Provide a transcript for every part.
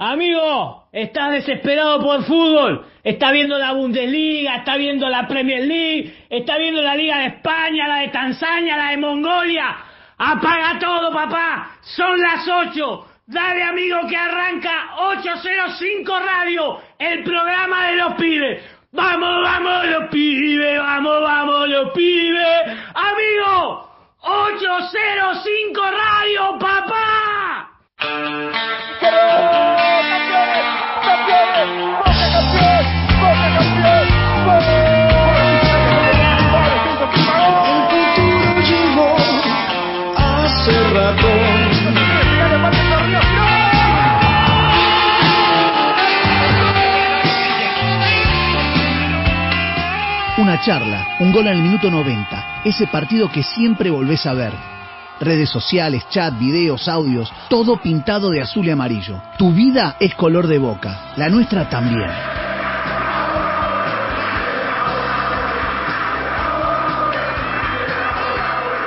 Amigo, estás desesperado por fútbol. Está viendo la Bundesliga, está viendo la Premier League, está viendo la Liga de España, la de Tanzania, la de Mongolia. Apaga todo, papá. Son las 8. Dale, amigo, que arranca 805 Radio, el programa de los pibes. Vamos, vamos los pibes, vamos, vamos los pibes. Amigo, 805 Radio, papá. Una charla, un gol al minuto 90, ese partido que siempre volvés a ver. Redes sociales, chat, videos, audios, todo pintado de azul y amarillo. Tu vida es color de boca, la nuestra también.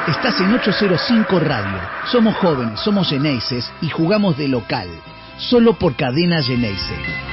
Estás en 805 Radio. Somos jóvenes, somos Geneises y jugamos de local. Solo por cadena Geneise.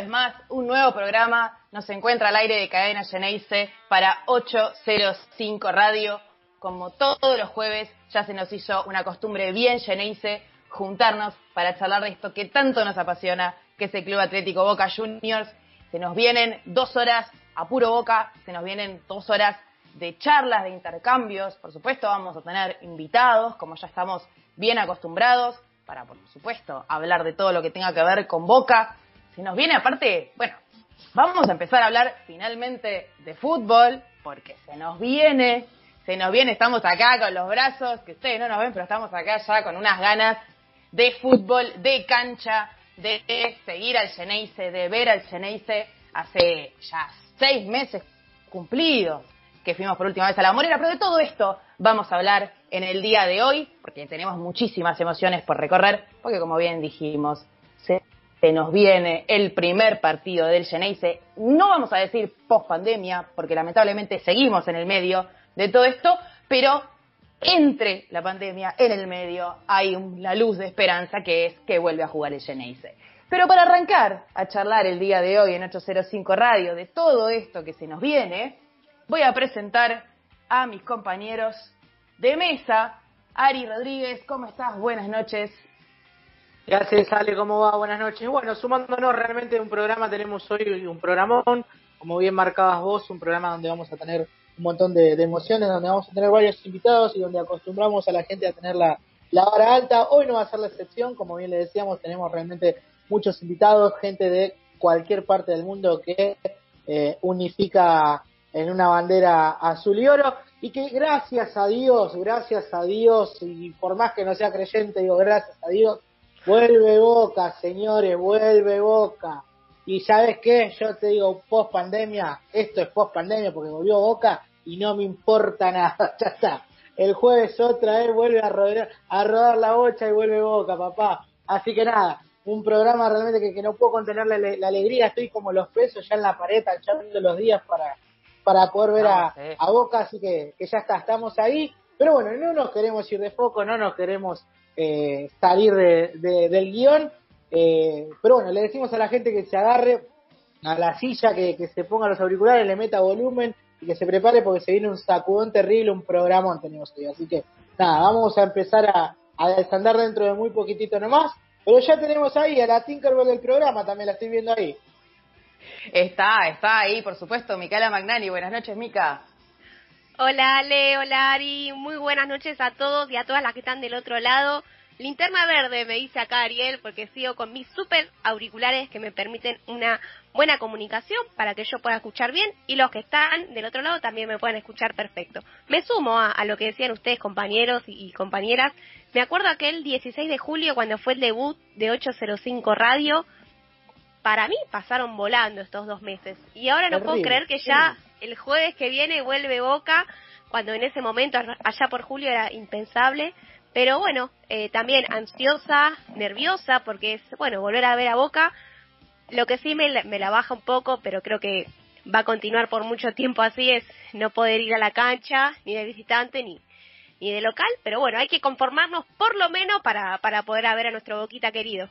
Vez más, un nuevo programa nos encuentra al aire de Cadena Geneise para 805 Radio. Como todos los jueves, ya se nos hizo una costumbre bien Geneise juntarnos para charlar de esto que tanto nos apasiona, que es el Club Atlético Boca Juniors. Se nos vienen dos horas a puro Boca, se nos vienen dos horas de charlas, de intercambios. Por supuesto, vamos a tener invitados, como ya estamos bien acostumbrados, para, por supuesto, hablar de todo lo que tenga que ver con Boca. Se nos viene aparte, bueno, vamos a empezar a hablar finalmente de fútbol, porque se nos viene, se nos viene, estamos acá con los brazos, que ustedes no nos ven, pero estamos acá ya con unas ganas de fútbol, de cancha, de seguir al Geneise, de ver al Geneise hace ya seis meses cumplidos que fuimos por última vez a la Morera, pero de todo esto vamos a hablar en el día de hoy, porque tenemos muchísimas emociones por recorrer, porque como bien dijimos, se, nos viene el primer partido del Geneise, no vamos a decir post pandemia, porque lamentablemente seguimos en el medio de todo esto, pero entre la pandemia, en el medio, hay una luz de esperanza que es que vuelve a jugar el Geneise. Pero para arrancar a charlar el día de hoy en 805 Radio de todo esto que se nos viene, voy a presentar a mis compañeros de mesa. Ari Rodríguez, ¿cómo estás? Buenas noches. ¿Qué haces, Ale? ¿Cómo va? Buenas noches. Bueno, sumándonos realmente un programa, tenemos hoy un programón, como bien marcabas vos, un programa donde vamos a tener un montón de, emociones, donde vamos a tener varios invitados y donde acostumbramos a la gente a tener la, la alta. Hoy no va a ser la excepción, como bien le decíamos, tenemos realmente muchos invitados, gente de cualquier parte del mundo que eh, unifica en una bandera azul y oro y que gracias a Dios, gracias a Dios, y por más que no sea creyente, digo gracias a Dios, vuelve Boca, señores, vuelve Boca. Y sabes qué, yo te digo, post pandemia, esto es post pandemia porque volvió Boca y no me importa nada, ya está. El jueves otra vez vuelve a rodar, a rodar la bocha y vuelve Boca, papá. Así que nada, un programa realmente que, que no puedo contener la, la, alegría, estoy como los pesos ya en la pared, echando los días para, para poder ver a, a Boca, así que, que, ya está, estamos ahí. Pero bueno, no nos queremos ir de foco, no nos queremos eh, salir de, de, del guion. Eh, pero bueno, le decimos a la gente que se agarre a la silla, que, que se ponga los auriculares, le meta volumen y que se prepare porque se viene un sacudón terrible, un programón tenemos hoy. Así que nada, vamos a empezar a, a desandar dentro de muy poquitito nomás. Pero ya tenemos ahí a la Tinkerbell del programa, también la estoy viendo ahí. Está, está ahí, por supuesto, Micaela Magnani. Buenas noches, Mica. Hola Ale, hola Ari, muy buenas noches a todos y a todas las que están del otro lado. Linterna verde, me dice acá Ariel, porque sigo con mis super auriculares que me permiten una buena comunicación para que yo pueda escuchar bien y los que están del otro lado también me puedan escuchar perfecto. Me sumo a, a lo que decían ustedes compañeros y, y, compañeras. Me acuerdo aquel 16 de julio cuando fue el debut de 805 Radio, para mí pasaron volando estos dos meses. Y ahora no puedo creer que ya el jueves que viene vuelve Boca, cuando en ese momento, allá por julio, era impensable. Pero bueno, eh, también ansiosa, nerviosa, porque es, bueno, volver a ver a Boca. Lo que sí me, la baja un poco, pero creo que va a continuar por mucho tiempo así, es no poder ir a la cancha, ni de visitante, ni, ni de local. Pero bueno, hay que conformarnos por lo menos para, para poder ver a nuestro Boquita querido.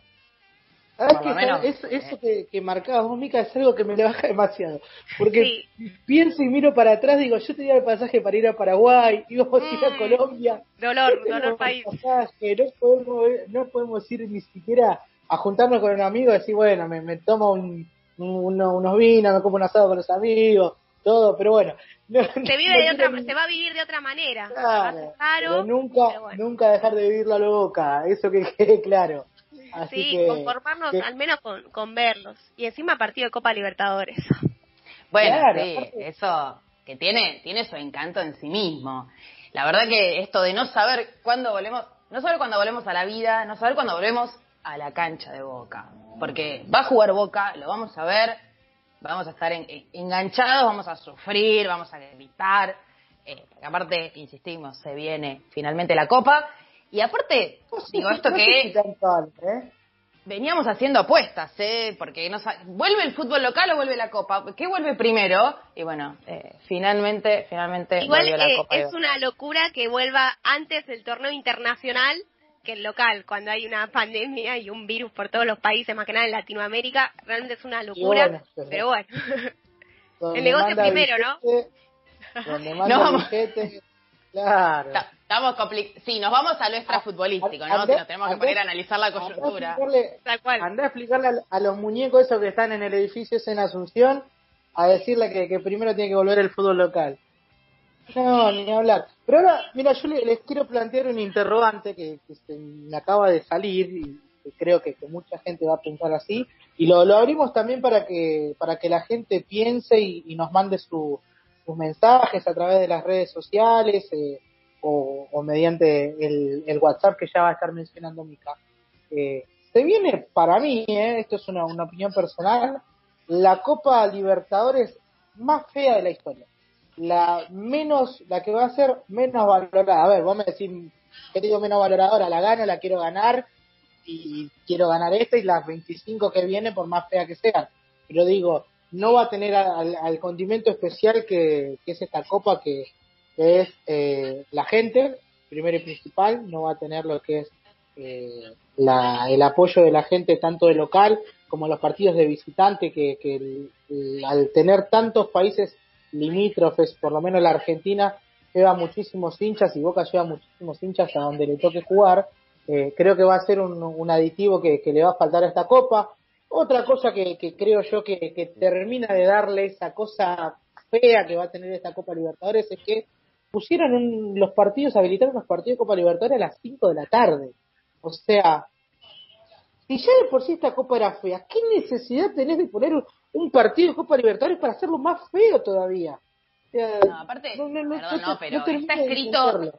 Eso, eso que, que, marcabas vos, Mica, es algo que me le baja demasiado. Porque pienso y miro para atrás, digo, yo tenía el pasaje para ir a Paraguay, íbamos a ir a mm. Colombia. Dolor, dolor país. no, podemos, no podemos ir ni siquiera a juntarnos con un amigo y decir, bueno, me, me tomo un, unos vinos, me como un asado con los amigos, todo, pero bueno. se, vive de otra, se va a vivir de otra manera. Claro, nunca, nunca dejar de vivir la loca, eso que quede claro. Sí, conformarnos al menos con, con verlos. Y encima partido de Copa Libertadores. Bueno, sí, eso que tiene, tiene su encanto en sí mismo. La verdad que esto de no saber cuándo volvemos, no saber cuándo volvemos a la vida, no saber cuándo volvemos a la cancha de Boca. Porque va a jugar Boca, lo vamos a ver, vamos a estar enganchados, vamos a sufrir, vamos a gritar. Eh, aparte, insistimos, se viene finalmente la Copa. Y aparte, digo esto que... ¿eh? Veníamos haciendo apuestas, ¿eh? Porque no ¿vuelve el fútbol local o vuelve la Copa? ¿Qué vuelve primero? Y bueno, eh, finalmente, finalmente Igual, la Copa. Es una locura que vuelva antes del torneo internacional que el local, cuando hay una pandemia y un virus por todos los países, más que nada en Latinoamérica, realmente es una locura, pero bueno. el negocio primero, ¿no? Donde manda no. Claro. Estamos sí, nos vamos a lo extrafutbolístico, ¿no? nos tenemos que poner a analizar la coyuntura. Andá a explicarle a, los muñecos esos que están en el edificio ese en Asunción, a decirle que, que primero tiene que volver el fútbol local. No, ni hablar. Pero ahora, mira, yo les, quiero plantear un interrogante que, se me acaba de salir y creo que, mucha gente va a pensar así. Y lo, lo abrimos también para que, para que la gente piense y, nos mande sus mensajes a través de las redes sociales eh, o, mediante el, WhatsApp que ya va a estar mencionando Mica. Eh, se viene para mí, eh, esto es una, opinión personal, la Copa Libertadores más fea de la historia la menos, la que va a ser menos valorada. A ver, vos me decís, ¿qué digo menos valorada? la gano, la quiero ganar y quiero ganar esta y las 25 que vienen, por más fea que sean. Pero digo, no va a tener al, condimento especial que, es esta copa que, es eh, la gente, primero y principal, no va a tener lo que es eh, la, el apoyo de la gente tanto de local como los partidos de visitante que, que al tener tantos países limítrofes, por lo menos la Argentina lleva muchísimos hinchas y Boca lleva muchísimos hinchas a donde le toque jugar. Eh, creo que va a ser un, aditivo que, le va a faltar a esta copa. Otra cosa que, creo yo que, termina de darle esa cosa fea que va a tener esta Copa Libertadores es que pusieron los partidos, habilitaron los partidos de Copa Libertadores a las 5 de la tarde. O sea, si ya de por sí esta Copa era fea, ¿qué necesidad tenés de poner un partido de Copa Libertadores para hacerlo más feo todavía. no, aparte, no, no, pero está escrito,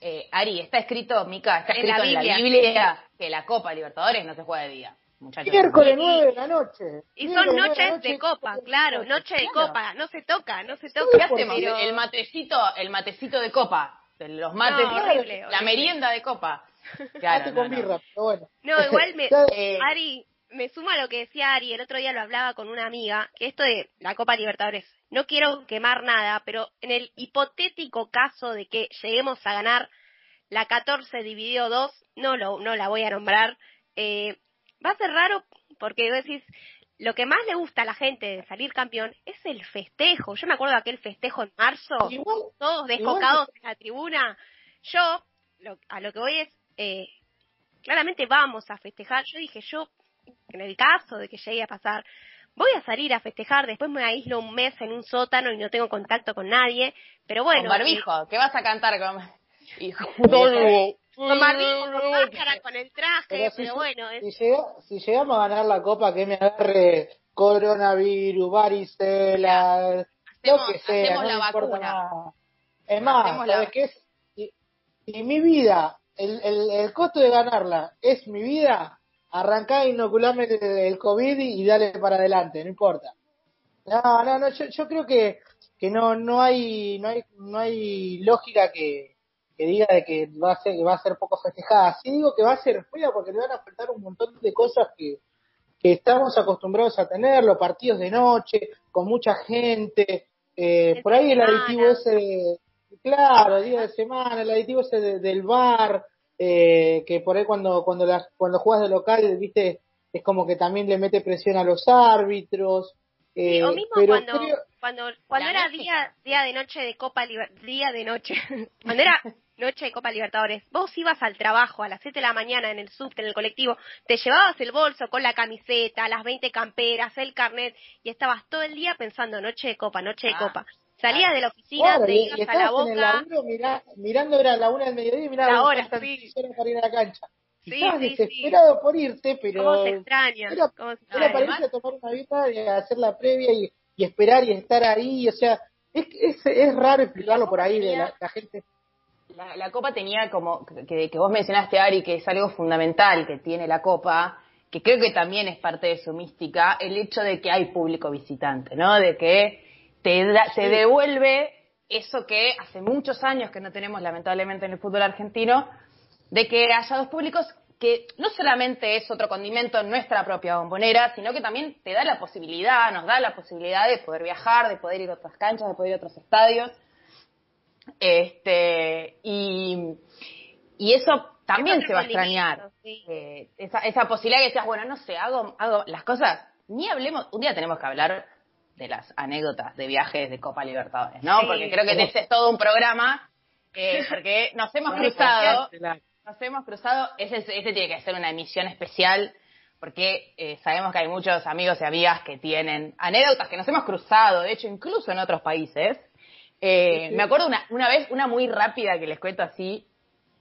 eh, Ari, está escrito, Mica, está escrito en la, Biblia que la Copa Libertadores no se juega de día. Muchachos. Miércoles 9 de la noche. Y son noches de, copa, claro, noche de copa, no se toca, no se toca. ¿Qué hacemos? El matecito, el matecito de copa, los mates, la merienda de copa. Claro, con birra, pero bueno. No, igual me, eh, Ari, me suma a lo que decía Ari, el otro día lo hablaba con una amiga, que esto de la Copa Libertadores, no quiero quemar nada, pero en el hipotético caso de que lleguemos a ganar la 14 dividido 2, no, lo, no la voy a nombrar, eh, va a ser raro porque decís, lo que más le gusta a la gente de salir campeón es el festejo. Yo me acuerdo de aquel festejo en marzo, todos descocados en la tribuna. Yo, a lo que voy es, eh, claramente vamos a festejar. Yo dije, yo en el caso de que llegue a pasar, voy a salir a festejar, después me aíslo un mes en un sótano y no tengo contacto con nadie, pero bueno. Con barbijo, eh, ¿qué vas a cantar con...? con barbijo, con máscara, con el traje, pero, bueno. Si, llegamos a ganar la copa, que me agarre coronavirus, varicela, lo que sea, no la importa nada. Es más, ¿sabes qué Si, mi vida, el, el, el costo de ganarla es mi vida, arrancá a inocularme el, COVID y, dale para adelante, no importa. No, no, no, yo, yo creo que, que no, no hay, no hay, no hay lógica que, que diga de que va a ser, que va a ser poco festejada. Sí digo que va a ser fea porque le van a faltar un montón de cosas que, que estamos acostumbrados a tener, los partidos de noche, con mucha gente, eh, por ahí el aditivo ese, claro, día de semana, el aditivo ese del bar, eh, que por ahí cuando cuando las, cuando juegas de local, viste, es como que también le mete presión a los árbitros. Eh, o mismo cuando, cuando, cuando era día, día de noche de Copa día de noche, cuando era noche de Copa Libertadores, vos ibas al trabajo a las 7 de la mañana en el subte, en el colectivo, te llevabas el bolso con la camiseta, las 20 camperas, el carnet, y estabas todo el día pensando noche de Copa, noche de ah. Copa. Salías de la oficina, te ibas a la boca. En el mirando era la una del mediodía y miraba la hora, sí. para ir a la cancha. Sí, estabas desesperado por irte, pero. ¿Cómo se extraña? Era, para irse a tomar una vida y hacer la previa y, y, esperar y estar ahí. O sea, es, es, es raro explicarlo por ahí de la, gente. La, la, Copa tenía como, que, que vos mencionaste, Ari, que es algo fundamental que tiene la Copa, que creo que también es parte de su mística, el hecho de que hay público visitante, ¿no? De que te, devuelve eso que hace muchos años que no tenemos lamentablemente en el fútbol argentino, de que haya dos públicos que no solamente es otro condimento en nuestra propia bombonera, sino que también te da la posibilidad, nos da la posibilidad de poder viajar, de poder ir a otras canchas, de poder ir a otros estadios. Este, y, y eso también se va a extrañar. Eh, esa, esa posibilidad que decías, bueno, no sé, hago, hago las cosas, ni hablemos, un día tenemos que hablar de las anécdotas de viajes de Copa Libertadores, ¿no? porque creo que ese es todo un programa, eh, porque nos hemos cruzado, nos hemos cruzado, ese, ese tiene que ser una emisión especial, porque eh, sabemos que hay muchos amigos y amigas que tienen anécdotas que nos hemos cruzado, de hecho, incluso en otros países. Eh, me acuerdo una, una vez, una muy rápida que les cuento así,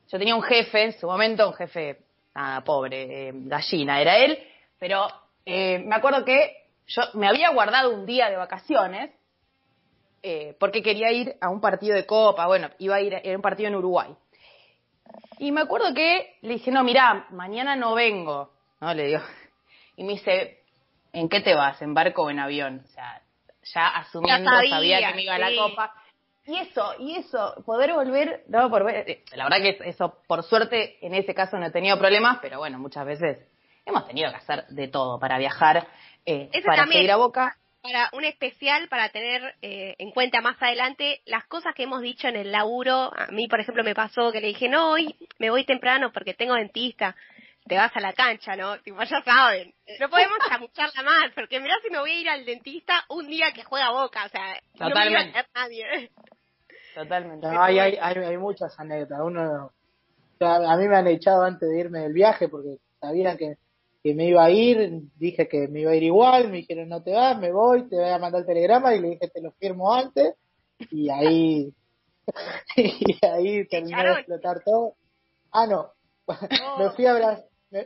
yo tenía un jefe, en su momento un jefe, nada, pobre, gallina era él, pero me acuerdo que yo me había guardado un día de vacaciones eh, porque quería ir a un partido de Copa, bueno, iba a ir a un partido en Uruguay. Y me acuerdo que le dije, no, mira, mañana no vengo, ¿no? Le digo. Y me dice, ¿en qué te vas? ¿En barco o en avión? O sea, ya asumiendo, sabía, que me iba a la Copa. Y eso, y eso, poder volver, no, por eh, la verdad que eso, por suerte, en ese caso no he tenido problemas, pero bueno, muchas veces hemos tenido que hacer de todo para viajar eh, para seguir a Boca. Para un especial, para tener eh, en cuenta más adelante las cosas que hemos dicho en el laburo. A mí, por ejemplo, me pasó que le dije, no, hoy me voy temprano porque tengo dentista. Te vas a la cancha, ¿no? Tipo, ya saben. No podemos chamucharla más, porque mirá si me voy a ir al dentista un día que juega Boca, o sea, Totalmente. no a nadie. Totalmente. hay, hay, hay, muchas anécdotas. Uno, a mí me han echado antes de irme del viaje porque sabían que que me iba a ir, dije que me iba a ir igual, me dijeron no te vas, me voy, te voy a mandar el telegrama y le dije te lo firmo antes y ahí y ahí terminó de explotar todo. Ah, no, me fui a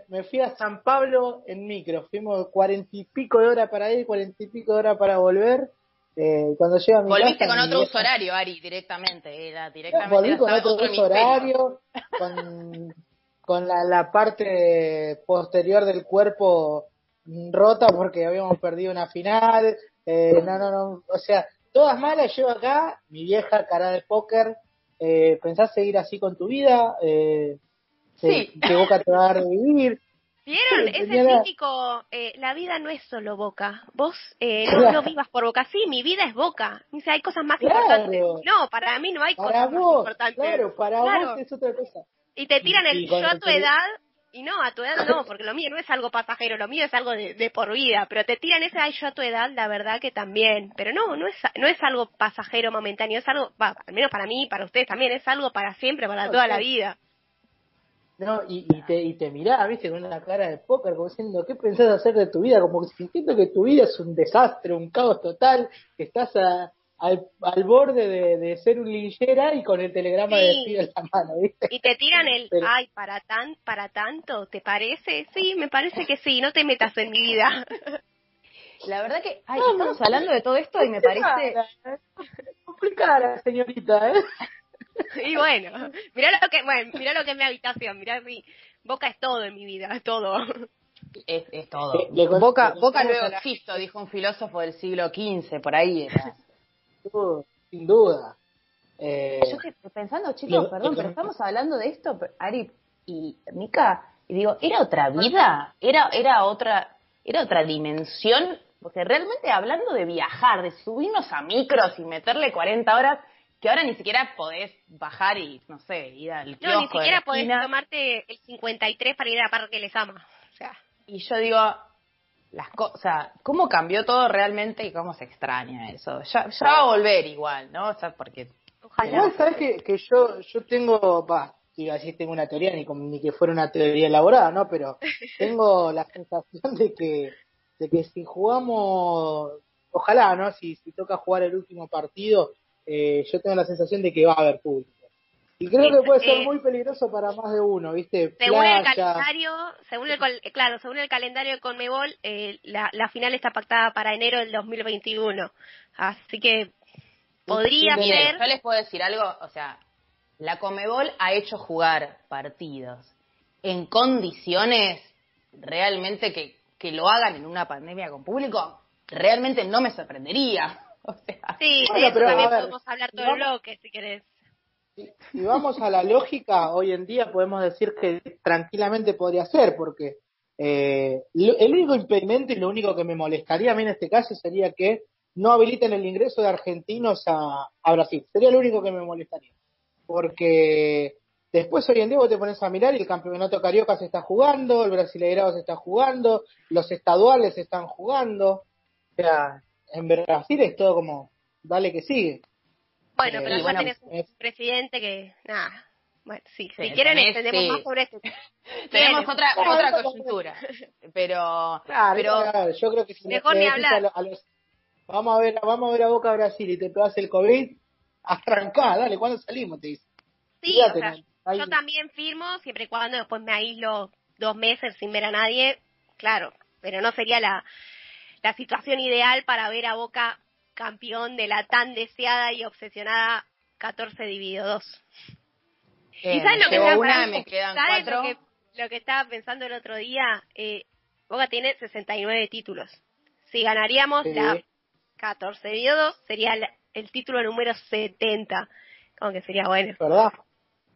me, fui a San Pablo en micro, fuimos cuarenta y pico de horas para ir, cuarenta y pico de horas para volver. Eh, cuando llega mi Volviste con otro uso horario, Ari, directamente. Era directamente volví con otro uso horario, con con la, la parte posterior del cuerpo rota porque habíamos perdido una final. Eh, no, no, no. O sea, todas malas. Yo acá, mi vieja cara de póker. Eh, ¿Pensás seguir así con tu vida? Eh, sí. ¿Qué boca te va a revivir? ¿Vieron? Ese típico, eh, la vida no es solo Boca. Vos eh, no, vivas por Boca. Sí, mi vida es Boca. Dice, hay cosas más importantes. No, para mí no hay cosas más importantes. Claro, para vos es otra cosa. Y te tiran el yo a tu edad, y no, a tu edad no, porque lo mío no es algo pasajero, lo mío es algo de, por vida, pero te tiran ese ay, yo a tu edad, la verdad que también, pero no, no es, no es algo pasajero momentáneo, es algo, al menos para mí, para ustedes también, es algo para siempre, para toda la vida. No, y, y, te, y te mirás, viste, con una cara de póker, como diciendo, ¿qué pensás hacer de tu vida? Como sintiendo que tu vida es un desastre, un caos total, que estás a, al, al borde de, de, ser un linchera y con el telegrama de despido en la mano, ¿viste? Y te tiran el, ay, para tan, para tanto, ¿te parece? Sí, me parece que sí, no te metas en mi vida. La verdad que, ay, estamos hablando de todo esto y me parece... Complicada, señorita, ¿eh? Y bueno, mira lo que, bueno, mira lo que es mi habitación, mira mi Boca es todo en mi vida, es todo. es, es todo. Le- le- boca, le- boca luego existo, dijo un filósofo del siglo XV, por ahí era. Sin duda. Eh, Yo estoy pensando, chicos, perdón, pero estamos hablando de esto, pero Ari y Mika, y digo, ¿era otra vida? ¿Era, era otra, era otra dimensión? Porque realmente hablando de viajar, de subirnos a micros y meterle 40 horas, que ahora ni siquiera podés bajar y, no sé, ir al No, ni de la siquiera podés esquina. tomarte el 53 para ir a Parque Lesama. O sea, Y yo digo, las cosas, ¿cómo cambió todo realmente y cómo se extraña eso? Ya, ya va a volver igual, ¿no? O sea, porque ojalá. Igual sabes que, que yo, yo tengo, va, iba a decir tengo una teoría, ni, como- ni que fuera una teoría elaborada, ¿no? Pero tengo la sensación de que, de que si jugamos, ojalá, ¿no? Si, si toca jugar el último partido, eh, yo tengo la sensación de que va a haber público. Y creo que puede ser Eh, muy peligroso para más de uno, ¿viste? Según el calendario, según el, claro, según el calendario de Conmebol, eh, la, la final está pactada para enero del 2021. Así que podría Miren, ser. yo les puedo decir algo, o sea, la Comebol ha hecho jugar partidos en condiciones realmente que, que lo hagan en una pandemia con público, realmente no me sorprendería. O sea, Sí, Bueno, eso pero, también ver, podemos hablar todo vamos- el bloque, si querés. Si vamos a la lógica, hoy en día podemos decir que tranquilamente podría ser, porque eh, lo- el único impedimento y lo único que me molestaría a mí en este caso sería que no habiliten el ingreso de argentinos a, a Brasil. Sería lo único que me molestaría. Porque después hoy en día vos te pones a mirar y el campeonato carioca se está jugando, el brasileirado se está jugando, los estaduales se están jugando. O sea, en Brasil es todo como, dale que sigue. Bueno, Eh, pero ya bueno, tenés un es- presidente que, nada. Bueno, sí, Sí, si quieren tenés, entendemos sí. más sobre esto. tenemos otra, Claro, otra coyuntura, pero, Claro, pero claro, yo creo que si Mejor ni hablar. a lo- a los- vamos a ver, vamos a ver a Boca Brasil y te pegas el COVID, arrancá, dale, ¿cuándo salimos? Te dice. Sí, Fíjate, o sea, yo también firmo siempre y cuando después me aíslo dos meses sin ver a nadie, claro, pero no sería la, la situación ideal para ver a Boca campeón de la tan deseada y obsesionada 14 dividido 2. eh, ¿Y sabes lo que una, pensando? me quedan ¿Sabes. Lo que, lo que estaba pensando el otro día, eh, Boca tiene 69 títulos. Si ganaríamos Sí. la 14 dividido 2, sería la- el título número 70. Como que sería bueno. ¿Verdad?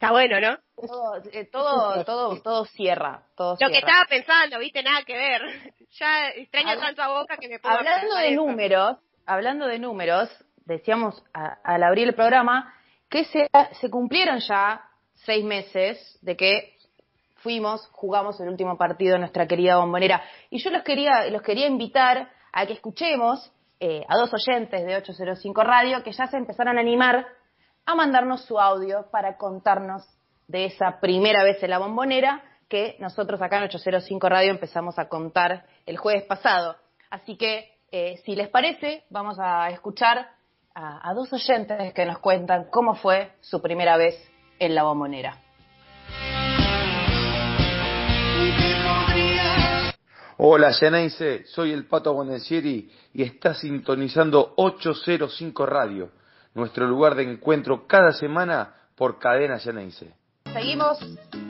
Está bueno, ¿no? Todo, eh, todo, todo, todo cierra, todo Lo que estaba pensando, viste, nada que ver. Ya extraño Habla- tanto a Boca que me a Hablando de eso. números, hablando de números, decíamos a- al abrir el programa que se, se cumplieron ya seis meses de que fuimos, jugamos el último partido en nuestra querida bombonera. Y yo los quería, los quería invitar a que escuchemos eh, a dos oyentes de 805 Radio que ya se empezaron a animar a mandarnos su audio para contarnos de esa primera vez en la bombonera que nosotros acá en 805 Radio empezamos a contar el jueves pasado. Así que, eh, si les parece, vamos a escuchar a, dos oyentes que nos cuentan cómo fue su primera vez en la bombonera. Hola, Geneise, soy el Pato Bonesieri y está sintonizando 805 Radio, nuestro lugar de encuentro cada semana por Cadena Geneise. Seguimos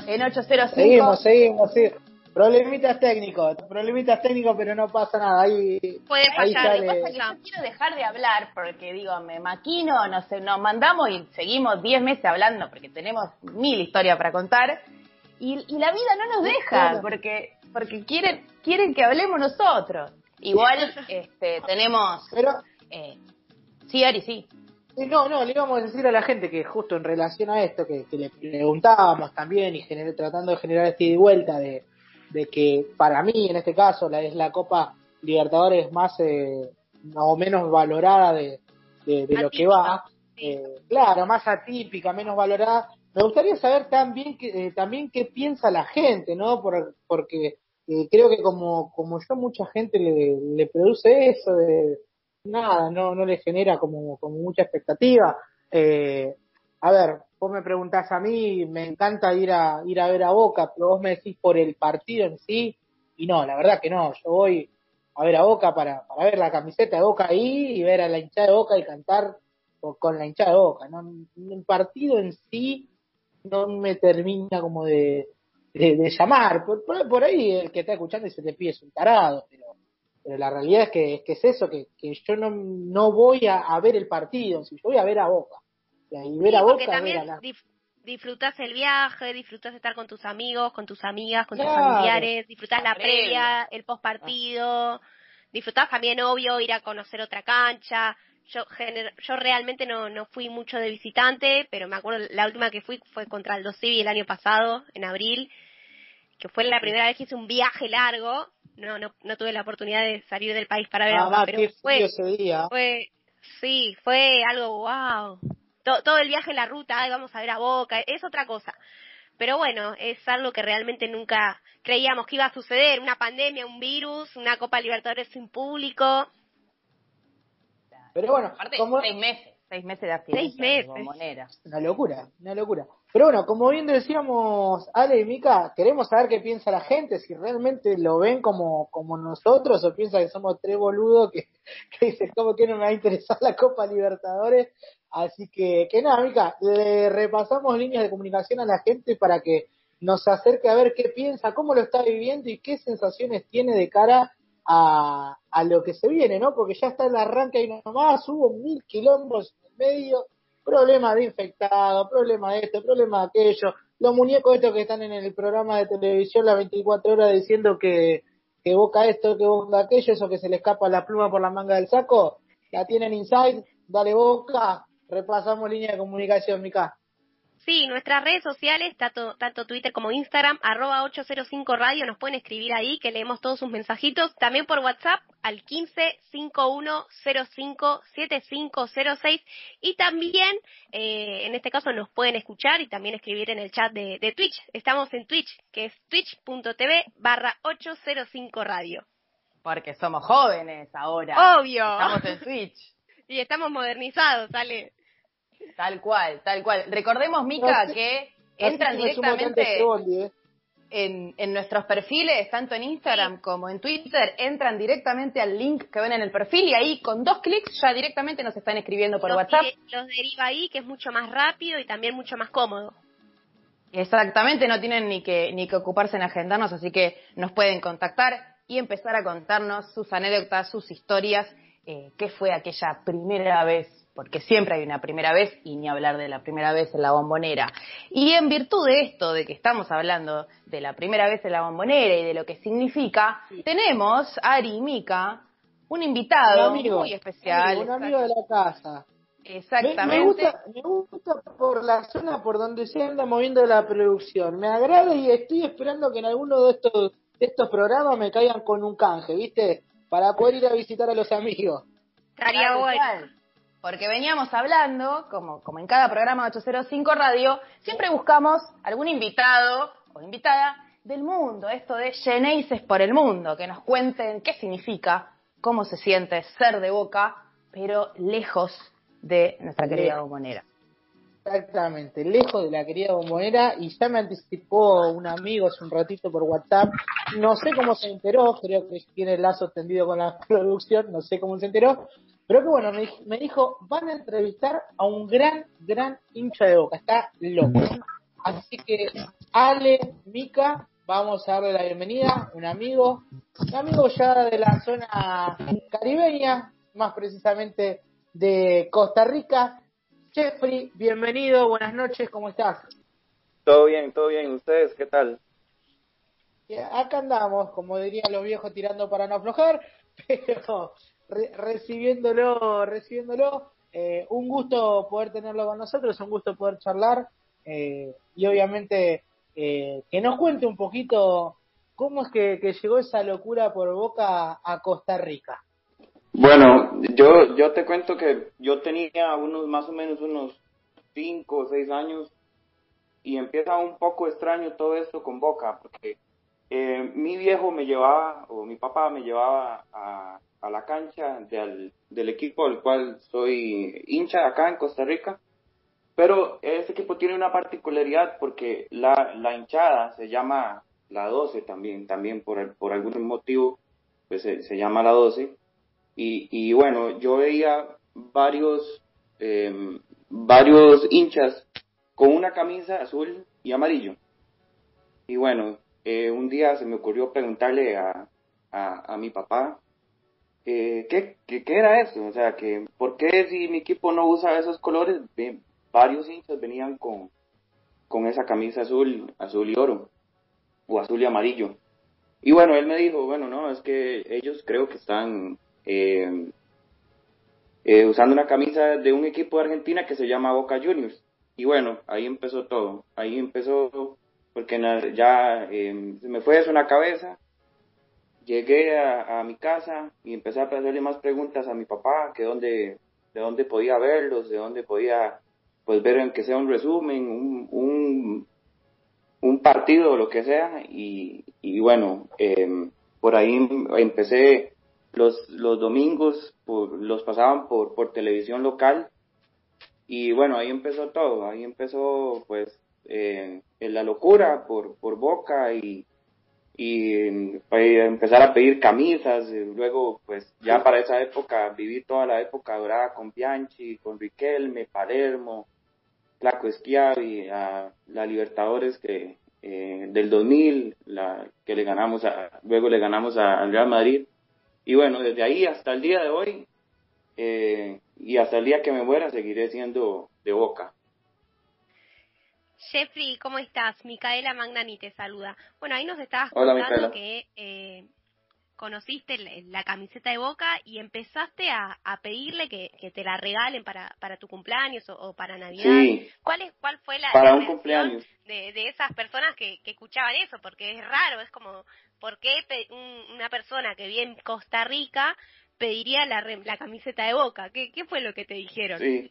en 805. Seguimos, seguimos, sí. Problemitas técnicos, problemitas técnicos, pero no pasa nada. Ahí, Puede ahí fallar, pasa sale. es que yo quiero dejar de hablar porque digo, me maquino, no sé, nos mandamos y seguimos 10 meses hablando porque tenemos mil historias para contar y, y la vida no nos deja porque porque quieren quieren que hablemos nosotros. Igual este tenemos Pero, eh, sí, Ari, sí. No, no, le íbamos a decir a la gente que justo en relación a esto, que, que le preguntábamos también y gener- tratando de generar este y vuelta de, de que para mí, en este caso, la, es la Copa Libertadores más eh, o menos valorada de, de, de lo que va. eh, claro, más atípica, menos valorada. Me gustaría saber también que, eh, también qué piensa la gente, ¿no? Por, porque eh, creo que como, como yo, mucha gente le, le produce eso de nada, no, no le genera como, como mucha expectativa. Eh, a ver, vos me preguntás a mí, me encanta ir a, ir a ver a Boca, pero vos me decís por el partido en sí, y no, la verdad que no, yo voy a ver a Boca para, para ver la camiseta de Boca ahí y ver a la hinchada de Boca y cantar con la hinchada de Boca. ¿no? El partido en sí no me termina como de, de, llamar. Por, por, ahí el que está escuchando y se te pide es tarado, pero, pero la realidad es que, es que es eso, que, que yo no, no voy a, a ver el partido, si yo voy a ver a Boca. Y ver a Boca, también a la... disfrutas el viaje, disfrutas estar con tus amigos, con tus amigas, con tus familiares, disfrutas la previa, el post partido, disfrutas también, obvio, ir a conocer otra cancha. Yo, yo realmente no, no fui mucho de visitante, pero me acuerdo, la última que fui fue contra el Civi el año pasado, en abril, que fue la primera vez que hice un viaje largo. No, no, no tuve la oportunidad de salir del país para ver ah, pero fue, ese día. fue, sí, fue algo wow. Todo, el viaje, la ruta, ay, vamos a ver a Boca, es otra cosa. Pero bueno, es algo que realmente nunca creíamos que iba a suceder, una pandemia, un virus, una Copa Libertadores sin público. Pero bueno, Aparte, como... seis meses, seis meses de actividad. Seis meses. Una locura, una locura. Pero bueno, como bien decíamos Ale y Mica, queremos saber qué piensa la gente, si realmente lo ven como, como nosotros o piensa que somos tres boludos que, que dicen, ¿cómo que no me va a interesar la Copa Libertadores? Así que, que nada, Mica, le repasamos líneas de comunicación a la gente para que nos acerque a ver qué piensa, cómo lo está viviendo y qué sensaciones tiene de cara a, a lo que se viene, ¿no? Porque ya está el arranque ahí nomás, hubo mil kilómetros en medio, problema de infectado, problema de esto, problema de aquello, los muñecos estos que están en el programa de televisión las 24 horas diciendo que, que boca esto, que boca aquello, eso que se le escapa la pluma por la manga del saco, la tienen inside, dale boca, repasamos línea de comunicación, Mica. Sí, nuestras redes sociales, tanto, tanto Twitter como Instagram, arroba 805 Radio, nos pueden escribir ahí, que leemos todos sus mensajitos. También por WhatsApp al 15 5105 7506 y también, eh, en este caso, nos pueden escuchar y también escribir en el chat de, de Twitch. Estamos en Twitch, que es twitch.tv barra 805 Radio. Porque somos jóvenes ahora. Obvio. Estamos en Twitch. y estamos modernizados, sale. Tal cual, tal cual. Recordemos, Mica, que entran directamente ¿eh? en, en nuestros perfiles, tanto en Instagram como en Twitter, entran directamente al link que ven en el perfil y ahí con dos clics ya directamente nos están escribiendo por WhatsApp. los deriva ahí, que es mucho más rápido y también mucho más cómodo. Exactamente, no tienen ni que, ni que ocuparse en agendarnos, así que nos pueden contactar y empezar a contarnos sus anécdotas, sus historias, eh, qué fue aquella primera vez porque siempre hay una primera vez y ni hablar de la primera vez en la bombonera. Y en virtud de esto, de que estamos hablando de la primera vez en la bombonera y de lo que significa, tenemos, Ari y Mica, un invitado muy especial. un amigo de la casa. Exactamente. Me, gusta, me gusta por la zona por donde se anda moviendo la producción. Me agrada y estoy esperando que en alguno de estos, de estos programas me caigan con un canje, ¿viste? Para poder ir a visitar a los amigos. Estaría bueno porque veníamos hablando, como, como en cada programa de 805 Radio, siempre buscamos algún invitado o invitada del mundo, esto de Geneises por el mundo, que nos cuenten qué significa, cómo se siente ser de boca, pero lejos de nuestra querida bombonera. Exactamente, lejos de la querida bombonera y ya me anticipó un amigo hace un ratito por WhatsApp, no sé cómo se enteró, creo que tiene el lazo tendido con la producción, no sé cómo se enteró, pero que bueno, me, dijo, van a entrevistar a un gran, gran hincha de boca, está loco. Así que Ale, Mica, vamos a darle la bienvenida, un amigo, un amigo ya de la zona caribeña, más precisamente de Costa Rica. Jeffrey, bienvenido, buenas noches, ¿cómo estás? Todo bien, todo bien, ¿ustedes qué tal? Acá andamos, como dirían los viejos, tirando para no aflojar, pero recibiéndolo, recibiéndolo. Eh, un gusto poder tenerlo con nosotros, un gusto poder charlar eh, y obviamente eh, que nos cuente un poquito cómo es que, llegó esa locura por boca a Costa Rica. Bueno, yo, yo te cuento que yo tenía unos más o menos unos 5 o 6 años y empieza un poco extraño todo esto con Boca, porque mi viejo me llevaba, o mi papá me llevaba a, a la cancha del, equipo del cual soy hincha acá en Costa Rica. Pero ese equipo tiene una particularidad porque la, la hinchada se llama la 12 también, también por, por algún motivo pues se, llama la 12. Y, y bueno, yo veía varios, em, varios hinchas con una camisa azul y amarillo. y bueno, eh, un día se me ocurrió preguntarle a, a, mi papá eh, ¿qué, qué, era eso, o sea, que por qué si mi equipo no usa esos colores, varios hinchas venían con, con esa camisa azul, azul y oro, o azul y amarillo. Y bueno, él me dijo, bueno, no, es que ellos creo que están eh, eh, usando una camisa de un equipo de Argentina que se llama Boca Juniors. Y bueno, ahí empezó todo. Ahí empezó, porque ya eh, se me fue eso en la cabeza. Llegué a, mi casa y empecé a hacerle más preguntas a mi papá, que dónde, de dónde podía verlos, de dónde podía pues ver en que sea un resumen, un, un, un partido lo que sea. Y, bueno, eh, por ahí empecé los, los domingos los pasaban por, por televisión local y bueno, ahí empezó todo, ahí empezó pues eh, la locura por, por Boca y, y empezar a pedir camisas, luego pues ya para esa época viví toda la época dorada con Bianchi, con Riquelme, Palermo, Flaco Schiavi, a la Libertadores que eh, del 2000, la que le ganamos a, luego le ganamos al Real Madrid y bueno, desde ahí hasta el día de hoy eh, y hasta el día que me muera seguiré siendo de boca. Jeffrey, ¿cómo estás? Micaela Magnani te saluda. Bueno, ahí nos estabas contando que eh, conociste la, camiseta de Boca y empezaste a, pedirle que, te la regalen para, para tu cumpleaños o, para Navidad. ¿Cuál, es, ¿Cuál fue la para un cumpleaños. De, de esas personas que, que escuchaban eso? Porque es raro, es como, ¿por qué una persona que vive en Costa Rica pediría la, la camiseta de Boca? ¿Qué, ¿Qué fue lo que te dijeron? Sí.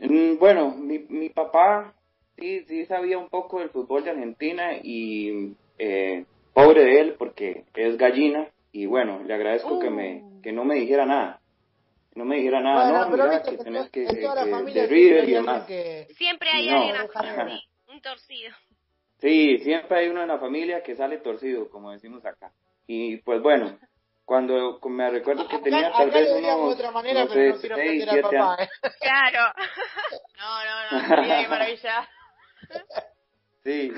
Mm, bueno, mi, mi papá sí, sí sabía un poco del fútbol de Argentina y eh, pobre de él porque es gallina y bueno, le agradezco que me uh. que no me dijera nada. No me dijera nada, no, mira, que tenés que, de River y demás. Siempre hay alguien así, un torcido. Sí, siempre hay uno en la familia que sale torcido, como decimos acá. Y pues bueno, cuando me recuerdo que tenía tal vez unos, otra manera, no sé, seis, siete años. ¿eh? Claro. no, no, no, qué maravilla. Sí,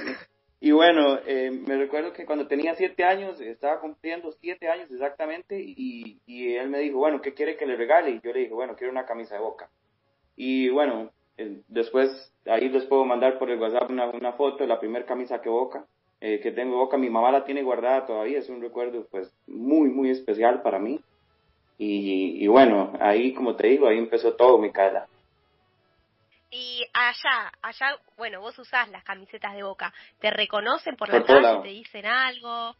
y bueno, eh, me recuerdo que cuando tenía siete años, estaba cumpliendo siete años exactamente, y, él me dijo, bueno, ¿qué quiere que le regale? Y yo le dije, bueno, quiero una camisa de boca. Y bueno, eh, después, ahí les puedo mandar por el WhatsApp una, foto de la primera camisa que boca, eh, que tengo boca. Mi mamá la tiene guardada todavía, es un recuerdo pues muy, muy especial para mí. Y, bueno, ahí como te digo, ahí empezó todo, mi cara. Y allá, allá, bueno, vos usás las camisetas de Boca, ¿te reconocen por la calle? ¿Te dicen algo?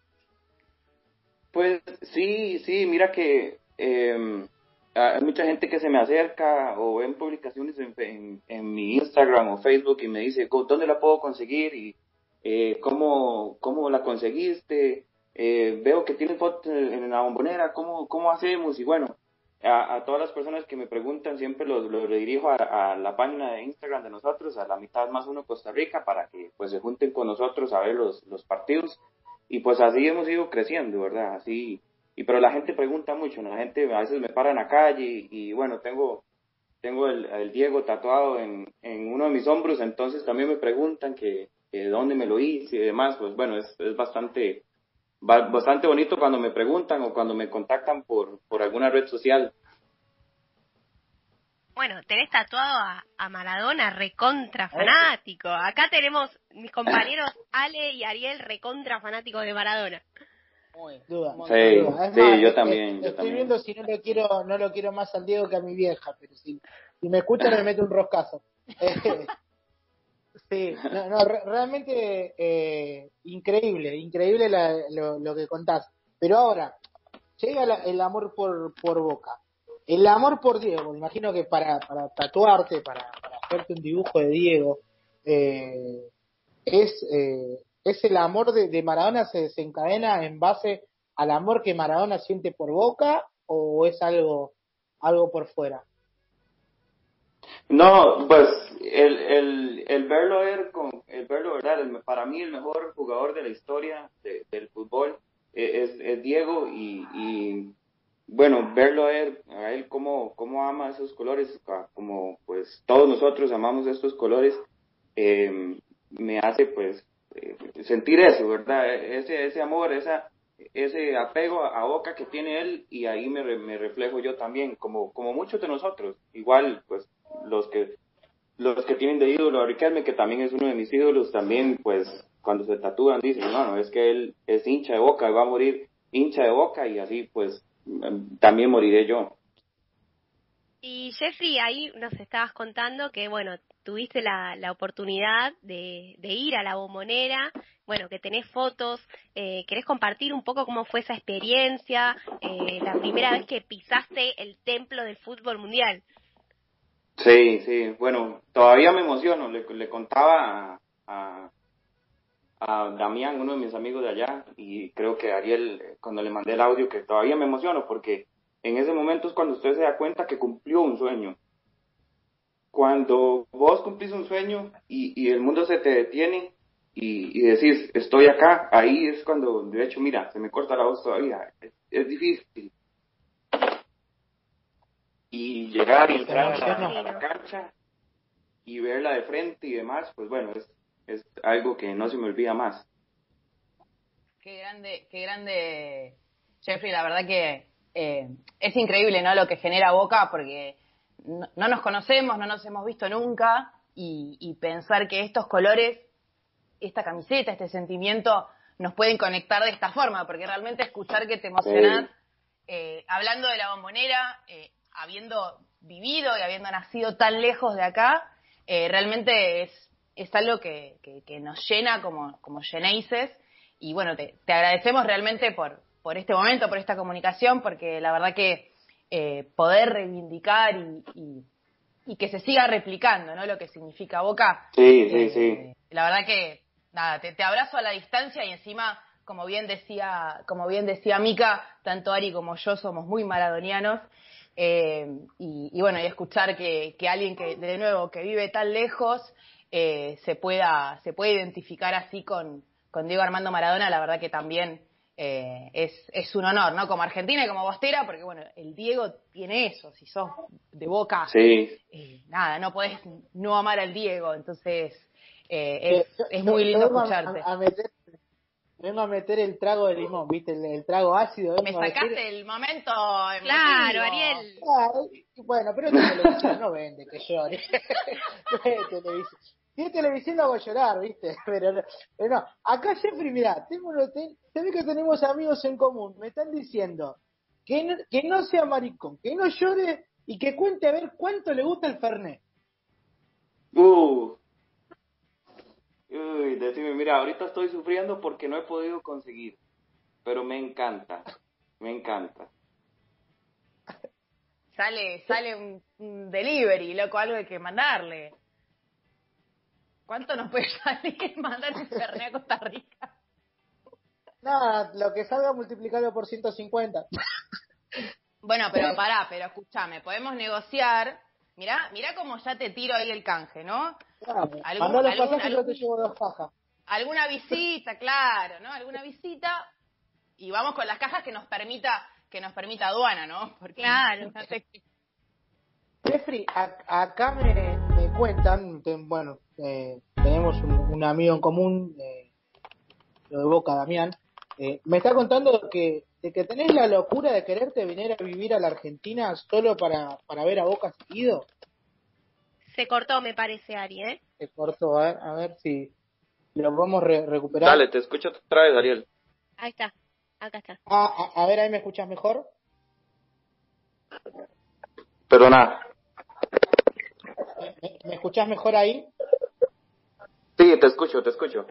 Pues sí, sí, mira que eh, hay mucha gente que se me acerca o ven publicaciones en, en, mi Instagram o Facebook y me dice, ¿dónde la puedo conseguir? Y eh, ¿cómo, ¿cómo la conseguiste? Eh, veo que tienen fotos en la bombonera, ¿cómo, ¿cómo hacemos? Y bueno, a, todas las personas que me preguntan siempre los, los redirijo a, la página de Instagram de nosotros, a la mitad más uno Costa Rica, para que pues se junten con nosotros a ver los, los partidos. Y pues así hemos ido creciendo, ¿verdad? Así, y pero la gente pregunta mucho, la gente a veces me para en la calle y, bueno, tengo, tengo el, Diego tatuado en, en, uno de mis hombros, entonces también me preguntan que, que dónde me lo hice y demás, pues bueno, es, es bastante bastante bonito cuando me preguntan o cuando me contactan por, por alguna red social. Bueno, tenés tatuado a, Maradona recontra fanático. Acá tenemos mis compañeros Ale y Ariel recontra fanáticos de Maradona. Muy, duda. Sí, sí, yo también. estoy viendo si no lo quiero, no lo quiero más al Diego que a mi vieja, pero si, si me escucha me mete un roscazo. Sí, no, no realmente eh, increíble, increíble lo, que contás. Pero ahora, llega el amor por, por Boca. El amor por Diego, me imagino que para, para tatuarte, para, para hacerte un dibujo de Diego, eh, es, eh, es el amor de, de Maradona se desencadena en base al amor que Maradona siente por Boca o es algo, algo por fuera? No, pues el, el, el verlo ver con el verlo verdad, para mí el mejor jugador de la historia del fútbol e, es, es Diego y, y, bueno verlo a él, a él cómo, cómo ama esos colores, como pues todos nosotros amamos estos colores, eh, me hace pues eh, sentir eso, ¿verdad? Ese, ese amor, esa, ese apego a, Boca que tiene él y ahí me, me reflejo yo también, como, como muchos de nosotros. Igual, pues, los que los que tienen de ídolo a Riquelme, que también es uno de mis ídolos, también, pues, cuando se tatúan dicen, no, no, es que él es hincha de Boca, va a morir hincha de Boca y así, pues, también moriré yo. Y Jeffrey, ahí nos estabas contando que, bueno, tuviste la, la oportunidad de, de, ir a la bombonera, bueno, que tenés fotos, eh, ¿querés compartir un poco cómo fue esa experiencia, eh, la primera vez que pisaste el templo del fútbol mundial? Sí, sí, bueno, todavía me emociono, le, contaba a, a, Damián, uno de mis amigos de allá, y creo que Ariel, cuando le mandé el audio, que todavía me emociono porque en ese momento es cuando usted se da cuenta que cumplió un sueño. Cuando vos cumplís un sueño y, y el mundo se te detiene y, y, decís, estoy acá, ahí es cuando, de hecho, mira, se me corta la voz todavía, es, difícil. Y llegar y entrar a la cancha y verla de frente y demás, pues bueno, es, es algo que no se me olvida más. Qué grande, qué grande, Jeffrey, la verdad que eh, es increíble, ¿no? Lo que genera Boca, porque no, nos conocemos, no nos hemos visto nunca, y, pensar que estos colores, esta camiseta, este sentimiento, nos pueden conectar de esta forma, porque realmente escuchar que te emocionas, eh, hablando de la bombonera, eh, habiendo vivido y habiendo nacido tan lejos de acá, realmente es, es algo que, que, nos llena como, como y bueno, te, te agradecemos realmente por, por este momento, por esta comunicación, porque la verdad que eh, poder reivindicar y, y, que se siga replicando, ¿no? Lo que significa Boca. Sí, sí, sí. Eh, la verdad que, nada, te, abrazo a la distancia y encima, como bien decía, como bien decía Mica, tanto Ari como yo somos muy maradonianos. Eh, y, bueno, y escuchar que, que alguien que, de nuevo, que vive tan lejos, se pueda, se puede identificar así con, con Diego Armando Maradona, la verdad que también eh, es, es un honor, ¿no? Como argentina y como bostera, porque bueno, el Diego tiene eso, si sos de boca, sí. Eh, nada, no podés no amar al Diego, entonces eh, es, es, muy lindo escucharte. A, meter, vengo a meter el trago de limón, ¿viste? El, trago ácido. Me sacaste el momento. Claro, Ariel. bueno, pero televisión no vende que llore. televisión. Si es televisión lo hago llorar, ¿viste? Pero no, acá Jeffrey, mira, tengo, se ve que tenemos amigos en común, me están diciendo que no, que no sea maricón, que no llore y que cuente a ver cuánto le gusta el Fernet. Uh. Uy, decime, mira, ahorita estoy sufriendo porque no he podido conseguir, pero me encanta, me encanta. Sale, sale un delivery, loco, algo hay que mandarle. ¿Cuánto nos puede salir mandar el Fernet a Costa Rica? Nada, lo que salga multiplicado por 150. Bueno, pero pará, pero escúchame, podemos negociar. Mirá, mirá cómo ya te tiro ahí el canje, ¿no? Claro, ¿Algún, los algún, yo te llevo dos cajas. Alguna visita, claro, ¿no? Alguna visita y vamos con las cajas que nos permita que nos permita aduana, ¿no? Porque claro. Jeffrey, acá me, me cuentan, bueno, eh, tenemos un, amigo en común, eh, lo de Boca, Damián, eh, me está contando que, de que tenés la locura de quererte venir a vivir a la Argentina solo para, para ver a Boca seguido. Se cortó, me parece, Ari, ¿eh? Se cortó, a ver, a ver si lo podemos recuperar. Dale, te escucho otra vez, Ariel. Ahí está, acá está. Ah, a, ver, ahí me escuchas mejor. Perdona. ¿Me, me escuchás mejor ahí? Sí, te escucho, te escucho.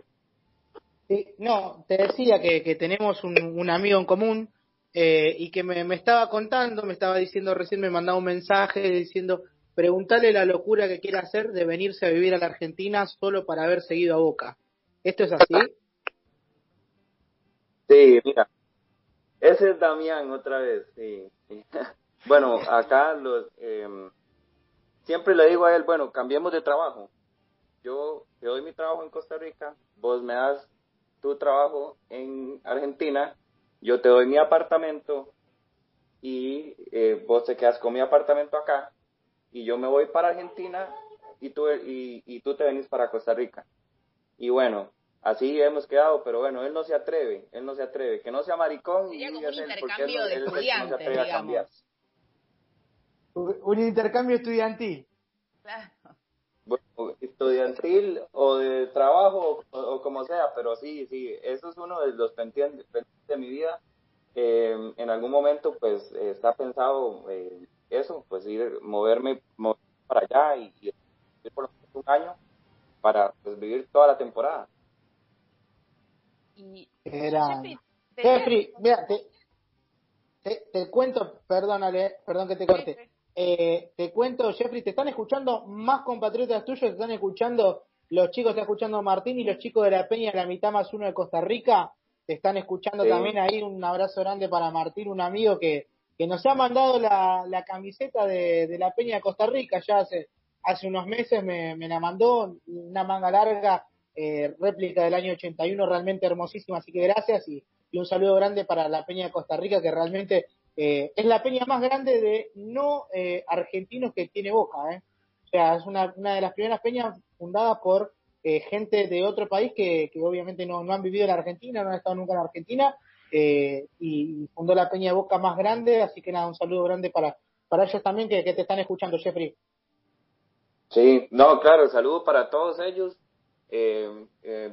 Sí, no, te decía que, que tenemos un, amigo en común eh, y que me, estaba contando, me estaba diciendo recién, me mandaba un mensaje diciendo, preguntale la locura que quiere hacer de venirse a vivir a la Argentina solo para haber seguido a Boca. ¿Esto es así? Sí, mira, ese es Damián otra vez, sí. bueno, acá los, eh, siempre le digo a él, bueno, cambiemos de trabajo yo te doy mi trabajo en Costa Rica, vos me das tu trabajo en Argentina, yo te doy mi apartamento y eh, vos te quedas con mi apartamento acá y yo me voy para Argentina y tú, y, tú te venís para Costa Rica. Y bueno, así hemos quedado, pero bueno, él no se atreve, él no se atreve, que no sea maricón Sería y un intercambio él, de él no estudiantes, atreve a cambiar. digamos. Un intercambio estudiantil. Claro. Bueno, estudiantil o de trabajo o, o como sea, pero sí, sí, eso es uno de los pendientes pendientes de mi vida. Eh, en algún momento, pues, eh, está pensado eh, eso, pues ir, moverme, moverme para allá y, y ir por lo menos un año para pues, vivir toda la temporada. Y Era- Jeffrey, mira, te, te, te cuento, perdónale, perdón que te corte. Eh, te cuento, Jeffrey, te están escuchando más compatriotas tuyos, te están escuchando los chicos, está escuchando Martín y los chicos de la Peña, la mitad más uno de Costa Rica, te están escuchando Sí. también ahí. Un abrazo grande para Martín, un amigo que, que nos ha mandado la, la camiseta de, de la Peña de Costa Rica ya hace, hace unos meses, me, me la mandó, una manga larga, eh, réplica del año 81, realmente hermosísima, así que gracias y, y un saludo grande para la Peña de Costa Rica, que realmente eh, es la peña más grande de no eh, argentinos que tiene Boca. ¿eh? O sea, es una, una de las primeras peñas fundadas por eh, gente de otro país que, que obviamente no, no han vivido en Argentina, no han estado nunca en Argentina, eh, y, y fundó la peña de Boca más grande, así que nada, un saludo grande para, para ellos también que, que te están escuchando, Jeffrey. Sí, no, claro, saludo para todos ellos.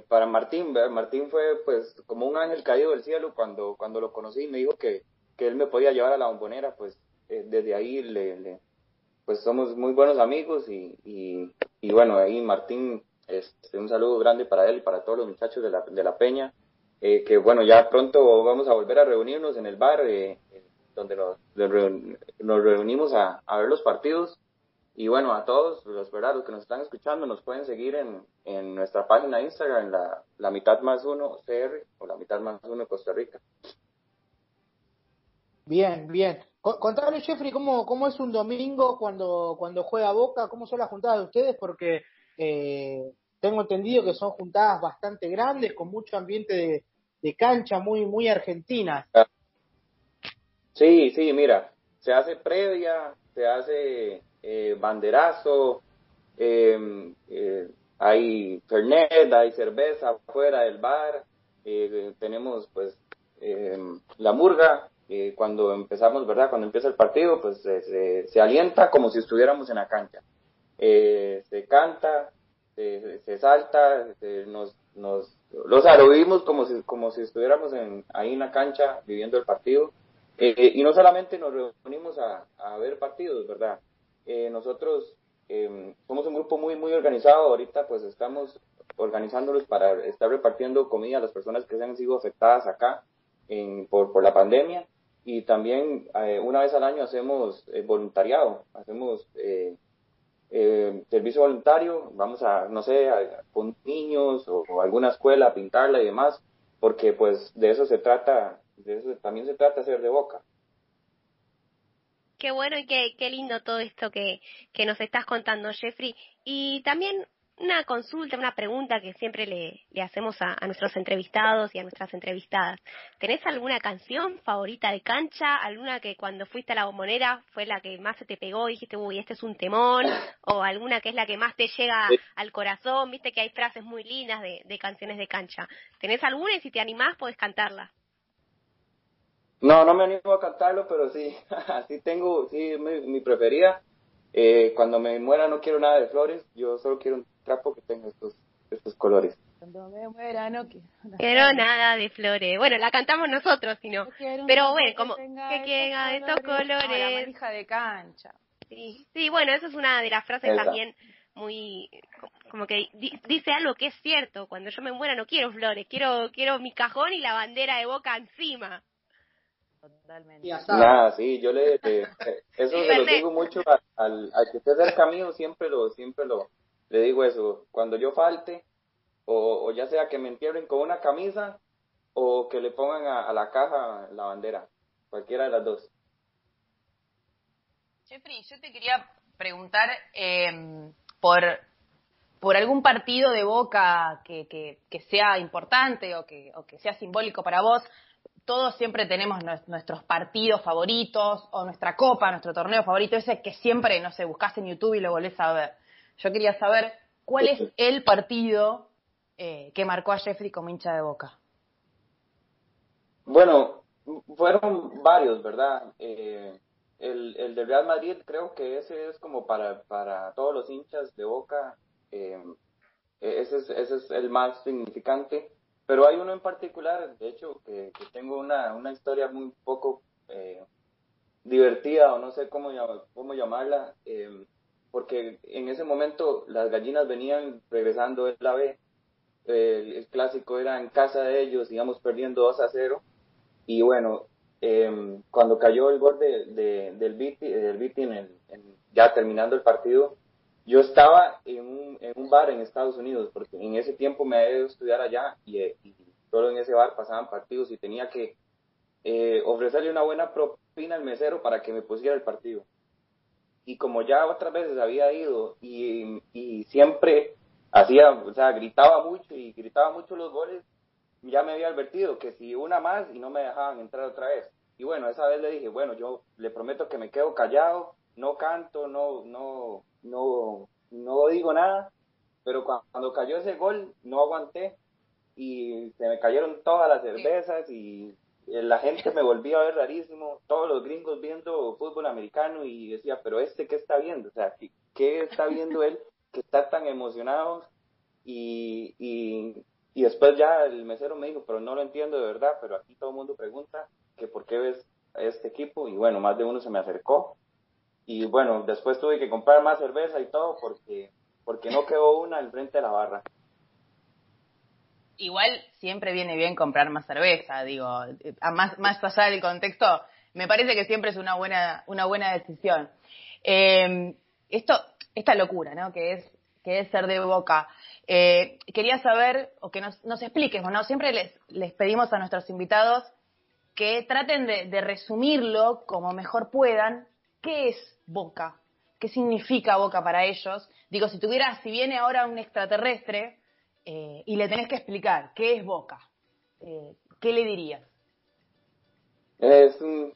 Para Martín. Martín fue pues como un ángel caído del cielo cuando, cuando lo conocí, me dijo que, que él me podía llevar a la bombonera, pues eh, desde ahí le, le- pues somos muy buenos amigos y, y, y bueno, ahí Martín, este, un saludo grande para él y para todos los muchachos de la, de la Peña, eh, que bueno, ya pronto vamos a volver a reunirnos en el bar, eh, donde nos, nos reun- nos reunimos a, a ver los partidos. Y bueno, a todos los, ¿verdad? los que nos están escuchando nos pueden seguir en, en nuestra página de Instagram, la, la mitad más uno CR o la mitad más uno Costa Rica. Bien, bien. Co- Contale, Jeffrey, ¿cómo, cómo es un domingo cuando, cuando juega Boca, cómo son las juntadas de ustedes, porque eh, tengo entendido que son juntadas bastante grandes, con mucho ambiente de, cancha, muy, muy argentina. Sí, sí, mira, se hace previa, se hace eh, banderazo, eh, eh, hay fernet, hay cerveza afuera del bar, eh, tenemos pues eh, la murga, eh, cuando empezamos, ¿verdad? Cuando empieza el partido, pues se, se- alienta como si estuviéramos en la cancha. Eh, se canta, se, salta, nos, nos, o sea, lo vivimos como si, como si estuviéramos en, ahí en la cancha viviendo el partido. Eh, y no solamente nos reunimos a, ver partidos, ¿verdad? Eh, nosotros eh, somos un grupo muy, muy organizado. Ahorita pues estamos organizándolos para estar repartiendo comida a las personas que se han sido afectadas acá en, por, por la pandemia. Y también eh, una vez al año hacemos eh, voluntariado, hacemos eh, eh, servicio voluntario, vamos a, no sé, con niños o, o alguna escuela a pintarla y demás, porque pues de eso se trata, de eso también se trata hacer de boca. Qué bueno y qué, qué lindo todo esto que, que nos estás contando, Jeffrey. Y también una consulta, una pregunta que siempre le, le hacemos a, a nuestros entrevistados y a nuestras entrevistadas. ¿Tenés alguna canción favorita de cancha? ¿Alguna que cuando fuiste a la bombonera fue la que más se te pegó y dijiste, uy, este es un temón? ¿O alguna que es la que más te llega al corazón? Viste que hay frases muy lindas de, de canciones de cancha. ¿Tenés alguna y si te animás podés cantarla? No, no me animo a cantarlo, pero sí, sí tengo, sí, mi, mi preferida. Eh, cuando me muera no quiero nada de flores, yo solo quiero un trapo que tenga estos, estos colores. Cuando me muera no quiero Quiero nada de flores. Bueno, la cantamos nosotros, si no. Pero bueno, como que tenga esos esos colores. No, la colores. manija de cancha. Sí, sí, bueno, eso es una de las frases Esa. también muy como que di- dice algo que es cierto. Cuando yo me muera no quiero flores, quiero quiero mi cajón y la bandera de Boca encima. Totalmente. Nada, sí, yo le, le- eh, eso se lo digo mucho a- al, al que esté cerca mío, siempre lo, siempre lo, le digo eso, cuando yo falte, o, ya sea que me entierren con una camisa, o que le pongan a, la caja la bandera, cualquiera de las dos. Jeffrey, yo te quería preguntar eh, por, por algún partido de Boca que, que, que sea importante o que, o que sea simbólico para vos. Todos siempre tenemos nues- nuestros partidos favoritos o nuestra copa, nuestro torneo favorito, ese que siempre, no sé, buscas en YouTube y lo volvés a ver. Yo quería saber cuál es el partido eh, que marcó a Jeffrey como hincha de boca? Bueno, fueron varios, ¿verdad? Eh, el, el de Real Madrid creo que ese es como para, para todos los hinchas de boca, eh, ese, es, ese es el más significante. Pero hay uno en particular, de hecho, que, tengo una, una historia muy poco eh, divertida o no sé cómo, cómo llamarla, eh, porque en ese momento las gallinas venían regresando del la B, el, clásico era en casa de ellos, íbamos perdiendo 2 a 0, y bueno, em, cuando cayó el gol de, del Viti, del ya terminando el partido, yo estaba en un, en un bar en Estados Unidos, porque en ese tiempo me había ido a estudiar allá y, eh, y solo en ese bar pasaban partidos y tenía que eh, ofrecerle una buena propina al mesero para que me pusiera el partido. Y como ya otras veces había ido y, y siempre hacía, o sea, gritaba mucho y gritaba mucho los goles, ya me había advertido que si una más y no me dejaban entrar otra vez. Y bueno, esa vez le dije, bueno, yo le prometo que me quedo callado, no canto, no, no, no, no digo nada, pero cuando cayó ese gol no aguanté y se me cayeron todas las cervezas y la gente me volvía a ver rarísimo, todos los gringos viendo fútbol americano y decía, pero este qué está viendo, o sea, ¿qué, está viendo él que está tan emocionado? Y, y, y después ya el mesero me dijo, pero no lo entiendo de verdad, pero aquí todo el mundo pregunta que por qué ves este equipo y bueno, más de uno se me acercó y bueno, después tuve que comprar más cerveza y todo porque, porque no quedó una al frente de la barra. Igual siempre viene bien comprar más cerveza, digo, más, más allá del contexto, me parece que siempre es una buena, una buena decisión. Eh, esto, esta locura, ¿no? Que es, que es ser de boca. Eh, quería saber, o que nos, nos expliques, ¿no? Siempre les, les pedimos a nuestros invitados que traten de, de resumirlo como mejor puedan. ¿Qué es Boca. ¿Qué significa Boca para ellos? Digo, si tuvieras, si viene ahora un extraterrestre eh, y le tenés que explicar qué es Boca, eh, ¿qué le dirías? Es un,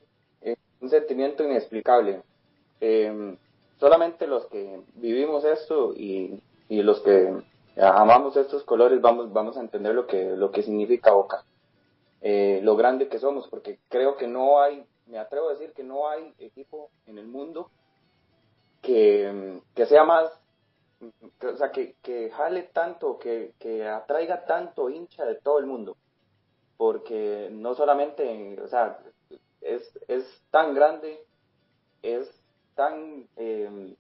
sentimiento inexplicable. Em, solamente los que vivimos esto y, los que amamos estos colores vamos, vamos a entender lo que, lo que significa Boca. Eh, lo grande que somos, porque creo que no hay, me atrevo a decir que no hay equipo en el mundo que, sea más, o sea, que, que jale tanto, que, que atraiga tanto hincha de todo el mundo. Porque no solamente, o sea, es, es tan grande, es tan, eh,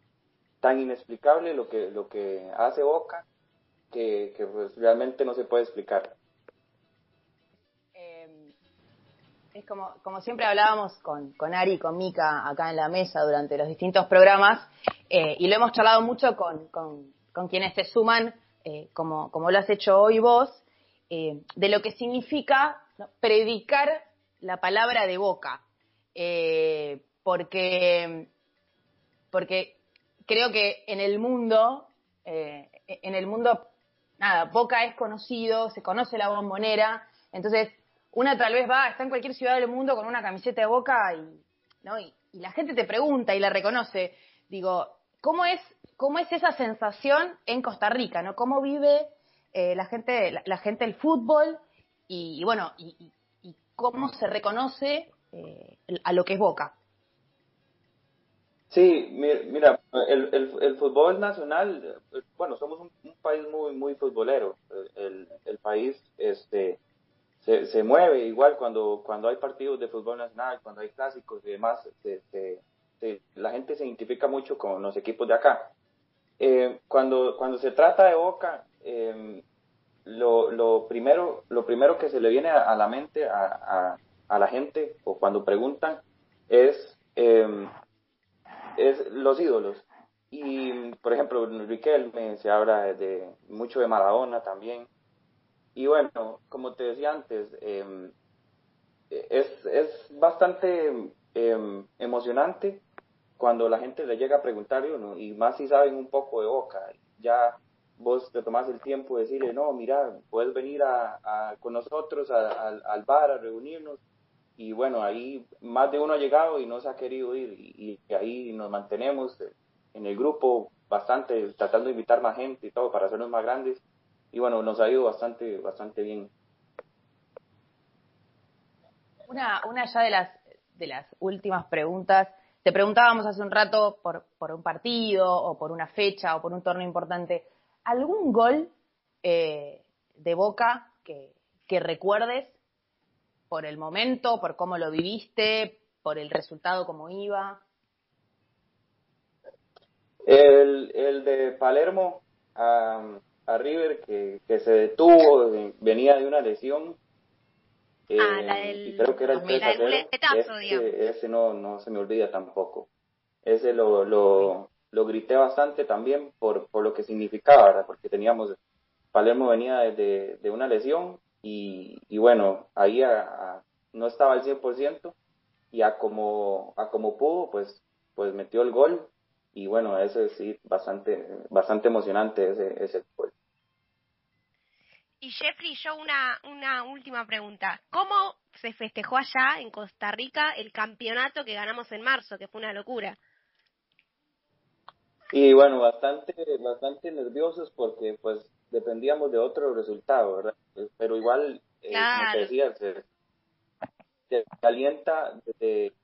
tan inexplicable lo que, lo que hace Boca que, que pues realmente no se puede explicar. Es como, como siempre hablábamos con, con Ari y con Mika acá en la mesa durante los distintos programas, eh, y lo hemos charlado mucho con, con, quienes se suman, eh, como, como lo has hecho hoy vos, eh, de lo que significa predicar la palabra de boca. porque, porque creo que en el mundo, en el mundo, nada, boca es conocido, se conoce la bombonera, entonces una tal vez va, está en cualquier ciudad del mundo con una camiseta de boca y, ¿no? y, la gente te pregunta y la reconoce. Digo, ¿cómo es, cómo es esa sensación en Costa Rica? ¿no? ¿Cómo vive eh, la, gente, la, gente el fútbol? Y, bueno, y, cómo se reconoce eh, a lo que es Boca. Sí, mira, el, el, fútbol nacional, eh, bueno, somos un, país muy muy futbolero. El, el país este se, se mueve igual cuando, cuando hay partidos de fútbol nacional, cuando hay clásicos y demás, la gente se identifica mucho con los equipos de acá. Eh, cuando, cuando se trata de Boca, em, lo, lo, primero, lo primero que se le viene a, la mente a, a, la gente, o cuando preguntan, es, em, es los ídolos. Y, por ejemplo, Riquelme se habla de, mucho de Maradona también. Y bueno, como te decía antes, em, es, es bastante em, emocionante cuando la gente le llega a preguntar, uno, y más si saben un poco de boca. Ya vos te tomás el tiempo de decirle, no, mira, puedes venir a, con nosotros al bar a reunirnos. Y bueno, ahí más de uno ha llegado y no se ha querido ir. Y, y ahí nos mantenemos en el grupo bastante, tratando de invitar más gente y todo para hacernos más grandes y bueno, nos ha ido bastante, bastante bien. Una, una ya de las, de las últimas preguntas. Te preguntábamos hace un rato por, por un partido o por una fecha o por un torneo importante. ¿Algún gol eh, de Boca que, que recuerdes por el momento, por cómo lo viviste, por el resultado, cómo iba? El, el de Palermo a River, que, que, se detuvo, venía de una lesión. Eh, ah, la del, y creo que era el 3 ese, ese, no, no se me olvida tampoco. Ese lo, lo, lo grité bastante también por, por lo que significaba, ¿verdad? porque teníamos, Palermo venía de, de una lesión y, y bueno, ahí no estaba al 100% y a como, a como pudo, pues, pues metió el gol y bueno, ese sí, bastante, bastante emocionante ese, ese gol. Y Jeffrey, yo una, una última pregunta. ¿Cómo se festejó allá en Costa Rica el campeonato que ganamos en marzo, que fue una locura? Y bueno, bastante, bastante nerviosos porque pues dependíamos de otro resultado, ¿verdad? Pero igual, eh, como te decía, se, calienta desde,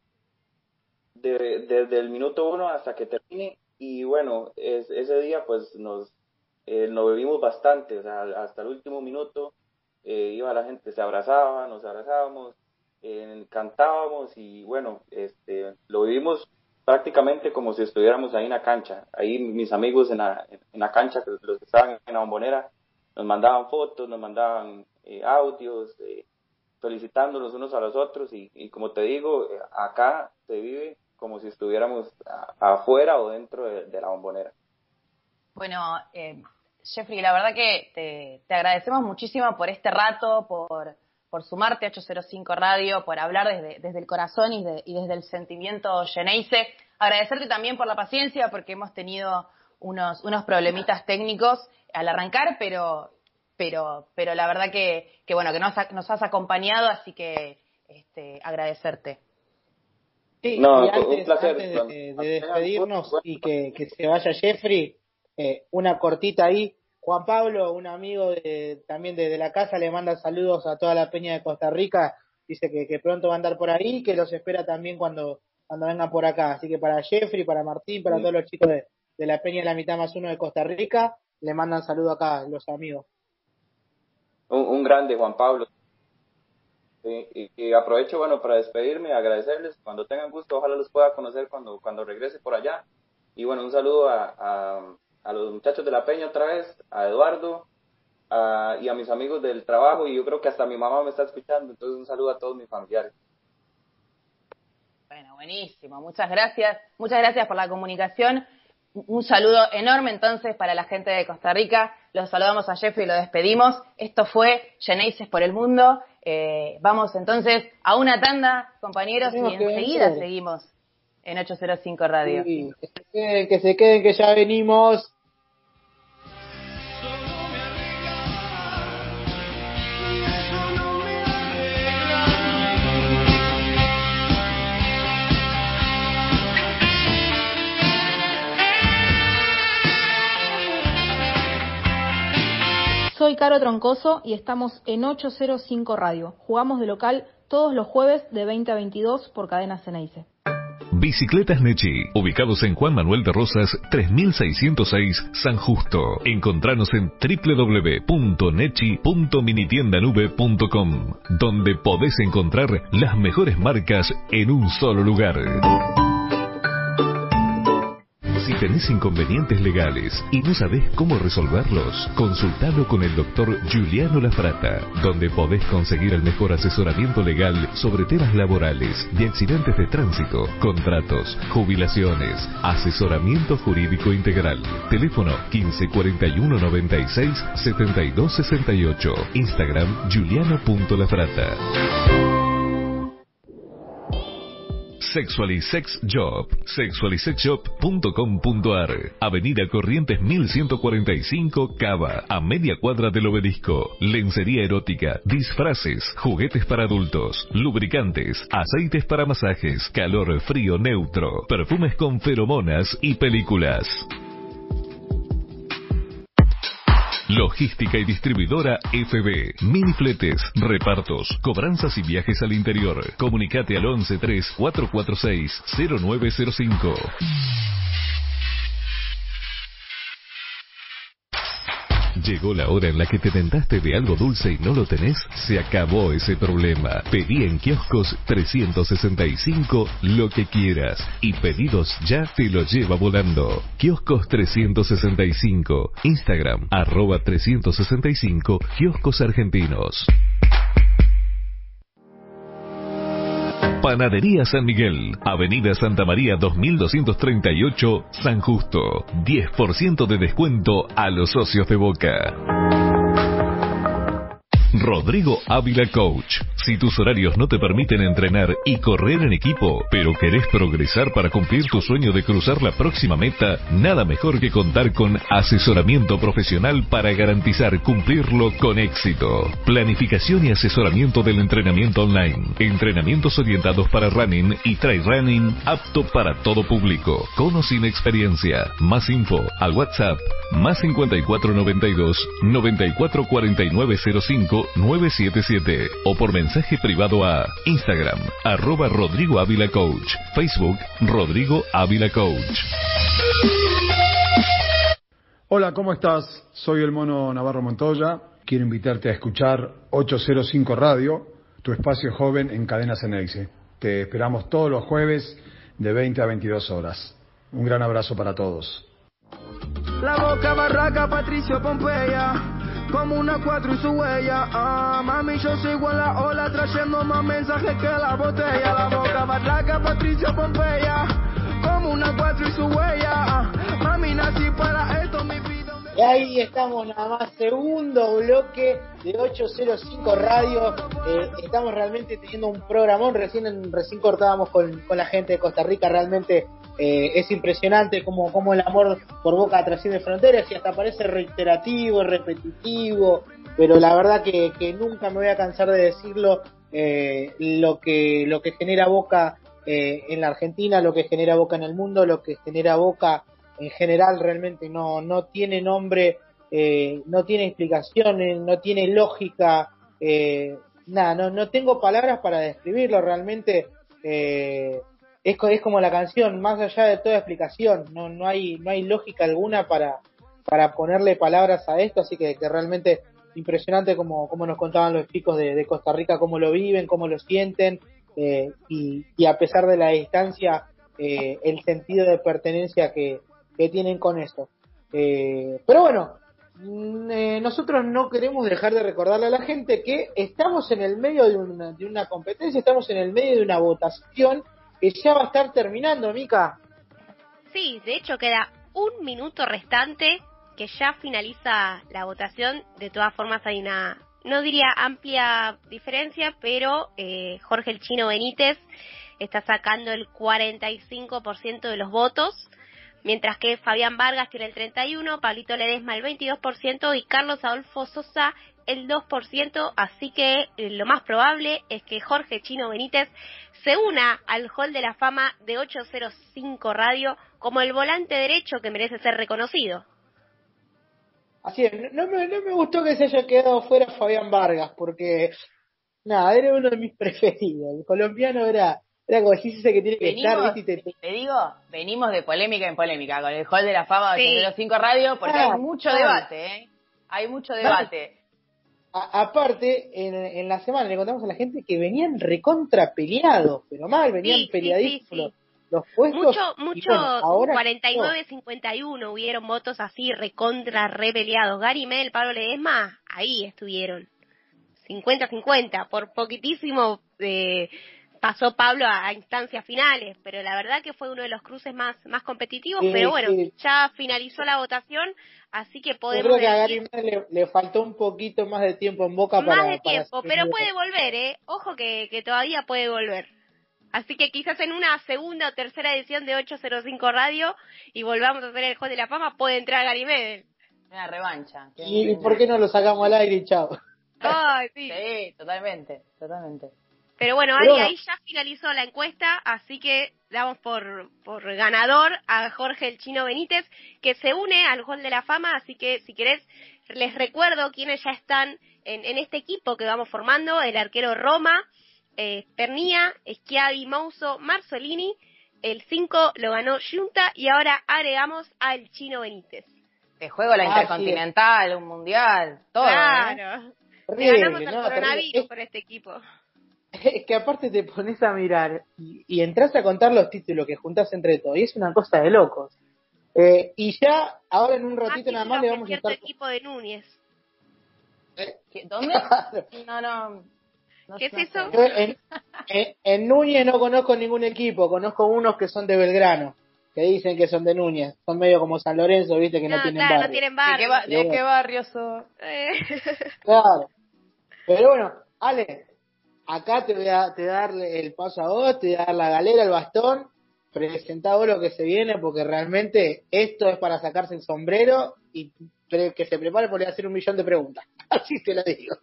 desde el minuto uno hasta que termine y bueno, es, ese día pues nos, eh, nos bebimos bastante, o sea, hasta el último minuto eh, iba la gente, se abrazaba, nos abrazábamos, eh, cantábamos y bueno, este, lo vivimos prácticamente como si estuviéramos ahí en la cancha. Ahí mis amigos en la, en la cancha, los que estaban en la bombonera, nos mandaban fotos, nos mandaban eh, audios, eh, felicitándonos unos a los otros y, y como te digo, eh, acá se vive como si estuviéramos afuera o dentro de, la bombonera. Bueno, eh, Jeffrey, la verdad que te, te, agradecemos muchísimo por este rato, por, por sumarte a 805 Radio, por hablar desde, desde el corazón y, de, y desde el sentimiento Geneise. Agradecerte también por la paciencia, porque hemos tenido unos, unos problemitas técnicos al arrancar, pero, pero, pero la verdad que, que bueno, que nos, nos has acompañado, así que este, agradecerte. Sí, no, y antes, de, despedirnos y que, que, se vaya Jeffrey, eh, una cortita ahí. Juan Pablo, un amigo de, también de, la casa, le manda saludos a toda la peña de Costa Rica. Dice que, que pronto va a andar por ahí y que los espera también cuando, cuando vengan por acá. Así que para Jeffrey, para Martín, para todos los chicos de, de la peña de la mitad más uno de Costa Rica, le mandan saludo acá los amigos. Un, grande Juan Pablo. y, aprovecho, bueno, para despedirme, agradecerles. Cuando tengan gusto, ojalá los pueda conocer cuando, cuando regrese por allá. Y bueno, un saludo a, a, los muchachos de la Peña otra vez, a Eduardo y a mis amigos del trabajo. Y yo creo que hasta mi mamá me está escuchando. Entonces, un saludo a todos mis familiares. Bueno, buenísimo. Muchas gracias. Muchas gracias por la comunicación. Un saludo enorme entonces para la gente de Costa Rica. Los saludamos a Jeffrey y lo despedimos. Esto fue Genesis por el Mundo. Eh, vamos entonces a una tanda, compañeros, y enseguida seguimos en 805 Radio. que, se queden, que se queden, que ya venimos. Soy Caro Troncoso y estamos en 805 Radio. Jugamos de local todos los jueves de 20 a 22 por cadena Ceneice. Bicicletas Nechi, ubicados en Juan Manuel de Rosas 3606 San Justo. Encontranos en www.nechi.minitiendanube.com, donde podés encontrar las mejores marcas en un solo lugar. Tenés inconvenientes legales y no sabés cómo resolverlos, consultalo con el doctor Giuliano Lafrata, donde podés conseguir el mejor asesoramiento legal sobre temas laborales, de accidentes de tránsito, contratos, jubilaciones, asesoramiento jurídico integral. Teléfono 15 41 96 72 68. Instagram juliano.lafrata. Sexualisex Job. Avenida Corrientes 1145 Cava. A media cuadra del obelisco. Lencería erótica. Disfraces. Juguetes para adultos. Lubricantes. Aceites para masajes. Calor frío neutro. Perfumes con feromonas y películas. Logística y distribuidora FB. Minifletes, repartos, cobranzas y viajes al interior. Comunicate al 113 446 0905. Llegó la hora en la que te tentaste de algo dulce y no lo tenés. Se acabó ese problema. Pedí en kioscos 365 lo que quieras y pedidos ya te lo lleva volando. Kioscos 365. Instagram arroba 365 kioscos argentinos. Panadería San Miguel, Avenida Santa María 2238, San Justo. 10% de descuento a los socios de Boca. Rodrigo Ávila Coach. Si tus horarios no te permiten entrenar y correr en equipo, pero querés progresar para cumplir tu sueño de cruzar la próxima meta, nada mejor que contar con asesoramiento profesional para garantizar cumplirlo con éxito. Planificación y asesoramiento del entrenamiento online. Entrenamientos orientados para running y trail running apto para todo público. Con o sin experiencia. Más info al WhatsApp más 5492 944905 977 o por mensaje privado a Instagram arroba Rodrigo Ávila Coach, Facebook Rodrigo Ávila Coach. Hola, ¿cómo estás? Soy el mono Navarro Montoya. Quiero invitarte a escuchar 805 Radio, tu espacio joven en Cadena Ceneice. Te esperamos todos los jueves de 20 a 22 horas. Un gran abrazo para todos. La boca barraca Patricio Pompeya como una cuatro y su huella. Ah, mami, yo sigo en la ola trayendo más mensajes que la botella. La boca barraca, Patricia Pompeya, como una cuatro y su huella. Ah, mami, nací para esto, mi vida. Y ahí estamos nada más, segundo bloque de 805 Radio. Eh, estamos realmente teniendo un programón, recién, recién cortábamos con, con la gente de Costa Rica, realmente eh, es impresionante como, como el amor por Boca trasciende fronteras y hasta parece reiterativo, repetitivo, pero la verdad que, que nunca me voy a cansar de decirlo, eh, lo, que, lo que genera Boca eh, en la Argentina, lo que genera Boca en el mundo, lo que genera Boca en general realmente no, no tiene nombre, no tiene explicaciones, no tiene lógica, nada, no, no tengo palabras para describirlo realmente. Eh, es, es como la canción, más allá de toda explicación, no, no, hay, no hay lógica alguna para, para ponerle palabras a esto, así que, realmente impresionante como, como nos contaban los chicos de, Costa Rica, cómo lo viven, cómo lo sienten, eh, y, y, a pesar de la distancia, eh, el sentido de pertenencia que, que tienen con esto. Eh, pero bueno, mm, nosotros no queremos dejar de recordarle a la gente que estamos en el medio de una, de una competencia, estamos en el medio de una votación que ya va a estar terminando, Mica. Sí, de hecho queda un minuto restante que ya finaliza la votación. De todas formas hay una, no diría amplia diferencia, pero eh, Jorge el Chino Benítez está sacando el 45% de los votos, mientras que Fabián Vargas tiene el 31%, Pablito Ledesma el 22% y Carlos Adolfo Sosa el 2%, así que eh, lo más probable es que Jorge Chino Benítez se una al Hall de la Fama de 805 Radio como el volante derecho que merece ser reconocido. Así es, no me, no me gustó que se haya quedado fuera Fabián Vargas, porque, nada, era uno de mis preferidos. El colombiano era, era como dijiste que tiene que estar, Te... digo, venimos de polémica en polémica con el Hall de la Fama de 805 Radio, porque hay mucho debate, ¿eh? Hay mucho debate aparte, en, en, la semana le contamos a la gente que venían recontra peleados, pero mal, venían peleadísimos los, puestos. Mucho, mucho, 49-51 hubieron votos así, recontra, repeleados. Gary Mel, Pablo Ledesma, ahí estuvieron. 50-50, por poquitísimo eh, pasó Pablo a, instancias finales, pero la verdad que fue uno de los cruces más, más competitivos, pero bueno, ya finalizó la votación, así que podemos Yo creo que a Gary le, le, faltó un poquito más de tiempo en Boca más para... Más de tiempo, pero puede volver, ¿eh? Ojo que, que todavía puede volver. Así que quizás en una segunda o tercera edición de 805 Radio y volvamos a hacer el juego de la fama, puede entrar Gary Medel. Una revancha. ¿Y, por qué no lo sacamos al aire y chao? Ay, sí. sí, totalmente, totalmente. Pero bueno, Ari, ahí ya finalizó la encuesta, así que damos por, por ganador a Jorge el Chino Benítez, que se une al Hall de la Fama, así que si querés, les recuerdo quiénes ya están en, en este equipo que vamos formando, el arquero Roma, eh, Pernía, Schiavi, Mouso, Marzolini, el 5 lo ganó Junta y ahora agregamos al Chino Benítez. Te juego la Ah, Intercontinental, un Mundial, todo. ¿eh? Claro. Le Horrible, ganamos al ¿no? coronavirus Terrible. con este equipo. Es que aparte te pones a mirar y, y entras a contar los títulos que juntás entre todos y es una cosa de locos. Eh, y ya, ahora en un ratito nada más le vamos a cierto estar... equipo de Núñez. ¿Qué- ¿Dónde? No, no. no ¿Qué es eso? en, en, en Núñez no conozco ningún equipo, conozco unos que son de Belgrano, que dicen que son de Núñez. Son medio como San Lorenzo, viste, que no, No, tienen claro, barrio. no tienen ¿De qué, barrio. ba- de qué barrio sos? Eh. Claro. Pero bueno, Ale, acá te voy a te darle el paso a vos, te voy a dar la galera, el bastón, presentá vos lo que se viene, porque realmente esto es para sacarse el sombrero y que se prepare a hacer un millón de preguntas. Así te lo digo.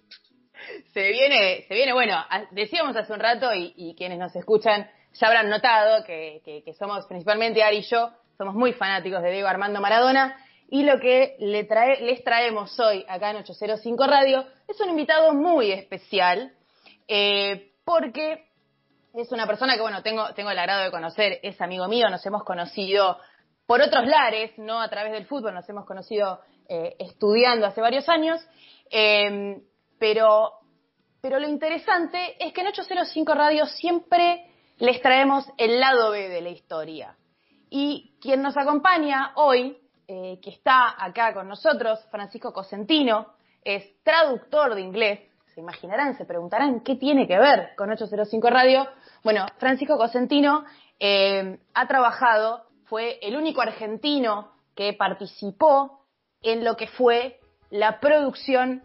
Se viene, se viene, bueno, decíamos hace un rato y, y quienes nos escuchan ya habrán notado que, que- que somos, principalmente Ari y yo, somos muy fanáticos de Diego Armando Maradona y lo que le trae, les traemos hoy acá en 805 Radio es un invitado muy especial eh, porque es una persona que, bueno, tengo, tengo el agrado de conocer, es amigo mío, nos hemos conocido por otros lares, no a través del fútbol, nos hemos conocido eh, estudiando hace varios años, eh, pero, pero lo interesante es que en 805 Radio siempre les traemos el lado B de la historia. Y quien nos acompaña hoy, eh, que está acá con nosotros, Francisco Cosentino, es traductor de inglés. Se imaginarán, se preguntarán qué tiene que ver con 805 Radio. Bueno, Francisco Cosentino eh, ha trabajado, fue el único argentino que participó en lo que fue la producción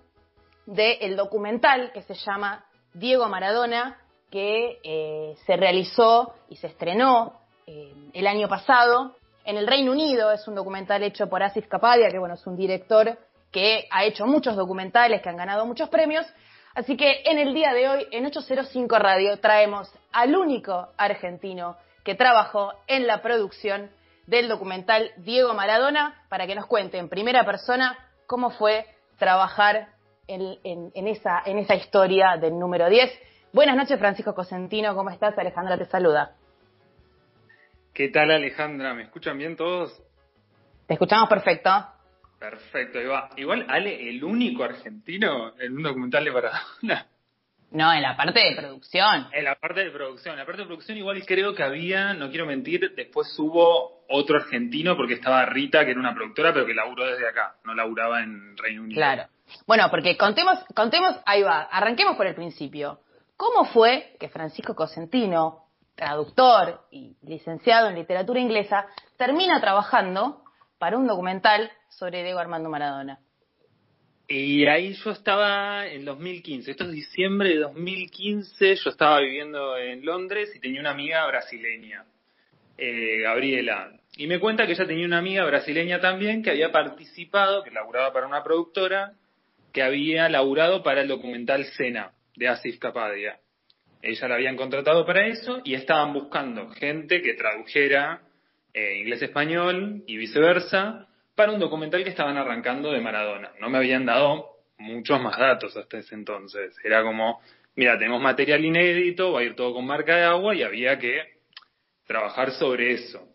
del documental que se llama Diego Maradona, que eh, se realizó y se estrenó eh, el año pasado en el Reino Unido. Es un documental hecho por Asif Kapadia, que bueno, es un director que ha hecho muchos documentales, que han ganado muchos premios. Así que en el día de hoy, en 805 Radio, traemos al único argentino que trabajó en la producción del documental Diego Maradona para que nos cuente en primera persona cómo fue trabajar en, en- en esa, en esa historia del número 10. Buenas noches, Francisco Cosentino, ¿cómo estás? Alejandra te saluda. ¿Qué tal Alejandra? ¿Me escuchan bien todos? Te escuchamos perfecto. Perfecto, ahí va. Igual Ale, el único argentino en un documental de Maradona. No, en la parte de producción. En la parte de producción. En la parte de producción igual creo que había, no quiero mentir, después hubo otro argentino porque estaba Rita, que era una productora, pero que laburó desde acá, no laburaba en Reino Unido. Claro. Bueno, porque contemos, contemos, ahí va, arranquemos por el principio. ¿Cómo fue que Francisco Cosentino, traductor y licenciado en literatura inglesa, termina trabajando para un documental sobre Diego Armando Maradona? Y ahí yo estaba en 2015, esto es diciembre de 2015, yo estaba viviendo en Londres y tenía una amiga brasileña, eh, Gabriela. Y me cuenta que ella tenía una amiga brasileña también que había participado, que laburaba para una productora, que había laburado para el documental Cena de Asif Kapadia. Ella la habían contratado para eso y estaban buscando gente que tradujera eh, inglés-español y viceversa para un documental que estaban arrancando de Maradona. No me habían dado muchos más datos hasta ese entonces. Era como, mira, tenemos material inédito, va a ir todo con marca de agua y había que trabajar sobre eso.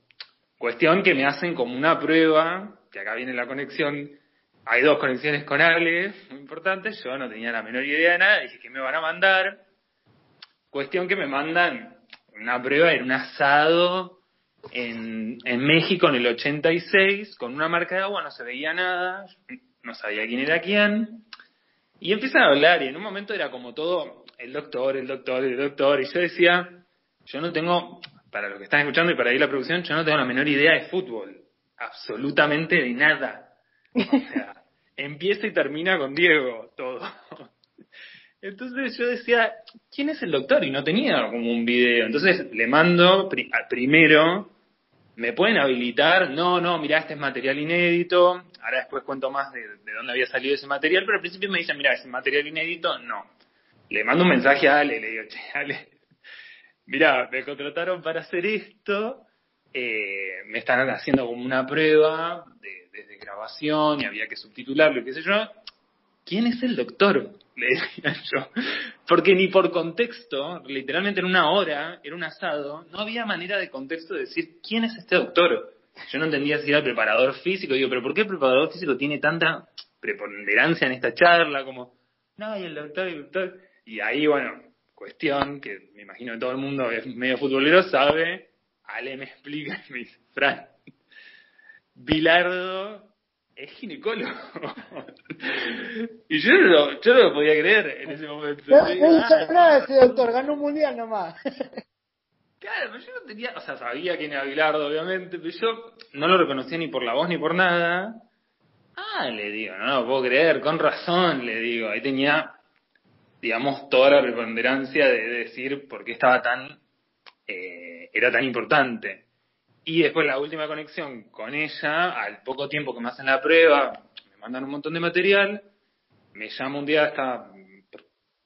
Cuestión que me hacen como una prueba, que acá viene la conexión, hay dos conexiones con Ale, muy importantes, yo no tenía la menor idea de nada, dije que me van a mandar. Cuestión que me mandan una prueba en un asado en, México en el 86, con una marca de agua, no se veía nada, no sabía quién era quién. Y empiezan a hablar, y en un momento era como todo, el doctor, el doctor, el doctor, y yo decía, yo no tengo, para los que están escuchando y para ir la producción, yo no tengo la menor idea de fútbol, absolutamente de nada. O sea, empieza y termina con Diego, todo. Entonces yo decía, ¿quién es el doctor? Y no tenía como un video. Entonces le mando pri- primero, ¿me pueden habilitar? No, no, mira, este es material inédito. Ahora después cuento más de, de dónde había salido ese material, pero al principio me dicen, mira, ese material inédito, no. le mando un mensaje a Ale, le digo, che, Ale, mira, me contrataron para hacer esto, eh, me están haciendo como una prueba de, de, grabación y había que subtitularlo, qué sé yo. ¿Quién es el doctor? Le decía yo. Porque ni por contexto, literalmente en una hora, era un asado, no había manera de contexto de decir quién es este doctor. Yo no entendía si era el preparador físico. Digo, ¿pero por qué el preparador físico tiene tanta preponderancia en esta charla? Como, no, y el doctor, y el doctor. Y ahí, bueno, cuestión que me imagino que todo el mundo es medio futbolero, sabe. Ale me explica y me dice, Fran, Bilardo es ginecólogo. y yo no, lo, yo no lo podía creer en ese momento. No, no hizo nada ese doctor, ganó un mundial nomás. Claro, pero yo no tenía, o sea, sabía quién era Bilardo, obviamente, pero yo no lo reconocía ni por la voz ni por nada. Ah, le digo, no, no puedo creer, con razón, le digo, ahí tenía, digamos, toda la preponderancia de decir por qué estaba tan, eh, era tan importante. Y después la última conexión con ella, al poco tiempo que me hacen la prueba, me mandan un montón de material, me llama un día esta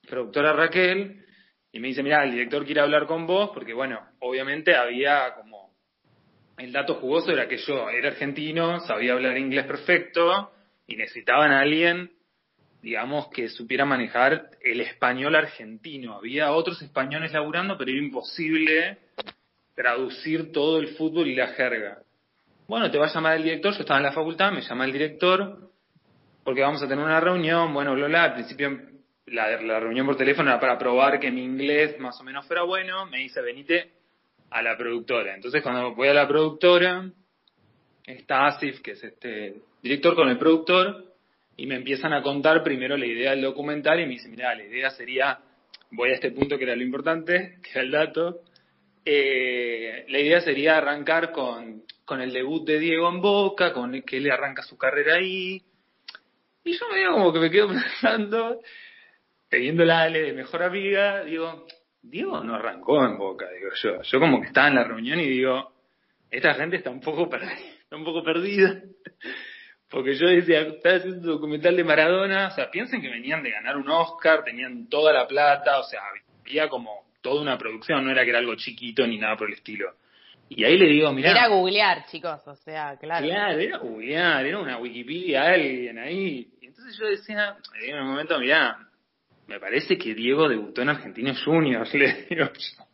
productora Raquel, y me dice, mira, el director quiere hablar con vos, porque bueno, obviamente había como, el dato jugoso era que yo era argentino, sabía hablar inglés perfecto, y necesitaban a alguien, digamos, que supiera manejar el español argentino. Había otros españoles laburando, pero era imposible traducir todo el fútbol y la jerga. Bueno, te va a llamar el director, yo estaba en la facultad, me llama el director, porque vamos a tener una reunión, bueno, bla, al principio la, reunión por teléfono era para probar que mi inglés más o menos fuera bueno, me dice, venite a la productora. Entonces cuando voy a la productora, está Asif, que es este director con el productor, y me empiezan a contar primero la idea del documental y me dice, mira, la idea sería, voy a este punto que era lo importante, que era el dato, eh, la idea sería arrancar con, con el debut de Diego en Boca, con que él arranca su carrera ahí, y yo me digo como que me quedo pensando, teniendo la Ale de mejor amiga, digo, Diego no arrancó en Boca, digo yo. Yo como que estaba en la reunión y digo, esta gente está un poco perdida, está un poco perdida. Porque yo decía, estaba haciendo un documental de Maradona, o sea, piensen que venían de ganar un Oscar, tenían toda la plata, o sea, había como toda una producción, no era que era algo chiquito ni nada por el estilo. Y ahí le digo, mira. Era googlear, chicos, o sea, claro. Claro, era googlear, era una Wikipedia alguien ahí. Y entonces yo decía, en un momento, mirá, me parece que Diego debutó en Argentinos Juniors, le digo yo.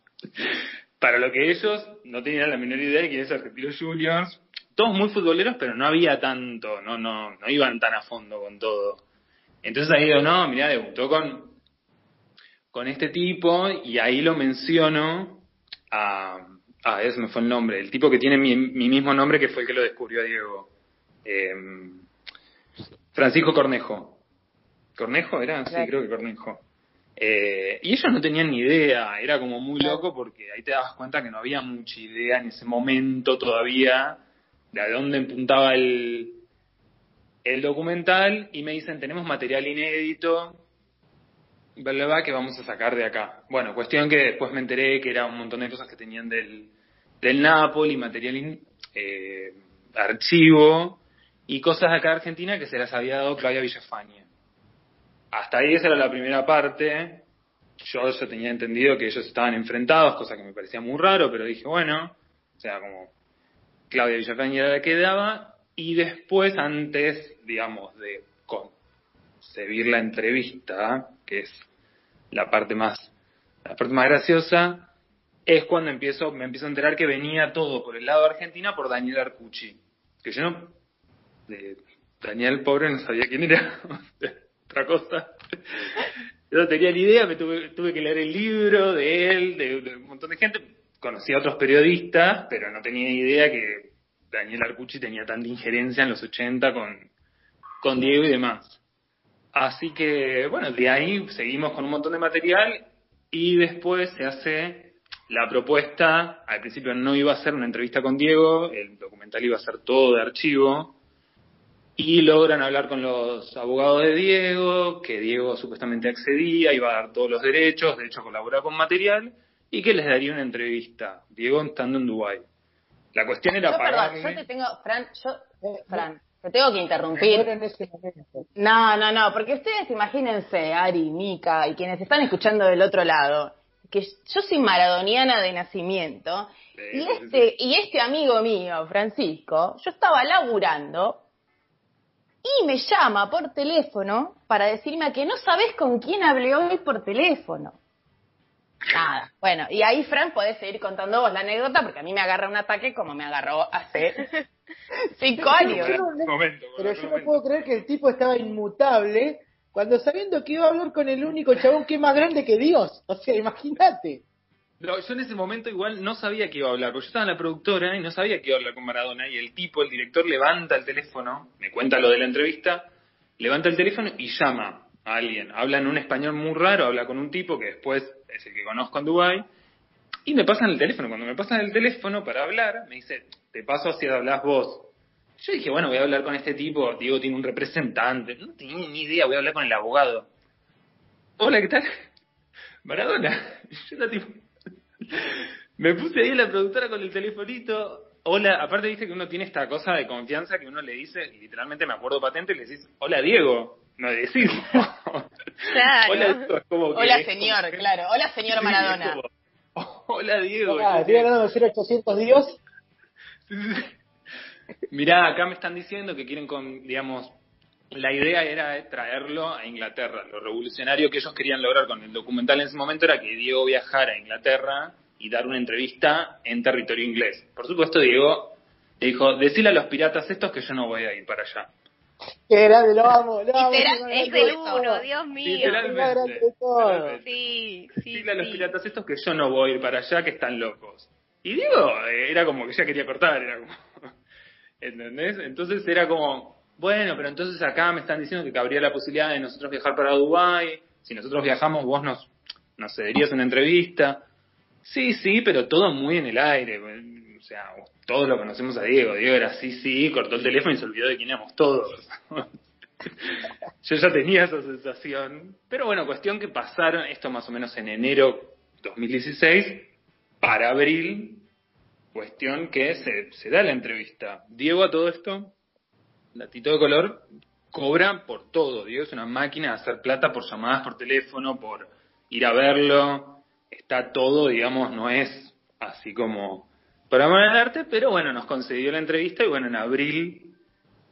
Para lo que ellos no tenían la menor idea de quién es Argentinos Juniors, todos muy futboleros, pero no había tanto, no, no, no iban tan a fondo con todo. Entonces ahí digo, no, mira, debutó con, con este tipo, y ahí lo menciono a, ah, ese me fue el nombre, el tipo que tiene mi, mi mismo nombre que fue el que lo descubrió a Diego. Eh, Francisco Cornejo. ¿Cornejo era? Sí, creo que Cornejo. Eh, y ellos no tenían ni idea, era como muy loco porque ahí te dabas cuenta que no había mucha idea en ese momento todavía de a dónde empuntaba el, el documental y me dicen tenemos material inédito, bla, que vamos a sacar de acá. Bueno, cuestión que después me enteré que era un montón de cosas que tenían del, del Napoli, material eh, archivo y cosas de acá de Argentina que se las había dado Claudia Villafaña hasta ahí esa era la primera parte. Yo ya tenía entendido que ellos estaban enfrentados, cosa que me parecía muy raro, pero dije, bueno, o sea, como Claudia Villafaña era la que daba, y después, antes, digamos, de concebir la entrevista, que es la parte más, la parte más graciosa, es cuando empiezo, me empiezo a enterar que venía todo por el lado de Argentina por Daniel Arcucci. Que yo no, de Daniel pobre no sabía quién era. otra cosa. Yo no tenía ni idea, me tuve, tuve que leer el libro de él, de, un montón de gente. Conocí a otros periodistas, pero no tenía idea que Daniel Arcucci tenía tanta injerencia en los 80 con, con Diego y demás. Así que, bueno, de ahí seguimos con un montón de material y después se hace la propuesta. Al principio no iba a ser una entrevista con Diego, el documental iba a ser todo de archivo y logran hablar con los abogados de Diego, que Diego supuestamente accedía, iba a dar todos los derechos, de hecho colabora con material, y que les daría una entrevista, Diego estando en Dubái. La cuestión era yo, pagarle... Perdón, yo te tengo, Fran, yo, Fran, te tengo que interrumpir. en momento. No, no, no, porque ustedes imagínense, Ari, Mika y quienes están escuchando del otro lado, que yo soy maradoniana de nacimiento y este y este amigo mío, Francisco, yo estaba laburando y me llama por teléfono para decirme a que no sabes con quién hablé hoy por teléfono. Nada. Bueno, y ahí, Fran, podés seguir contando vos la anécdota porque a mí me agarra un ataque como me agarró hace cinco años. Pero yo no- Momento, Pero yo no puedo creer que el tipo estaba inmutable cuando sabiendo que iba a hablar con el único chabón que es más grande que Dios. O sea, imagínate. No, yo en ese momento igual no sabía que iba a hablar, porque yo estaba en la productora y no sabía que iba a hablar con Maradona. Y el tipo, el director, levanta el teléfono, me cuenta lo de la entrevista, levanta el teléfono y llama a alguien. Habla en un español muy raro, habla con un tipo que después es el que conozco en Dubái. Y me pasan el teléfono. Cuando me pasan el teléfono para hablar, me dice, te paso si hablas vos. Yo dije, bueno, voy a hablar con este tipo. Diego tiene un representante. No tenía ni idea, voy a hablar con el abogado. Hola, ¿qué tal? Maradona. Yo era tipo... Me puse ahí la productora con el telefonito. Hola, aparte dice que uno tiene esta cosa de confianza que uno le dice, y literalmente me acuerdo patente, le decís, hola Diego. No le decís. Claro. hola Diego, es como que- Hola, es como- señor, claro. Hola, señor Sí, Maradona. es como, hola Diego. Hablando de 0800 Dios. Mirá, acá me están diciendo que quieren con, digamos, la idea era traerlo a Inglaterra. Lo revolucionario que ellos querían lograr con el documental en ese momento era que Diego viajara a Inglaterra y dar una entrevista en territorio inglés. Por supuesto, Diego le dijo, decile a los piratas estos que yo no voy a ir para allá. Que grande, lo amo, lo amo. Es el uno, Dios mío. Literalmente. Sí, sí, Decile a los piratas estos que yo no voy a ir para allá, que están locos. Y Diego era como que ya quería cortar, era como... ¿Entendés? Entonces era como, bueno, pero entonces acá me están diciendo que cabría la posibilidad de nosotros viajar para Dubái. Si nosotros viajamos, vos nos, nos cederías una entrevista. Sí, sí, pero todo muy en el aire. O sea, todos lo conocemos a Diego. Diego era sí, sí, cortó el teléfono y se olvidó de quién éramos todos. Yo ya tenía esa sensación. Pero bueno, cuestión que pasaron, esto más o menos en enero 2016, para abril, cuestión que se, se da la entrevista. Diego a todo esto, datito de color, cobra por todo. Diego es una máquina de hacer plata por llamadas por teléfono, por ir a verlo. Está todo, digamos, no es así como amor al arte, pero bueno, nos concedió la entrevista y bueno, en abril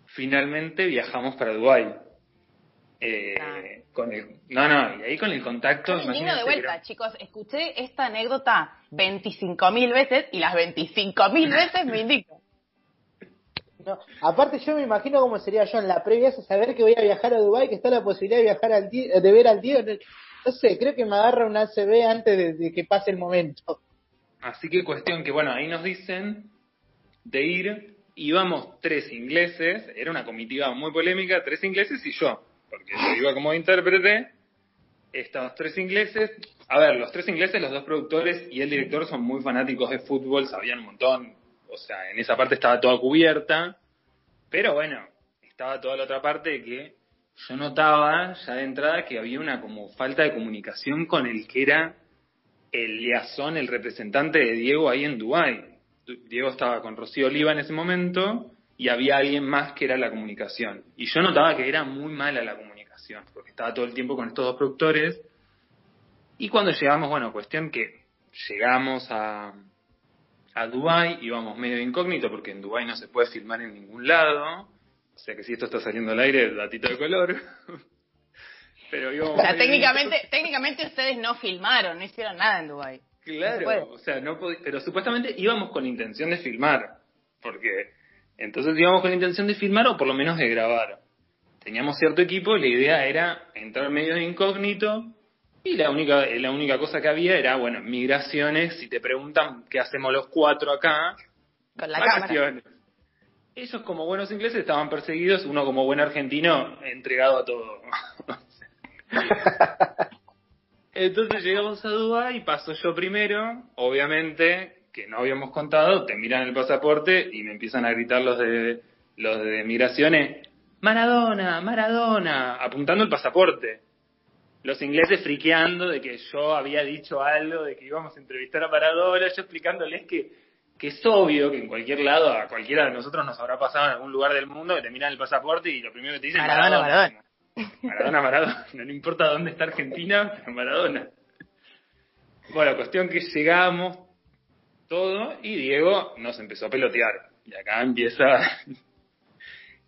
finalmente viajamos para Dubái. Eh, con el, no, no, y ahí con el contacto. Indigno de vuelta, era- chicos. Escuché esta anécdota 25.000 veces y las 25.000 veces me indigno. No, aparte yo me imagino cómo sería yo en la previa esa saber que voy a viajar a Dubai que está la posibilidad de viajar al Die- de ver al Diego. No sé, creo que me agarra un ACB antes de, de que pase el momento. Así que cuestión que, bueno, ahí nos dicen de ir, íbamos tres ingleses, era una comitiva muy polémica, tres ingleses y yo, porque yo iba como intérprete, estos tres ingleses, a ver, los tres ingleses, los dos productores y el director son muy fanáticos de fútbol, sabían un montón, o sea, en esa parte estaba toda cubierta, pero bueno, estaba toda la otra parte que yo notaba ya de entrada que había una como falta de comunicación con el que era el liazón, el representante de Diego ahí en Dubái. Diego estaba con Rocío Oliva en ese momento y había alguien más que era la comunicación. Y yo notaba que era muy mala la comunicación, porque estaba todo el tiempo con estos dos productores. Y cuando llegamos, bueno, cuestión que llegamos a, a Dubái, íbamos medio incógnito, porque en Dubái no se puede filmar en ningún lado. O sea que si esto está saliendo al aire, datito de color. Pero íbamos O sea, técnicamente, técnicamente ustedes no filmaron, no hicieron nada en Dubai. Claro, No o sea, no pero supuestamente íbamos con la intención de filmar, porque entonces íbamos con la intención de filmar o por lo menos de grabar. Teníamos cierto equipo, la idea era entrar medio de incógnito y la única la única cosa que había era, bueno, migraciones, si te preguntan qué hacemos los cuatro acá, Con la cámara. vacaciones. Ellos como buenos ingleses estaban perseguidos, uno como buen argentino entregado a todo. Entonces llegamos a Dubái, paso yo primero, obviamente, que no habíamos contado, te miran el pasaporte y me empiezan a gritar los de los de migraciones, Maradona, Maradona, apuntando el pasaporte. Los ingleses friqueando de que yo había dicho algo, de que íbamos a entrevistar a Maradona, yo explicándoles que que es obvio que en cualquier lado, a cualquiera de nosotros nos habrá pasado en algún lugar del mundo que te miran el pasaporte y lo primero que te dicen Maradona, Maradona. Maradona, Maradona. No importa dónde está Argentina, Maradona. Bueno, cuestión que llegamos todo y Diego nos empezó a pelotear. Y acá empieza,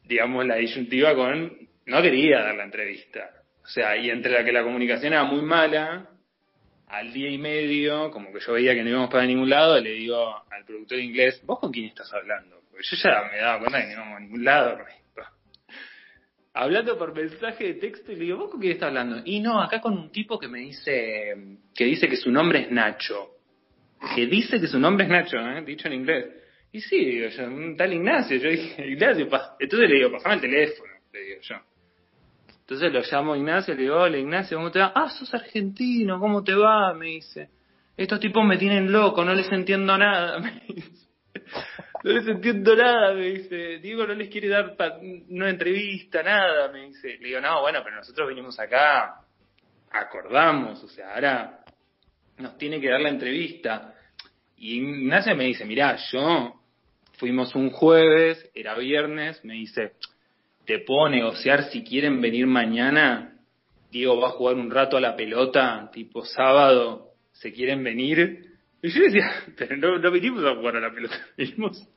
digamos, la disyuntiva con no quería dar la entrevista. O sea, y entre la que la comunicación era muy mala, al día y medio, como que yo veía que no íbamos para ningún lado, le digo al productor inglés, ¿vos con quién estás hablando? Porque yo ya me daba cuenta que no íbamos a ningún lado. Hablando por mensaje de texto y le digo, ¿vos con quién estás hablando? Y no, acá con un tipo que me dice, que dice que su nombre es Nacho. Que dice que su nombre es Nacho, ¿eh? dicho en inglés. Y sí, digo yo, tal Ignacio. Yo dije, Ignacio, entonces le digo, pasame el teléfono, le digo yo. Entonces lo llamo Ignacio, le digo, hola Ignacio, ¿cómo te va? Ah, sos argentino, ¿cómo te va? Me dice. Estos tipos me tienen loco, no les entiendo nada, me dice. No les entiendo nada, me dice. Diego no les quiere dar una entrevista, nada, me dice. Le digo, no, bueno, pero nosotros vinimos acá, acordamos, o sea, ahora nos tiene que dar la entrevista. Y Ignacio me dice, mirá, yo fuimos un jueves, era viernes, me dice, te puedo negociar si quieren venir mañana. Diego va a jugar un rato a la pelota, tipo sábado, ¿se quieren venir? Y yo decía, pero no, no vinimos a jugar a la pelota, vinimos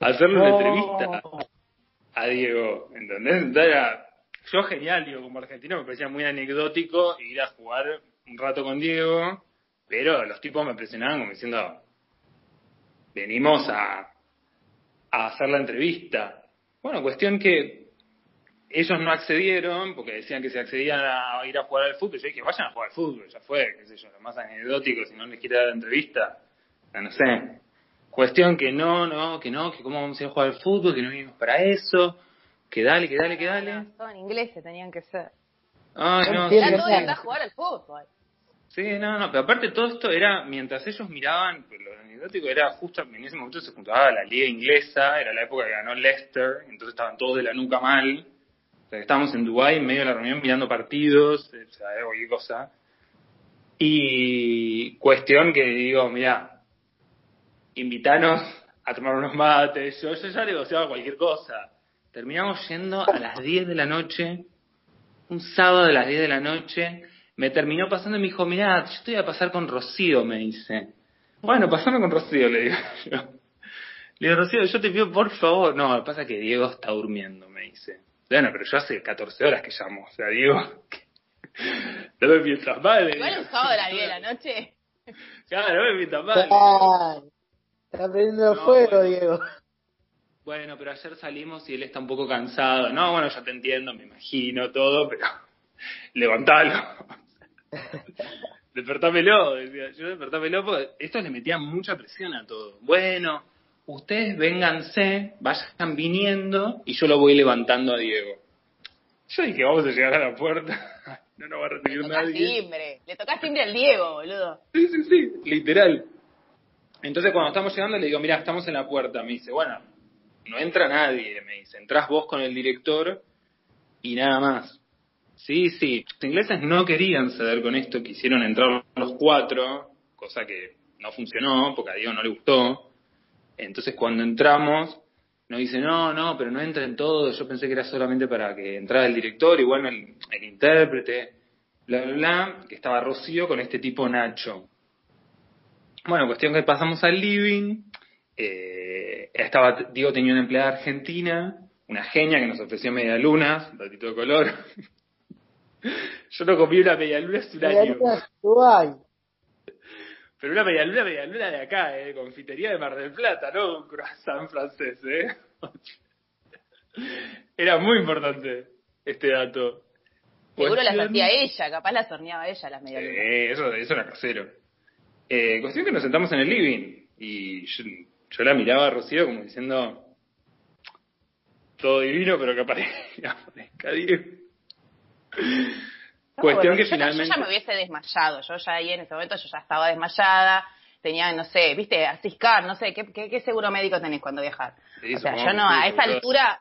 a hacerle una entrevista a Diego, ¿entendés? Era, yo genial, digo, como argentino me parecía muy anecdótico ir a jugar un rato con Diego, pero los tipos me presionaban como diciendo, venimos a, a hacer la entrevista. Bueno, cuestión que ellos no accedieron porque decían que se accedían a ir a jugar al fútbol. Yo dije, vayan a jugar al fútbol, ya fue, qué sé yo, lo más anecdótico, si no les quiere dar entrevista. no sé. Cuestión que no, no, que no, que cómo vamos a ir a jugar al fútbol, que no vinimos para eso, que dale, que dale, que dale. Todo en inglés que tenían que ser. Ay, no, Era todo de andar a jugar al fútbol. Sí, no, no, pero aparte todo esto era, mientras ellos miraban, pues, lo anecdótico era justo, en ese momento se juntaba la liga inglesa, era la época que ganó Leicester, entonces estaban todos de la nuca mal, estábamos en Dubái en medio de la reunión mirando partidos, o sea, cualquier cosa. Y cuestión que digo, mira, invitanos a tomar unos mates. Yo, yo ya negociaba cualquier cosa. Terminamos yendo a las 10 de la noche, un sábado a las 10 de la noche. Me terminó pasando y me dijo, mira, yo estoy a pasar con Rocío, me dice. Bueno, pasame con Rocío, le digo yo. Le digo, Rocío, yo te pido por favor. No, lo que pasa es que Diego está durmiendo, me dice. Bueno, pero yo hace 14 horas que llamo, o sea, digo, no me mientas mal. Igual un sábado a las 10 de la noche. Claro, no me mientas mal. está prendiendo fuego, Diego. Bueno, pero ayer salimos y él está un poco cansado. No, bueno, ya te entiendo, me imagino todo, pero levantalo. despertámelo, decía yo, despertámelo, porque esto le metía mucha presión a todo. Bueno, ustedes vénganse, vayan viniendo y yo lo voy levantando a Diego. Yo dije, vamos a llegar a la puerta, no nos va a recibir Le nadie. timbre, le tocás timbre al Diego, boludo. Sí, sí, sí, literal. Entonces cuando estamos llegando le digo, mira, estamos en la puerta. Me dice, bueno, no entra nadie, me dice, entras vos con el director y nada más. Sí, sí, los ingleses no querían ceder con esto, quisieron entrar los cuatro, cosa que no funcionó porque a Diego no le gustó. Entonces cuando entramos, nos dice, no, no, pero no entren todos, yo pensé que era solamente para que entrara el director, igual el, el intérprete, bla, bla, bla, que estaba Rocío con este tipo Nacho. Bueno, cuestión que pasamos al living, eh, estaba, Diego tenía una empleada argentina, una genia que nos ofreció media lunas, un ratito de color. Yo no comí una media luna hace un año. Pero una medialuna, medialuna de acá, ¿eh? Confitería de Mar del Plata, no un croissant francés, ¿eh? Era muy importante este dato. Seguro las hacía ella, capaz las horneaba ella las medialunas. Eh, eso, eso era casero. Eh, cuestión que nos sentamos en el living y yo, yo la miraba a Rocío como diciendo todo divino, pero que aparezca, aparezca Diego. Cuestión que yo, finalmente... Yo ya me hubiese desmayado, yo ya ahí en ese momento yo ya estaba desmayada, tenía, no sé, viste, a ciscar, no sé, ¿qué, qué, qué seguro médico tenés cuando viajar? Sí, o sea, yo no, a esa altura,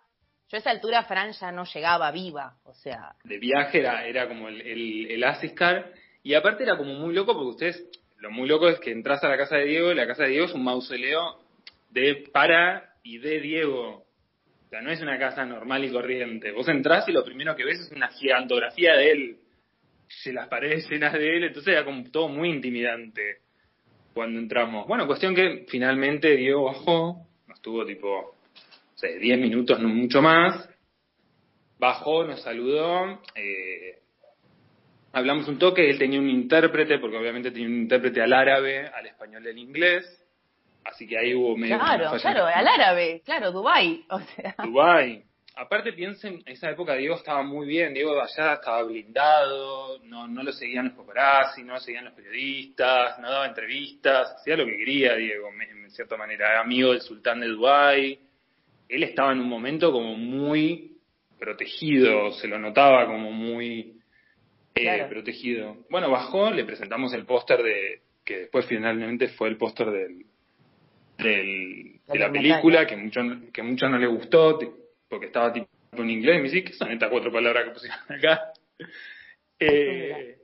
yo a esa altura Fran ya no llegaba viva, o sea, de viaje era, era como el, el, el Asiscar y aparte era como muy loco porque ustedes lo muy loco es que entras a la casa de Diego y la casa de Diego es un mausoleo de para y de Diego. O sea, no es una casa normal y corriente. Vos entrás y lo primero que ves es una gigantografía de él. Las paredes llenas de él, entonces era como todo muy intimidante cuando entramos. Bueno, cuestión que finalmente Diego bajó, nos tuvo tipo, no sé, 10 minutos, no mucho más. Bajó, nos saludó, eh, hablamos un toque, él tenía un intérprete, porque obviamente tenía un intérprete al árabe, al español y al inglés. Así que ahí hubo medio. Claro, claro, al árabe, claro, Dubai, o sea. Dubai. Aparte piensen, en esa época Diego estaba muy bien, Diego de allá estaba blindado, no, no lo seguían los paparazzi, no lo seguían los periodistas, no daba entrevistas, hacía lo que quería Diego, en cierta manera, era amigo del sultán de Dubái. Él estaba en un momento como muy protegido, se lo notaba como muy eh, protegido. Bueno, bajó, le presentamos el póster de, que después finalmente fue el póster del, del, de la película, que mucho, que mucho no le gustó, porque estaba tipo en inglés, y me dice, ¿qué son estas cuatro palabras que pusieron acá? Eh,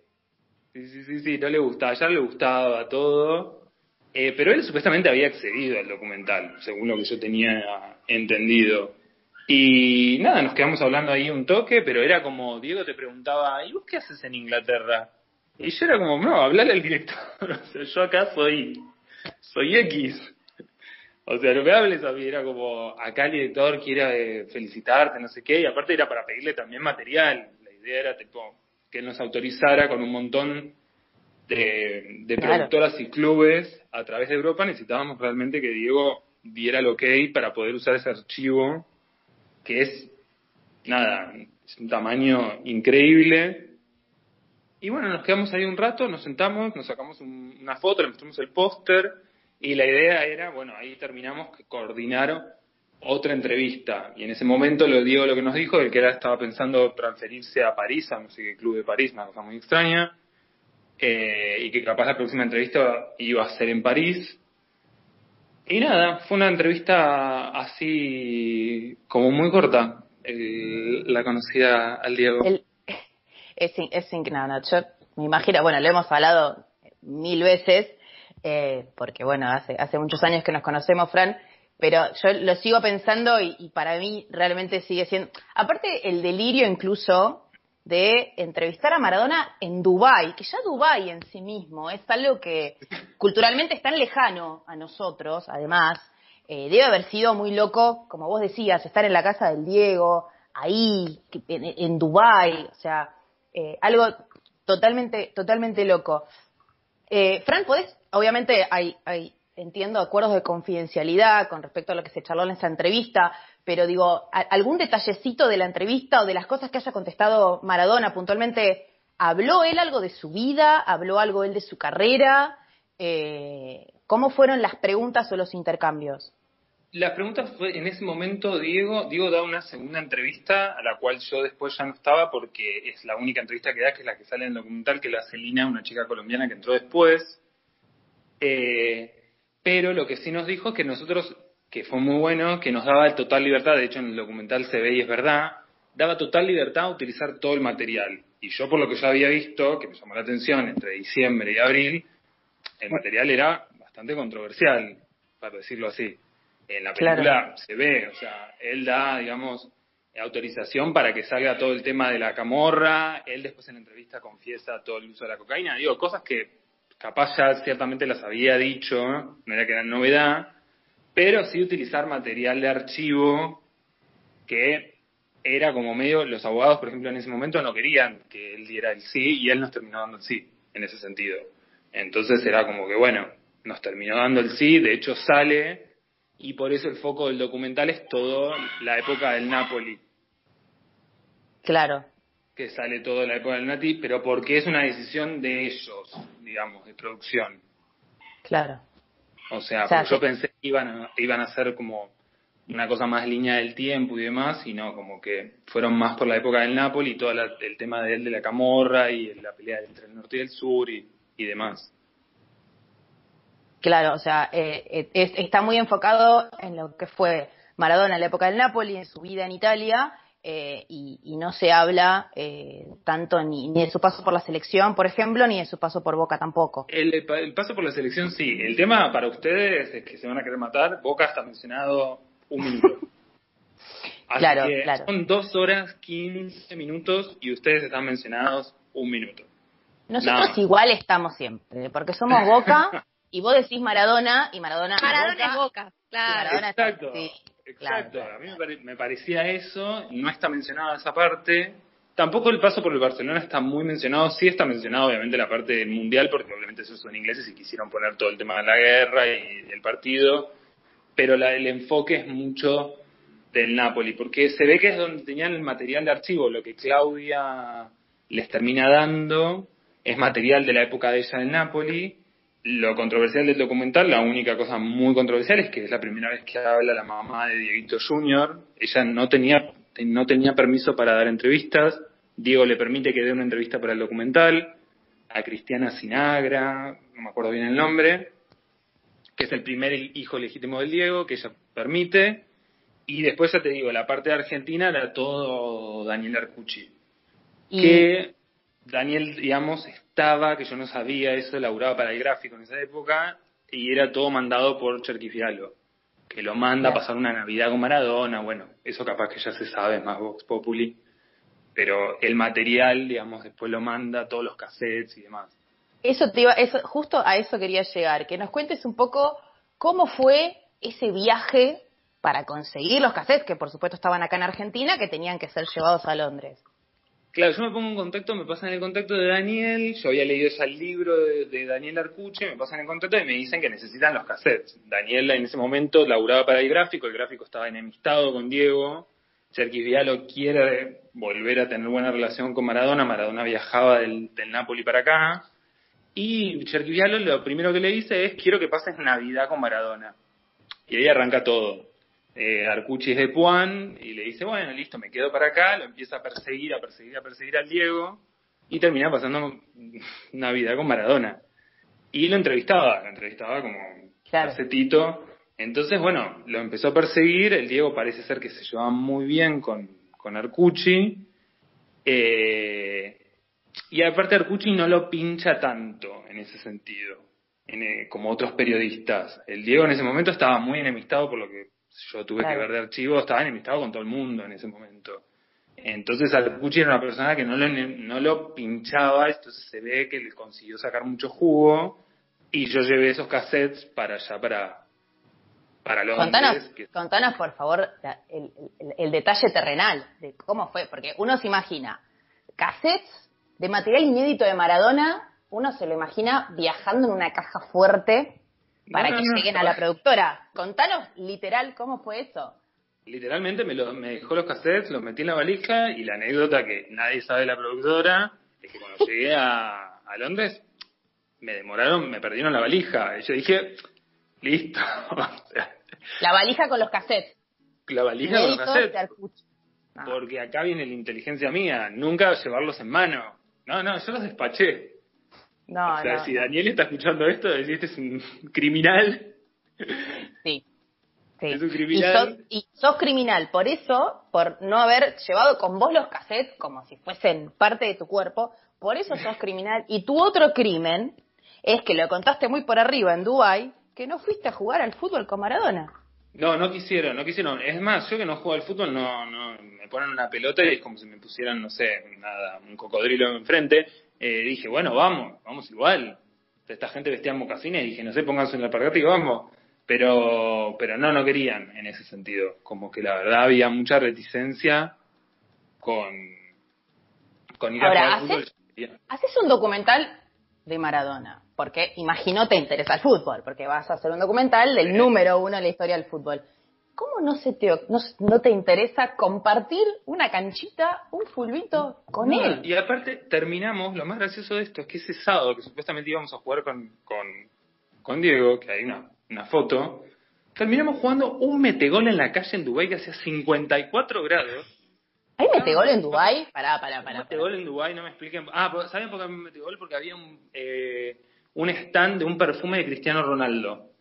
sí, sí, sí, sí, no le gustaba, ya le gustaba todo, eh, pero él supuestamente había accedido al documental, según lo que yo tenía entendido. Y nada, nos quedamos hablando ahí un toque, pero era como, Diego te preguntaba, ¿y vos qué haces en Inglaterra? Y yo era como, no, hablale al director, o sea, yo acá soy, soy X. O sea, lo que hables a mí era como, acá el director quiere eh, felicitarte, no sé qué, y aparte era para pedirle también material. La idea era tipo que él nos autorizara con un montón de, de productoras y clubes a través de Europa. Necesitábamos realmente que Diego diera el ok para poder usar ese archivo, que es, nada, es un tamaño increíble. Y bueno, nos quedamos ahí un rato, nos sentamos, nos sacamos una foto, le mostramos el póster y la idea era, bueno, ahí terminamos que coordinar otra entrevista. Y en ese momento lo digo lo que nos dijo, el que era estaba pensando transferirse a París, a no club de París, una cosa muy extraña, eh, y que capaz la próxima entrevista iba a ser en París. Y nada, fue una entrevista así como muy corta, la conocida al Diego. es, es, yo me imagino, bueno, lo hemos hablado mil veces, eh, porque bueno, hace, hace muchos años que nos conocemos, Fran, pero yo lo sigo pensando y, para mí realmente sigue siendo, aparte el delirio incluso de entrevistar a Maradona en Dubai, que ya Dubai en sí mismo es algo que culturalmente es tan lejano a nosotros, además, eh, debe haber sido muy loco, como vos decías, estar en la casa del Diego, ahí, en, en Dubai, o sea, eh, algo totalmente, totalmente loco. Eh, Fran, ¿podés obviamente hay, hay, entiendo, acuerdos de confidencialidad con respecto a lo que se charló en esa entrevista, pero digo, algún detallecito de la entrevista o de las cosas que haya contestado Maradona puntualmente, ¿habló él algo de su vida? ¿Habló algo él de su carrera? Eh, ¿Cómo fueron las preguntas o los intercambios? Las preguntas fue, en ese momento Diego, Diego da una segunda entrevista a la cual yo después ya no estaba porque es la única entrevista que da, que es la que sale en el documental, que la hace Lina, una chica colombiana que entró después. Eh, pero lo que sí nos dijo es que nosotros, que fue muy bueno, que nos daba total libertad, de hecho en el documental se ve y es verdad, daba total libertad a utilizar todo el material. Y yo por lo que ya había visto, que me llamó la atención, entre diciembre y abril, el material era bastante controversial, para decirlo así. En la película se ve, o sea, él da, digamos, autorización para que salga todo el tema de la camorra, él después en la entrevista confiesa todo el uso de la cocaína, digo, cosas que capaz ya ciertamente las había dicho, no era que era novedad, pero sí utilizar material de archivo que era como medio, los abogados, por ejemplo, en ese momento no querían que él diera el sí y él nos terminó dando el sí, en ese sentido. Entonces era como que, bueno, nos terminó dando el sí, de hecho sale, y por eso el foco del documental es todo la época del Napoli. Claro, que sale todo de la época del Nati, pero porque es una decisión de ellos, digamos, de producción. Claro. O sea, yo pensé que iban a, iban a ser como una cosa más línea del tiempo y demás, y no, como que fueron más por la época del Napoli y todo el tema de él de la camorra y la pelea entre el norte y el sur y, demás. Claro, o sea, eh, está muy enfocado en lo que fue Maradona en la época del Napoli, en su vida en Italia, eh, y, y no se habla eh, tanto ni, ni de su paso por la selección, por ejemplo, ni de su paso por Boca tampoco. El, el paso por la selección sí. El tema para ustedes es que se van a querer matar. Boca está mencionado un minuto. Así Claro, que claro. son dos horas, 15 minutos y ustedes están mencionados un minuto. Nosotros No. igual estamos siempre, porque somos Boca y vos decís Maradona y Maradona, Maradona es Boca. Boca, claro. Maradona Exacto. sí, Exacto, a mí me, pare- me parecía eso, no está mencionada esa parte. Tampoco el paso por el Barcelona está muy mencionado, sí está mencionado obviamente la parte del mundial, porque obviamente esos son ingleses y quisieron poner todo el tema de la guerra y el partido, pero la, el enfoque es mucho del Napoli, porque se ve que es donde tenían el material de archivo, lo que Claudia les termina dando es material de la época de ella del Napoli. Lo controversial del documental, la única cosa muy controversial es que es la primera vez que habla la mamá de Dieguito Jr. Ella no tenía, no tenía permiso para dar entrevistas. Diego le permite que dé una entrevista para el documental. A Cristiana Sinagra, no me acuerdo bien el nombre, que es el primer hijo legítimo del Diego, que ella permite. Y después ya te digo, la parte de Argentina era todo Daniel Arcucci. Y- Que Daniel, digamos, estaba, que yo no sabía eso, laburaba para el gráfico en esa época, y era todo mandado por Cherquifialo, que lo manda a pasar una Navidad con Maradona, bueno, eso capaz que ya se sabe, es más Vox Populi, pero el material, digamos, después lo manda, todos los cassettes y demás. Eso te iba, eso, justo a eso quería llegar, que nos cuentes un poco cómo fue ese viaje para conseguir los cassettes, que por supuesto estaban acá en Argentina, que tenían que ser llevados a Londres. Claro, yo me pongo en contacto, me pasan el contacto de Daniel, yo había leído ese libro de, de Daniel Arcuche, me pasan el contacto y me dicen que necesitan los cassettes. Daniel en ese momento laburaba para el gráfico, el gráfico estaba enemistado con Diego, Cherkis Vialo quiere volver a tener buena relación con Maradona, Maradona viajaba del, del Napoli para acá, y Cherkis Vialo lo primero que le dice es quiero que pases Navidad con Maradona. Y ahí arranca todo. Eh, Arcucci es de Puan y le dice, bueno, listo, me quedo para acá, lo empieza a perseguir, a perseguir, a perseguir al Diego y termina pasando Navidad con Maradona. Y lo entrevistaba, lo entrevistaba como Claro. Tito. Entonces, bueno, lo empezó a perseguir, el Diego parece ser que se llevaba muy bien con, con Arcucci. Eh, y aparte Arcucci no lo pincha tanto en ese sentido, en, eh, como otros periodistas. El Diego en ese momento estaba muy enemistado por lo que yo tuve Claro. que ver de archivo, estaba enemistado con todo el mundo en ese momento. Entonces Arcucci era una persona que no lo, no lo pinchaba, entonces se ve que le consiguió sacar mucho jugo y yo llevé esos cassettes para allá, para, para Londres. Contanos, que- contanos por favor la- el, el- el detalle terrenal de cómo fue, porque uno se imagina cassettes de material inédito de Maradona, uno se lo imagina viajando en una caja fuerte para No, que no, lleguen no. a la productora. Contanos literal cómo fue eso. Literalmente me, lo, me dejó los cassettes, los metí en la valija y la anécdota que nadie sabe de la productora es que cuando llegué a, a Londres me demoraron, me perdieron la valija. Y yo dije, listo. O sea, La valija con los cassettes. la valija con los cassettes. Arcucci. Porque acá viene la inteligencia mía, nunca llevarlos en mano. No, no, yo los despaché. No, o sea, no, si. Daniel está escuchando esto, decís, este es un criminal. Sí. Sí. Es un Y criminal. sos, y sos criminal, por eso, por no haber llevado con vos los cassettes como si fuesen parte de tu cuerpo, por eso sos criminal. Y tu otro crimen es que lo contaste muy por arriba en Dubai que no fuiste a jugar al fútbol con Maradona. No, no quisieron, no quisieron. Es más, yo que no juego al fútbol, no, no, me ponen una pelota y es como si me pusieran, no sé, nada, un cocodrilo enfrente. Eh, dije, bueno, vamos, vamos igual. Esta gente vestía en mocasines y dije, no sé, pónganse en la alpargata y vamos. Pero, pero no, no querían en ese sentido. Como que la verdad había mucha reticencia con, con ir Ahora, a jugar al fútbol. Haces un documental de Maradona, porque imagino te interesa el fútbol, porque vas a hacer un documental del número uno en la historia del fútbol. ¿Cómo no se te, no, no te interesa compartir una canchita, un fulbito con No, él? Y aparte terminamos, lo más gracioso de esto es que ese sábado que supuestamente íbamos a jugar con, con, con Diego, que hay una, una foto, terminamos jugando un metegol en la calle en Dubái que hacía 54 grados. ¿Hay metegol en Dubái? Pará, pará, pará. metegol en Dubái, no me expliquen. Ah, ¿saben por qué había metegol? Porque había un, eh, un stand de un perfume de Cristiano Ronaldo.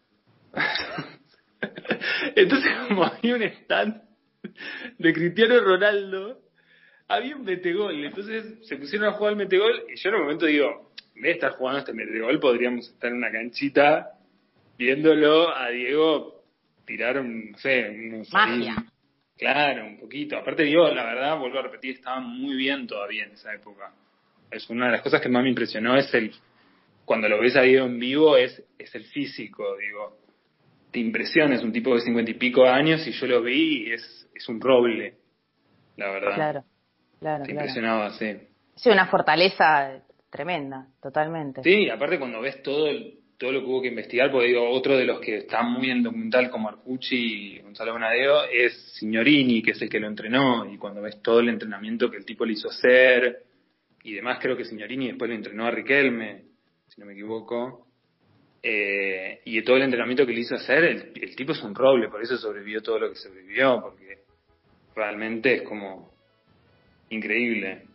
Entonces, como había un stand de Cristiano Ronaldo, había un metegol. Entonces se pusieron a jugar al metegol y yo en un momento digo, en vez de estar jugando este metegol, podríamos estar en una canchita viéndolo a Diego tirar un, no sé, unos Magia. Claro, un poquito. Aparte, Diego, la verdad, vuelvo a repetir, estaba muy bien todavía en esa época. Es una de las cosas que más me impresionó, es el, cuando lo ves a Diego en vivo, es, es el físico, digo. Te impresiona, es un tipo de cincuenta y pico años y yo lo vi y es, es un roble, la verdad. Claro, claro. Te claro. impresionaba, sí. Sí, una fortaleza tremenda, totalmente. Sí, aparte cuando ves todo el- todo lo que hubo que investigar, porque digo, otro de los que está muy en documental como Arcucci y Gonzalo Bonadeo es Signorini, que es el que lo entrenó, y cuando ves todo el entrenamiento que el tipo le hizo hacer, y demás creo que Signorini después lo entrenó a Riquelme, si no me equivoco, eh, y todo el entrenamiento que le hizo hacer, el, el tipo es un roble, por eso sobrevivió todo lo que sobrevivió, porque realmente es como increíble.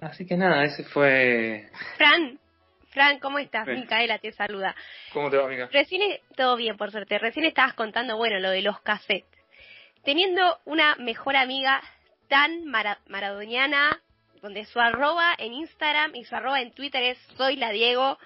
Así que nada, ese fue... Fran, Fran, ¿cómo estás? Micaela te saluda. ¿Cómo te va, amiga? Recién, todo bien, por suerte. Recién estabas contando, bueno, lo de los cassettes. Teniendo una mejor amiga tan mara- maradoniana, donde su arroba en Instagram y su arroba en Twitter es Soy la Diego,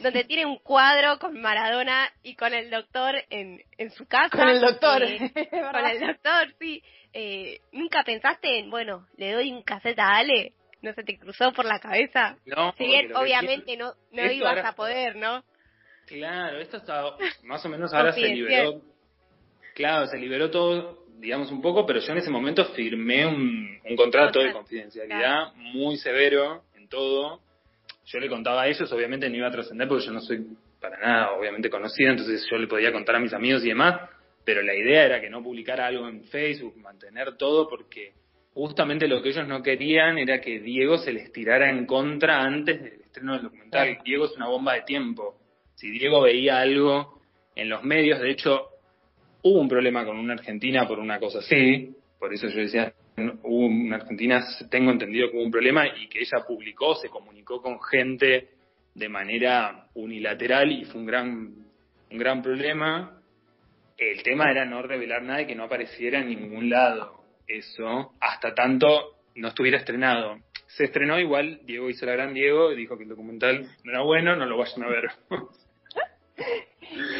donde tiene un cuadro con Maradona y con el doctor en, en su casa. Con el doctor, Eh, con el doctor, sí. Eh, ¿Nunca pensaste en, bueno, le doy un cassette a Ale? ¿No se te cruzó por la cabeza? No, Si bien, obviamente, no, no ibas ahora- a poder, ¿no? Claro, esto está más o menos ahora se liberó. Claro, se liberó todo, digamos un poco, pero yo en ese momento firmé un, un contrato de confidencialidad muy severo en todo. Yo le contaba a ellos, obviamente no iba a trascender porque yo no soy para nada, obviamente conocido, entonces yo le podía contar a mis amigos y demás, pero la idea era que no publicara algo en Facebook, mantener todo porque justamente lo que ellos no querían era que Diego se les tirara en contra antes del estreno del documental. Diego es una bomba de tiempo. Si Diego veía algo en los medios, de hecho, hubo un problema con una argentina por una cosa así, por eso yo decía, hubo una argentina, tengo entendido que hubo un problema y que ella publicó, se comunicó con gente de manera unilateral y fue un gran, un gran problema. El tema era no revelar nada y que no apareciera en ningún lado eso, hasta tanto no estuviera estrenado. Se estrenó igual, Diego hizo la gran Diego, dijo que el documental no era bueno, no lo vayan a ver.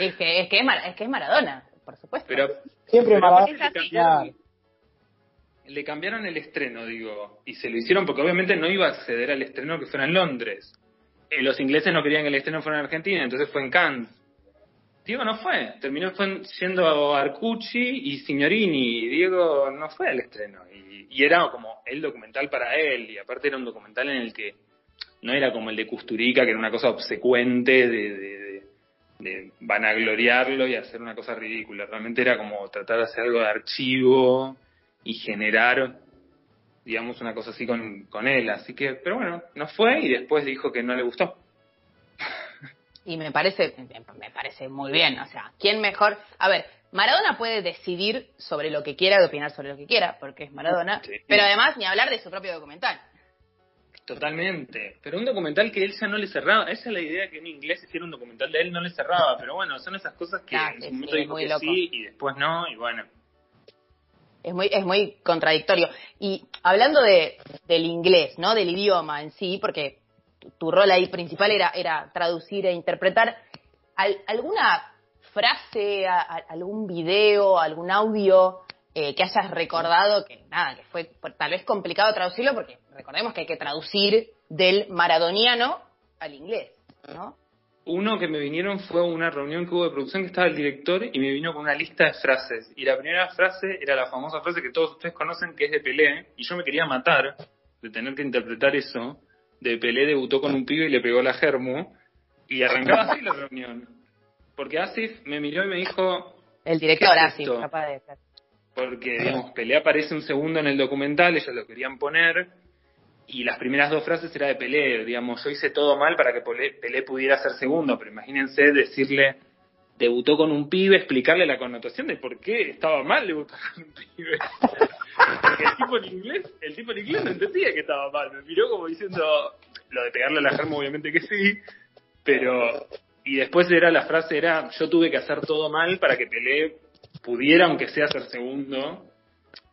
Es que es, que es, Mar- es que es Maradona, por supuesto. Pero Siempre pero le cambiaron, le cambiaron el estreno, digo, y se lo hicieron porque obviamente no iba a acceder al estreno que fuera en Londres. Eh, los ingleses no querían que el estreno fuera en Argentina, entonces fue en Cannes. Diego no fue, terminó siendo Arcucci y Signorini, y Diego no fue al estreno. Y, y era como el documental para él, y aparte era un documental en el que no era como el de Custurica, que era una cosa obsecuente de, de, de- de vanagloriarlo y hacer una cosa ridícula. Realmente era como tratar de hacer algo de archivo y generar, digamos, una cosa así con, con él. Así que, pero bueno, no fue y después dijo que no le gustó. Y me parece, me parece muy bien. O sea, ¿quién mejor? A ver, Maradona puede decidir sobre lo que quiera y opinar sobre lo que quiera, porque es Maradona. Sí. Pero además, ni hablar de su propio documental. Totalmente. Pero un documental que él ya no le cerraba. Esa es la idea que un inglés hiciera un documental de él no le cerraba. Pero bueno, son esas cosas que Ah, en sí, su momento sí, dijo muy que loco. sí y después no. Y bueno, Es muy, es muy contradictorio. Y hablando de, del inglés, ¿no? Del idioma en sí, porque tu, tu rol ahí principal era, era traducir e interpretar. ¿Al- ¿Alguna frase, a- a- algún video, algún audio eh, que hayas recordado que nada, que fue tal vez complicado traducirlo porque recordemos que hay que traducir del maradoniano al inglés, ¿no? Uno que me vinieron fue una reunión que hubo de producción que estaba el director y me vino con una lista de frases. Y la primera frase era la famosa frase que todos ustedes conocen, que es de Pelé. Y yo me quería matar de tener que interpretar eso. De Pelé debutó con un pibe y le pegó la germu. Y arrancaba así la reunión. Porque Asif me miró y me dijo, El director ¿Qué es así, esto? capaz de ser. Porque digamos, Pelé aparece un segundo en el documental, ellos lo querían poner, y las primeras dos frases era de Pelé, digamos, yo hice todo mal para que Pelé, Pelé pudiera ser segundo, pero imagínense decirle, debutó con un pibe, explicarle la connotación de por qué estaba mal debutar con un pibe. Porque el tipo en inglés, el tipo en inglés no entendía que estaba mal, me miró como diciendo, lo de pegarle a la germa obviamente que sí, pero, y después era la frase era, yo tuve que hacer todo mal para que Pelé pudiera, aunque sea ser segundo,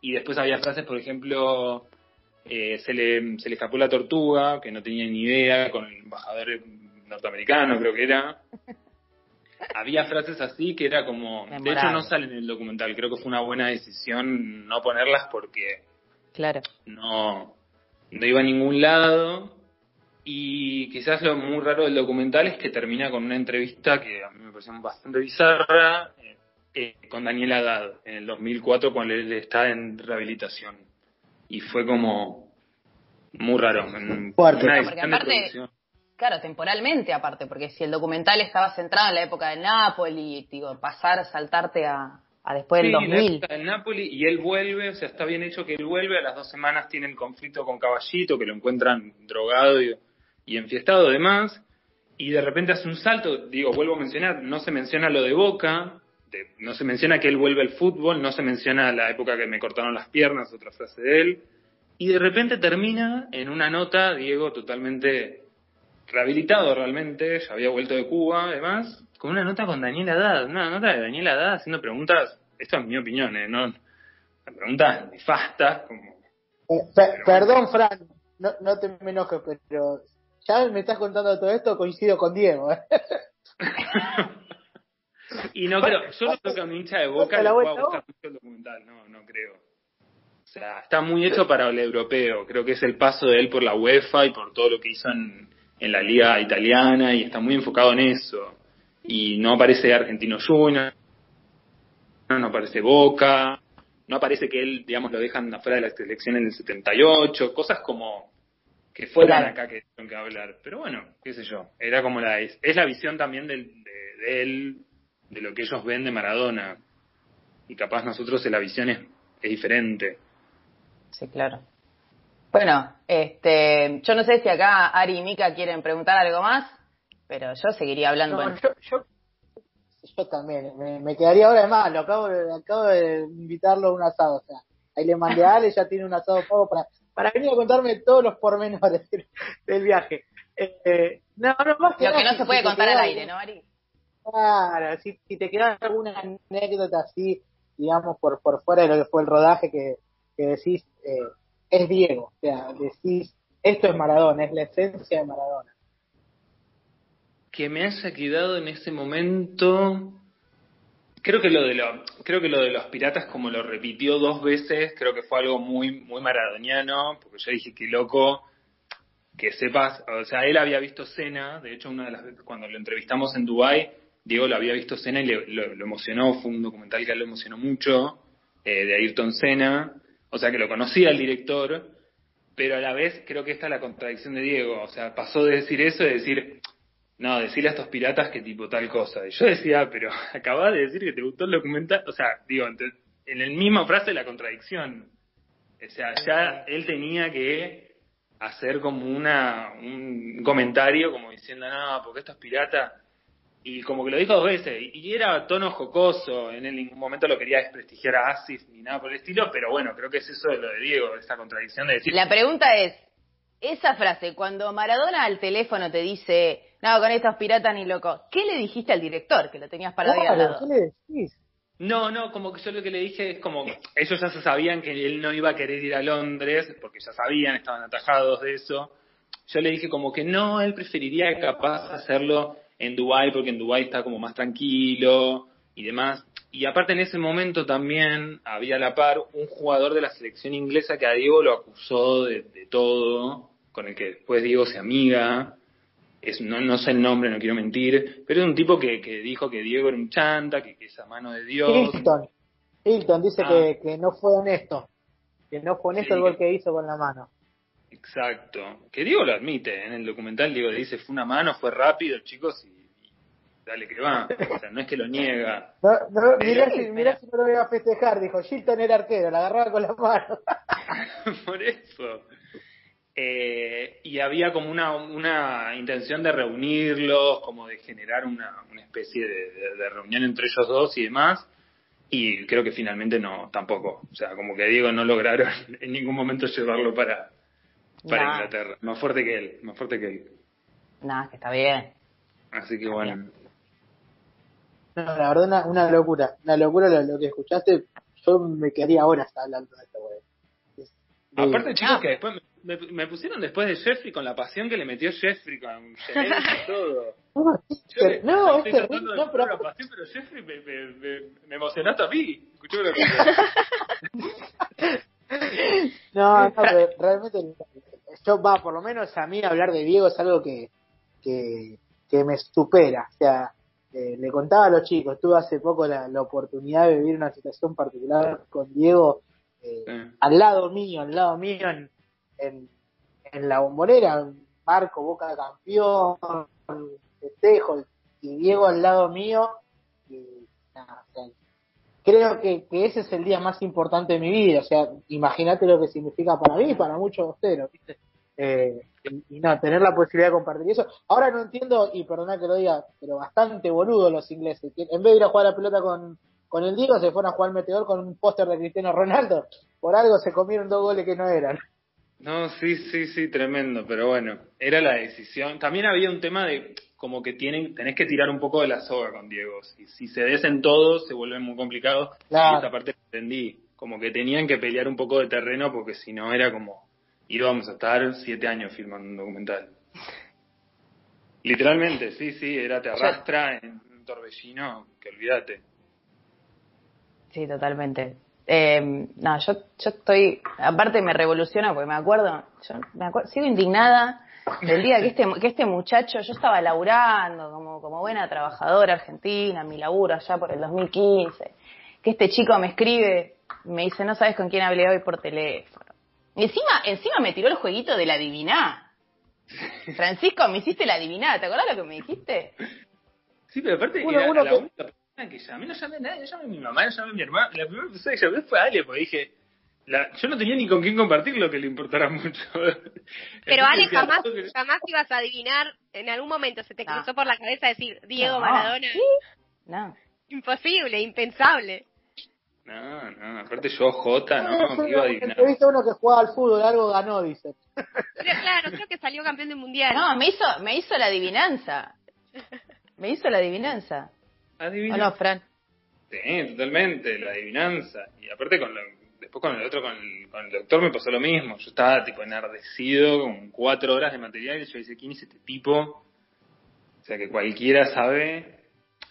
y después había frases, por ejemplo, eh, se, le, se le escapó la tortuga, que no tenía ni idea, con el embajador norteamericano, creo que era. Había frases así que era como. De hecho, no salen en el documental. Creo que fue una buena decisión no ponerlas porque. Claro. No, no iba a ningún lado. Y quizás lo muy raro del documental es que termina con una entrevista que a mí me pareció bastante bizarra eh, con Daniel Haddad en el 2004 cuando él está en rehabilitación. Y fue como muy raro. Fuerte. porque aparte, claro, temporalmente aparte, porque si el documental estaba centrado en la época del Napoli, digo, pasar, saltarte a, a después del 2000. el Napoli y él vuelve, o sea, está bien hecho que él vuelve, a las dos semanas tiene el conflicto con Caballito, que lo encuentran drogado y, y enfiestado además, y de repente hace un salto, digo, vuelvo a mencionar, no se menciona lo de Boca, no se menciona que él vuelve al fútbol, no se menciona la época que me cortaron las piernas, otra frase de él, y de repente termina en una nota, Diego, totalmente rehabilitado realmente, ya había vuelto de Cuba, además, con una nota con Daniela Haddad, una nota de Daniela Haddad haciendo preguntas, esto es mi opinión, ¿eh? no, preguntas nefastas, como... Eh, perdón, Fran, no, no te me enojes, pero ya me estás contando todo esto, coincido con Diego. ¿eh? y no creo, yo no creo que a un hincha de boca le pueda gustar mucho el documental, no, no creo. O sea, está muy hecho para el europeo, creo que es el paso de él por la UEFA y por todo lo que hizo en, en la liga italiana y está muy enfocado en eso. Y no aparece Argentino Junior, no aparece Boca, no aparece que él, digamos, lo dejan afuera de la selección en el 78, cosas como que fueran acá que tengo que hablar. Pero bueno, qué sé yo, era como la... Es, es la visión también de, de, él, de lo que ellos ven de Maradona. Y capaz nosotros la visión es, es diferente. Sí, claro. Bueno, este, yo no sé si acá Ari y Mika quieren preguntar algo más, pero yo seguiría hablando. yo, yo, también, me, quedaría ahora de más, lo acabo, de, acabo de invitarlo a un asado, o sea, ahí le mandé a Ale, ya tiene un asado pago para, para venir a contarme todos los pormenores del, viaje. Eh, no, no, más que Lo que no se puede contar al aire, ¿no, Ari? Claro, si, si te queda alguna anécdota así, digamos, por, por fuera de lo que fue el rodaje que, que decís, eh, es Diego. O sea, decís, esto es Maradona, es la esencia de Maradona. Que me haya quedado en ese momento. Creo que lo de lo, creo que lo de los piratas, como lo repitió dos veces, creo que fue algo muy, muy maradoniano, porque yo dije que loco que sepas, o sea, él había visto Cena, de hecho una de las veces cuando lo entrevistamos en Dubai, Diego lo había visto Cena y le, lo, emocionó, fue un documental que él lo emocionó mucho, eh, de Ayrton Senna, o sea que lo conocía el director, pero a la vez creo que esta es la contradicción de Diego. O sea, pasó de decir eso y decir, no, decirle a estos piratas que tipo tal cosa. Y yo decía, pero acabas de decir que te gustó el documental. O sea, digo, en el misma frase la contradicción. O sea, ya él tenía que hacer como una un comentario como diciendo, no, porque estos piratas y como que lo dijo dos veces, y era tono jocoso, en ningún momento lo quería desprestigiar a Asif ni nada por el estilo, pero bueno, creo que es eso de lo de Diego, esa contradicción de decir... La pregunta es, esa frase, cuando Maradona al teléfono te dice, no, con estos piratas ni loco, ¿qué le dijiste al director que lo tenías parado al lado? No, no, como que yo lo que le dije es como, ellos ya se sabían que él no iba a querer ir a Londres, porque ya sabían, estaban atajados de eso. Yo le dije como que no, él preferiría capaz hacerlo en Dubái porque en Dubái está como más tranquilo y demás. Y aparte en ese momento también había a la par un jugador de la selección inglesa que a Diego lo acusó de, todo, con el que después Diego se amiga. Es, no, no sé el nombre, no quiero mentir, pero es un tipo que, que dijo que Diego era un chanta, que, que es a mano de Dios. Hilton, Hilton dice ah. que, que no fue honesto, que no fue honesto el gol que hizo con la mano. Exacto. Que Diego lo admite. En el documental Diego le dice, fue una mano, fue rápido, chicos, y, dale que va. O sea, no es que lo niega. No, no, mirá, si, mirá si no lo voy a festejar, dijo. Shilton era arquero, la agarraba con la mano. Por eso. Eh, y había como una, una intención de reunirlos, como de generar una, una especie de, de, reunión entre ellos dos y demás. Y creo que finalmente no, tampoco. O sea, como que Diego no lograron en ningún momento llevarlo para, para Inglaterra. Más fuerte que él, más fuerte que él. Nada, que está bien. Así que bueno. No, la verdad, una, una locura. Una locura lo, que escuchaste. yo me quedaría horas hablando de esto, güey. Aparte, chicos, que después me, me, pusieron después de Jeffrey con la pasión que le metió Jeffrey con todo. No, Yo no, es tratando de no, pero- la pasión, pero Jeffrey me, me, me, me emocionaste a mí. Escuchame lo que No, no, pero realmente yo va, por lo menos a mí hablar de Diego es algo que, que, que me supera. O sea, eh, le contaba a los chicos, tuve hace poco la, la oportunidad de vivir una situación particular con Diego eh, al lado mío, al lado mío en, en, en la bombonera, Marco Boca campeón, festejo, y Diego al lado mío, y nada, o sea, creo que, que ese es el día más importante de mi vida, o sea, imagínate lo que significa para mí y para muchos de ustedes. ¿viste? Eh, y, y no, tener la posibilidad de compartir eso. Ahora no entiendo, y perdona que lo diga, pero bastante boludo los ingleses, en vez de ir a jugar a la pelota con, con el Diego, se fueron a jugar al Meteor con un póster de Cristiano Ronaldo. Por algo se comieron dos goles que no eran. No, sí, sí, sí, tremendo, pero bueno, era la decisión. También había un tema de como que tienen, tenés que tirar un poco de la soga con Diego. Si, si se desen todos, se vuelve muy complicado. Claro. Y esa parte la entendí. Como que tenían que pelear un poco de terreno porque si no era como íbamos a estar siete años filmando un documental. Literalmente, sí, sí, era te arrastra en un torbellino que olvídate. Sí, totalmente. Eh, no, yo, yo estoy, aparte me revoluciona porque me acuerdo, yo me acuerdo, sigo indignada del día que este, que este muchacho, yo estaba laburando como, como buena trabajadora argentina, mi laburo allá por el 2015, que este chico me escribe, me dice, no sabes con quién hablé hoy por teléfono. Y encima, encima me tiró el jueguito de la adiviná. Francisco, me hiciste la adiviná, ¿te acordás lo que me dijiste? Sí, pero aparte, Uno- era uno la que- única persona que llamé, no llamé a nadie, yo llamé a mi mamá, no llamé a mi hermana. La primera persona que llamé fue a Ale, porque dije, la, yo no tenía ni con quién compartir lo que le importara mucho. Pero Ale, jamás, "Tengo que- jamás ibas a adivinar, en algún momento se te No. cruzó por la cabeza decir Diego No. Maradona. No. Imposible, impensable. No, no, aparte yo, Jota, no, que iba a a uno que jugaba al fútbol, algo ganó, dice. Pero claro, creo que salió campeón del mundial. No, me hizo, me hizo la adivinanza. Me hizo la adivinanza. Adivina. ¿O no, Fran? Sí, totalmente, la adivinanza. Y aparte con lo, después con el otro, con el, con el doctor me pasó lo mismo. Yo estaba tipo enardecido con cuatro horas de material y yo dije, ¿quién es este tipo? O sea, que cualquiera sabe.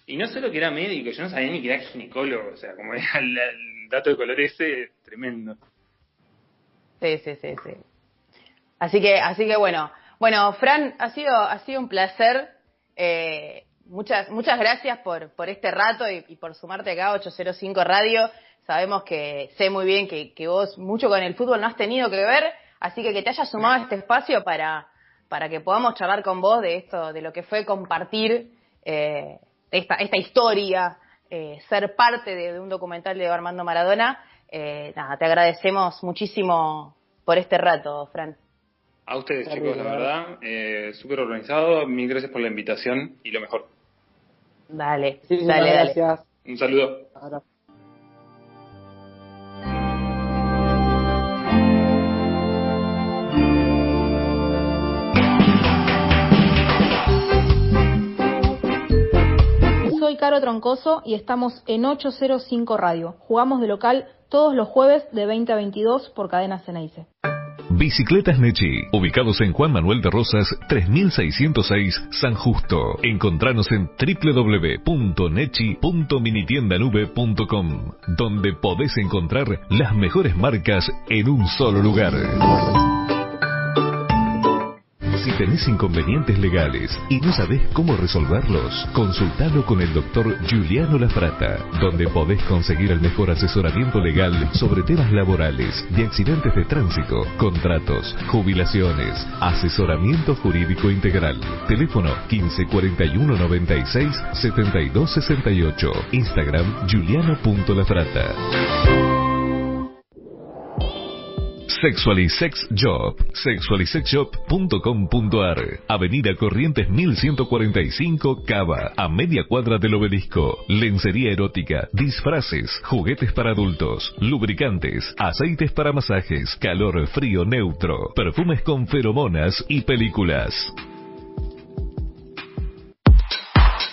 Y no solo que era médico, yo no sabía ni que era ginecólogo. O sea, como era el, dato de color ese, tremendo. Sí, sí, sí, sí. Así que, así que bueno. Bueno, Fran, ha sido, ha sido un placer. Eh, muchas, muchas gracias por, por este rato y, y por sumarte acá a 805 Radio. Sabemos que sé muy bien que, que vos mucho con el fútbol no has tenido que ver, así que que te hayas sumado a este espacio para, para que podamos charlar con vos de esto, de lo que fue compartir eh, esta, esta historia, eh, ser parte de, de un documental de Armando Maradona. Eh, nada, te agradecemos muchísimo por este rato, Fran. A ustedes, chicos, la verdad, eh, súper organizado. Mil gracias por la invitación y lo mejor. Dale, Muchísimas dale, dale. gracias. Un saludo. Ahora. Caro Troncoso y estamos en 805 Radio. Jugamos de local todos los jueves de 20 a 22 por Cadena Ceneice. Bicicletas Nechi, ubicados en Juan Manuel de Rosas 3606 San Justo. Encontranos en www.nechi.minitiendanube.com, donde podés encontrar las mejores marcas en un solo lugar. Si tenés inconvenientes legales y no sabés cómo resolverlos, consultalo con el doctor Giuliano Lafrata, donde podés conseguir el mejor asesoramiento legal sobre temas laborales, de accidentes de tránsito, contratos, jubilaciones, asesoramiento jurídico integral. Teléfono 15 41 96 72 68. Instagram Giuliano.lafrata. Sexualisex Job. Sexualisexshop.com.ar. Avenida Corrientes 1145 Cava. A media cuadra del obelisco. Lencería erótica. Disfraces. Juguetes para adultos. Lubricantes. Aceites para masajes. Calor frío neutro. Perfumes con feromonas y películas.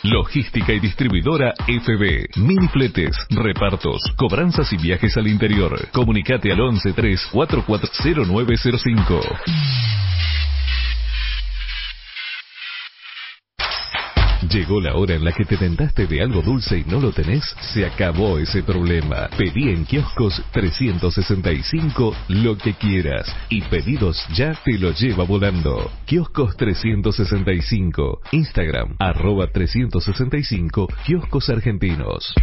Logística y distribuidora FB. Mini fletes, repartos, cobranzas y viajes al interior. Comunicate al 11 3 440905. Llegó la hora en la que te tentaste de algo dulce y no lo tenés. Se acabó ese problema. Pedí en kioscos 365 lo que quieras y pedidos ya te lo lleva volando. Kioscos 365. Instagram arroba 365 kioscos argentinos.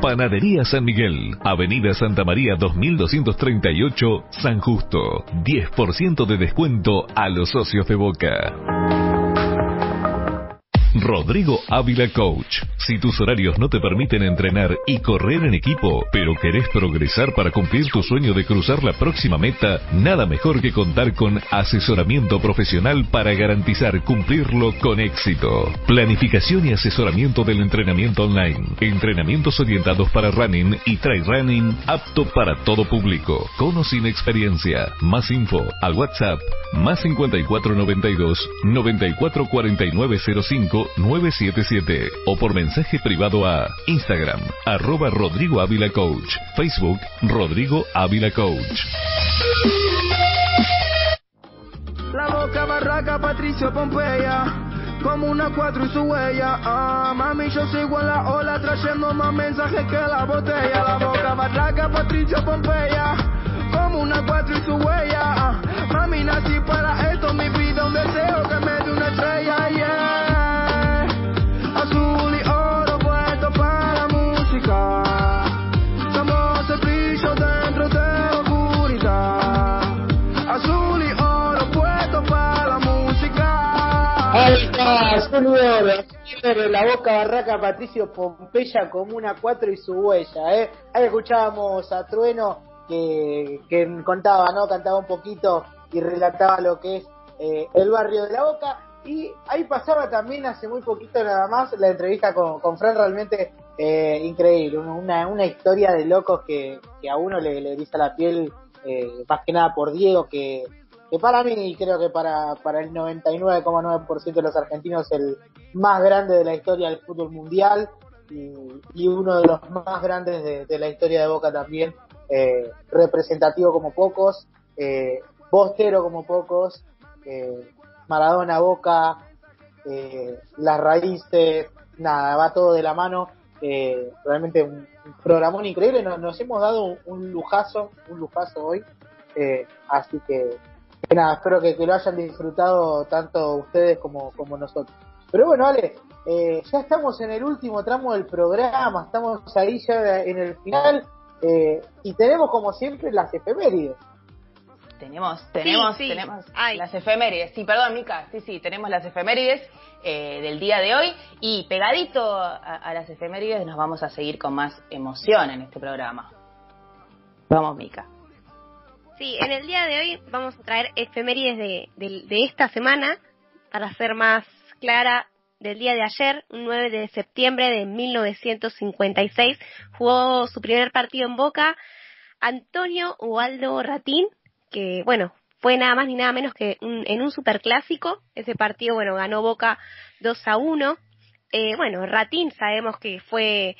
Panadería San Miguel, Avenida Santa María 2238, San Justo. 10% de descuento a los socios de Boca. Rodrigo Ávila Coach. Si tus horarios no te permiten entrenar y correr en equipo, pero querés progresar para cumplir tu sueño de cruzar la próxima meta, nada mejor que contar con asesoramiento profesional para garantizar cumplirlo con éxito. Planificación y asesoramiento del entrenamiento online. Entrenamientos orientados para running y trail running apto para todo público, con o sin experiencia. Más info al WhatsApp más 5492 944905 977 o por mensaje privado a Instagram, arroba Rodrigo Ávila Coach, Facebook, Rodrigo Ávila Coach. La boca barraca, Patricio Pompeya. Como una cuatro y su huella. Ah, mami, yo sigo en la ola trayendo más mensajes que la botella. La boca barraca, Patricio Pompeya. Como una cuatro y su huella. Ah, mami, nací para esto, mi vida, un deseo que me dé una estrella. Oro. Pero la boca barraca Patricio Pompeya como una cuatro y su huella, ¿eh? Ahí escuchábamos a Trueno que, que contaba, ¿no? Cantaba un poquito y relataba lo que es eh, el barrio de la boca. Y ahí pasaba también hace muy poquito nada más la entrevista con, con Fran, realmente eh, increíble, una, una historia de locos que, que a uno le, le eriza la piel, eh, más que nada por Diego, que, que para mí y creo que para, para el 99,9% de los argentinos el más grande de la historia del fútbol mundial y, uno de los más grandes de, la historia de Boca también, eh, representativo como pocos, eh, bostero como pocos, eh, Maradona, Boca, eh, las raíces, nada, va todo de la mano. Eh, realmente un, programón increíble. Nos, hemos dado un, un lujazo, un lujazo hoy. Así que nada, espero que, que lo hayan disfrutado tanto ustedes como, como nosotros. Pero bueno, Ale, eh, ya estamos en el último tramo del programa, estamos ahí ya en el final eh, y tenemos como siempre las efemérides. Tenemos, tenemos, sí. tenemos Ay. las efemérides. Sí, perdón, Mica. Sí, sí, tenemos las efemérides eh, del día de hoy. Y pegadito a, a las efemérides nos vamos a seguir con más emoción en este programa. Vamos, Mica. Sí, en el día de hoy vamos a traer efemérides de, de, de esta semana, para ser más clara, del día de ayer, un 9 de septiembre de 1956, jugó su primer partido en Boca Antonio Ubaldo Ratín, que bueno, fue nada más ni nada menos que un- en un superclásico. Ese partido, bueno, ganó Boca 2 a 1. Eh, bueno, Ratín sabemos que fue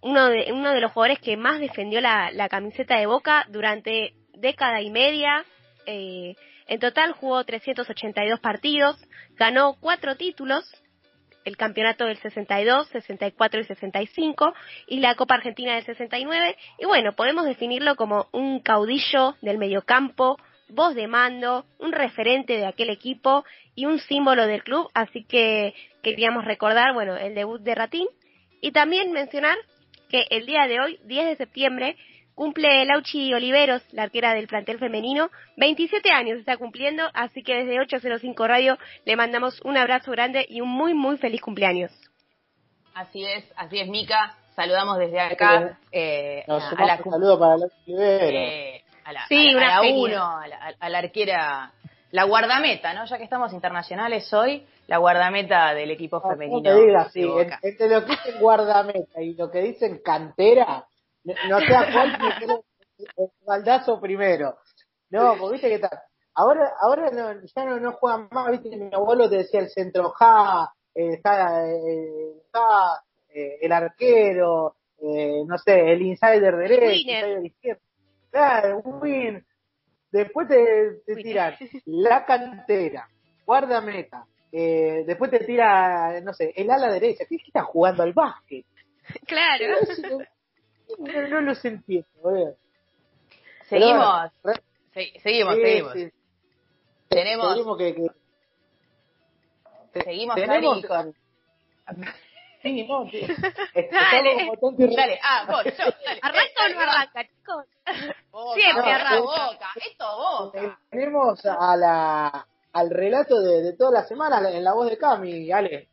uno de, uno de los jugadores que más defendió la, la camiseta de Boca durante década y media. Eh, en total jugó 382 partidos, ganó cuatro títulos, el campeonato del 62, 64 y 65 y la Copa Argentina del 69. Y bueno, podemos definirlo como un caudillo del mediocampo, voz de mando, un referente de aquel equipo y un símbolo del club. Así que queríamos recordar, bueno, el debut de Ratín y también mencionar que el día de hoy, 10 de septiembre, cumple Lauchi Oliveros, la arquera del plantel femenino, 27 años está cumpliendo, así que desde 805 Radio le mandamos un abrazo grande y un muy, muy feliz cumpleaños. Así es, así es, Mica. Saludamos desde acá eh, Nos a, la un saludo para la Olivero. eh, a la, Sí, a la- una a la genia. uno, a la, a la arquera, la guardameta, ¿no? Ya que estamos internacionales hoy, la guardameta del equipo No, femenino. no te digas Boca. entre lo que dicen guardameta y lo que dicen cantera, no, no sé a cuál meter el baldazo primero. No, porque viste que está. Ahora, ahora no, ya no, no juegan más, viste, mi abuelo te decía el centro ja, eh, está, eh, eh, el arquero, eh, no sé, el insider derecho, el insider izquierdo. Claro, un win. Después te, te tiran la cantera, guardameta, eh, después te tira, no sé, el ala derecha. ¿Qué está jugando al básquet? Claro. No, no los entiendo, boludo. Seguimos. Pero bueno, Se- seguimos, sí, seguimos. sí. Tenemos, Seguimos que, que- seguimos, tenemos- Ari, con... Sí, no, sí. Dale. Dale, ah, vos, yo, dale. ¿Arranca o no arranca, chicos? Boca, Siempre boca, arranca. boca, esto boca. Tenemos a la, al relato de, de toda la semana en la voz de Cami, Ale.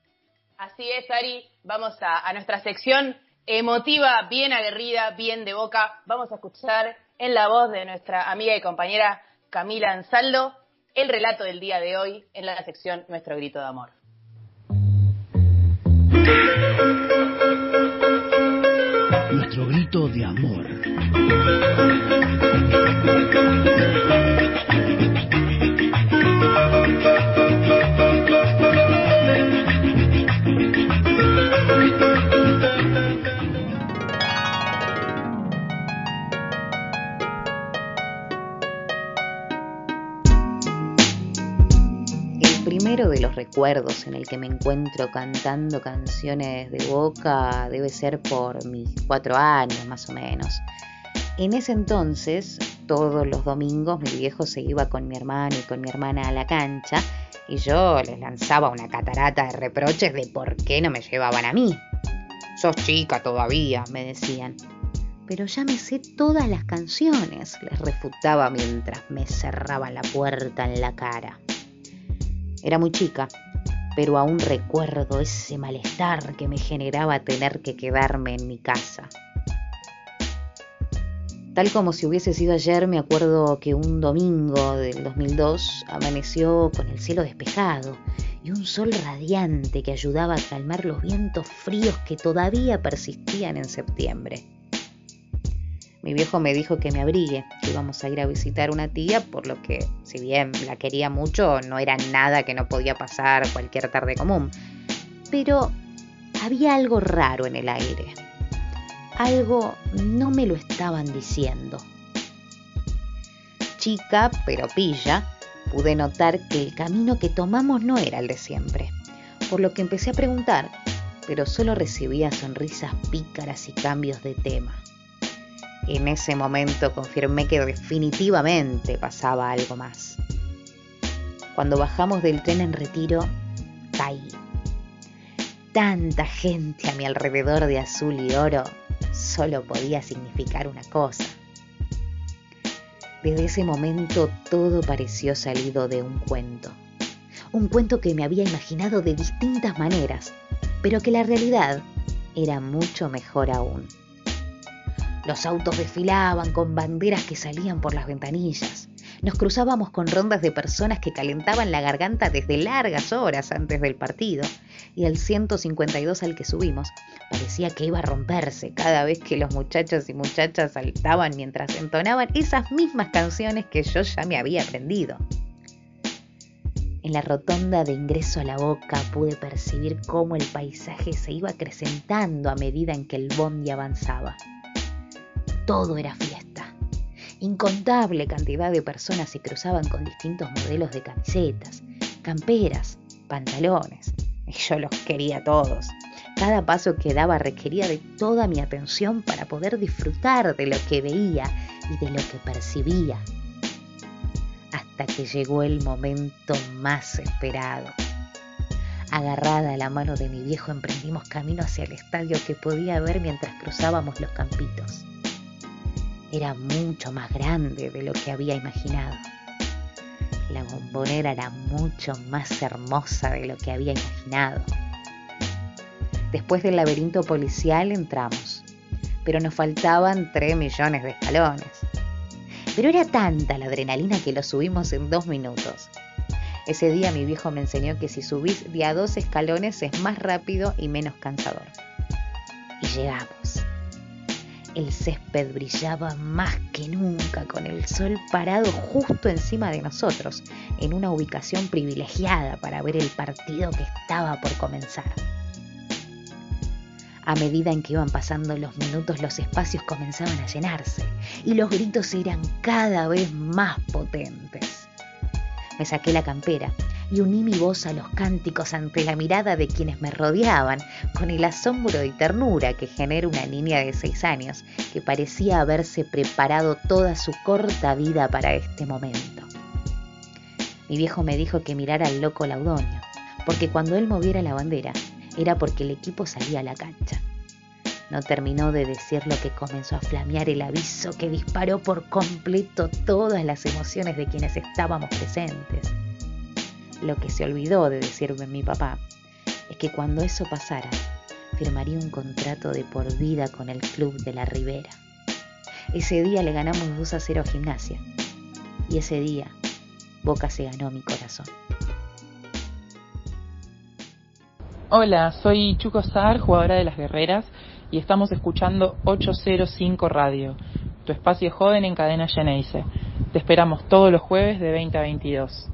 Así es, Ari. Vamos a, a nuestra sección emotiva, bien aguerrida, bien de boca. Vamos a escuchar en la voz de nuestra amiga y compañera Camila Ansaldo el relato del día de hoy en la sección Nuestro Grito de Amor. Nuestro grito de amor. Primero de los recuerdos en el que me encuentro cantando canciones de boca debe ser por mis cuatro años más o menos. En ese entonces, todos los domingos mi viejo se iba con mi hermano y con mi hermana a la cancha y yo les lanzaba una catarata de reproches de por qué no me llevaban a mí. Sos chica todavía, me decían. Pero ya me sé todas las canciones, les refutaba mientras me cerraban la puerta en la cara. Era muy chica, pero aún recuerdo ese malestar que me generaba tener que quedarme en mi casa. Tal como si hubiese sido ayer, me acuerdo que un domingo del 2002 amaneció con el cielo despejado y un sol radiante que ayudaba a calmar los vientos fríos que todavía persistían en septiembre. Mi viejo me dijo que me abrigue, que íbamos a ir a visitar una tía, por lo que, si bien la quería mucho, no era nada que no podía pasar cualquier tarde común. Pero había algo raro en el aire. Algo no me lo estaban diciendo. Chica, pero pilla, pude notar que el camino que tomamos no era el de siempre, por lo que empecé a preguntar, pero solo recibía sonrisas pícaras y cambios de tema. En ese momento confirmé que definitivamente pasaba algo más. Cuando bajamos del tren en retiro, caí. Tanta gente a mi alrededor de azul y oro solo podía significar una cosa. Desde ese momento todo pareció salido de un cuento. Un cuento que me había imaginado de distintas maneras, pero que la realidad era mucho mejor aún. Los autos desfilaban con banderas que salían por las ventanillas. Nos cruzábamos con rondas de personas que calentaban la garganta desde largas horas antes del partido. Y el 152 al que subimos parecía que iba a romperse cada vez que los muchachos y muchachas saltaban mientras entonaban esas mismas canciones que yo ya me había aprendido. En la rotonda de ingreso a la boca pude percibir cómo el paisaje se iba acrecentando a medida en que el bondi avanzaba todo era fiesta. Incontable cantidad de personas se cruzaban con distintos modelos de camisetas, camperas, pantalones. Y yo los quería todos. Cada paso que daba requería de toda mi atención para poder disfrutar de lo que veía y de lo que percibía. Hasta que llegó el momento más esperado. Agarrada a la mano de mi viejo emprendimos camino hacia el estadio que podía ver mientras cruzábamos los campitos era mucho más grande de lo que había imaginado. La bombonera era mucho más hermosa de lo que había imaginado. Después del laberinto policial entramos, pero nos faltaban 3 millones de escalones. Pero era tanta la adrenalina que lo subimos en dos minutos. Ese día mi viejo me enseñó que si subís de a dos escalones es más rápido y menos cansador. Y llegamos. El césped brillaba más que nunca con el sol parado justo encima de nosotros, en una ubicación privilegiada para ver el partido que estaba por comenzar. A medida en que iban pasando los minutos los espacios comenzaban a llenarse y los gritos eran cada vez más potentes. Me saqué la campera y uní mi voz a los cánticos ante la mirada de quienes me rodeaban, con el asombro y ternura que genera una niña de seis años que parecía haberse preparado toda su corta vida para este momento. Mi viejo me dijo que mirara al loco Laudonio, porque cuando él moviera la bandera era porque el equipo salía a la cancha. No terminó de decir lo que comenzó a flamear el aviso que disparó por completo todas las emociones de quienes estábamos presentes. Lo que se olvidó de decirme mi papá es que cuando eso pasara, firmaría un contrato de por vida con el club de la Ribera. Ese día le ganamos 2 a 0 a Gimnasia. Y ese día, Boca se ganó mi corazón. Hola, soy Chuco Sar, jugadora de las Guerreras, y estamos escuchando 805 Radio, tu espacio joven en cadena Geneise. Te esperamos todos los jueves de 20 a 22.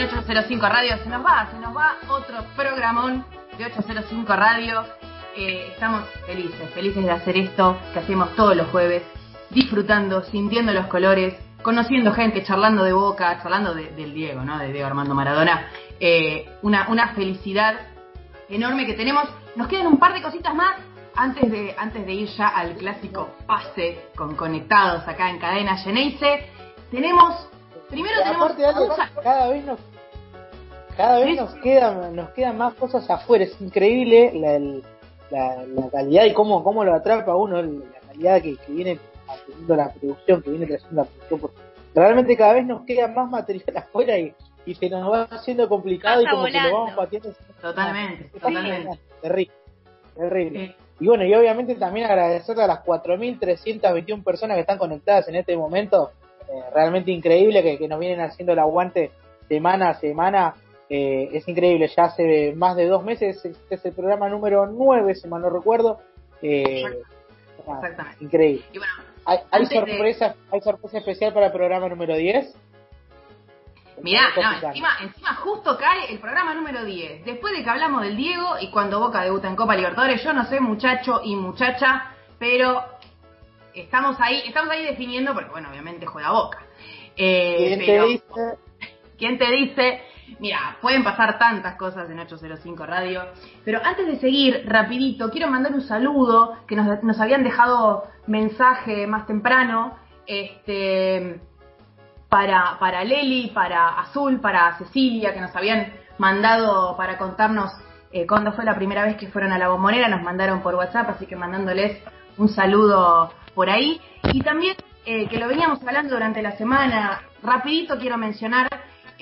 En 805 Radio. Se nos va, se nos va otro programón de 805 Radio. Eh, estamos felices, felices de hacer esto que hacemos todos los jueves, disfrutando, sintiendo los colores, conociendo gente, charlando de boca, charlando del Diego, ¿no? De Diego Armando Maradona. Eh, una, una felicidad enorme que tenemos. Nos quedan un par de cositas más antes de, antes de ir ya al clásico pase con conectados acá en cadena Geneise. Tenemos Primero tenemos cada vez nos cada vez nos quedan nos quedan más cosas afuera, es increíble la, la, calidad y cómo, cómo lo atrapa uno, la calidad que, viene haciendo la producción, que viene creciendo la producción. Realmente cada vez nos queda más material afuera y, y se nos va haciendo complicado y como que lo vamos pateando. Totalmente, totalmente. Terrible, terrible. Y bueno, y obviamente también agradecerle a las 4.321 personas que están conectadas en este momento eh, realmente increíble que, nos vienen haciendo el aguante semana a semana. Eh, es increíble, ya hace más de dos meses, este es el programa número 9, si mal no recuerdo. Eh, Exactamente. Increíble. ¿Hay, sorpresa, ¿Hay sorpresa especial para el programa número 10? Mirá, encima, encima justo cae el programa número 10. Después de que hablamos del Diego y cuando Boca debuta en Copa Libertadores, yo no sé muchacho y muchacha, pero estamos ahí, estamos ahí definiendo, porque bueno, obviamente juega Boca. Eh, ¿Quién te dice? ¿Quién te dice? Mira, pueden pasar tantas cosas en 805 Radio, pero antes de seguir, rapidito, quiero mandar un saludo, que nos, habían dejado mensaje más temprano, este para, para Leli, para Azul, para Cecilia, que nos habían mandado para contarnos eh, cuándo fue la primera vez que fueron a la bombonera, nos mandaron por WhatsApp, así que mandándoles un saludo por ahí. Y también, eh, que lo veníamos hablando durante la semana, rapidito quiero mencionar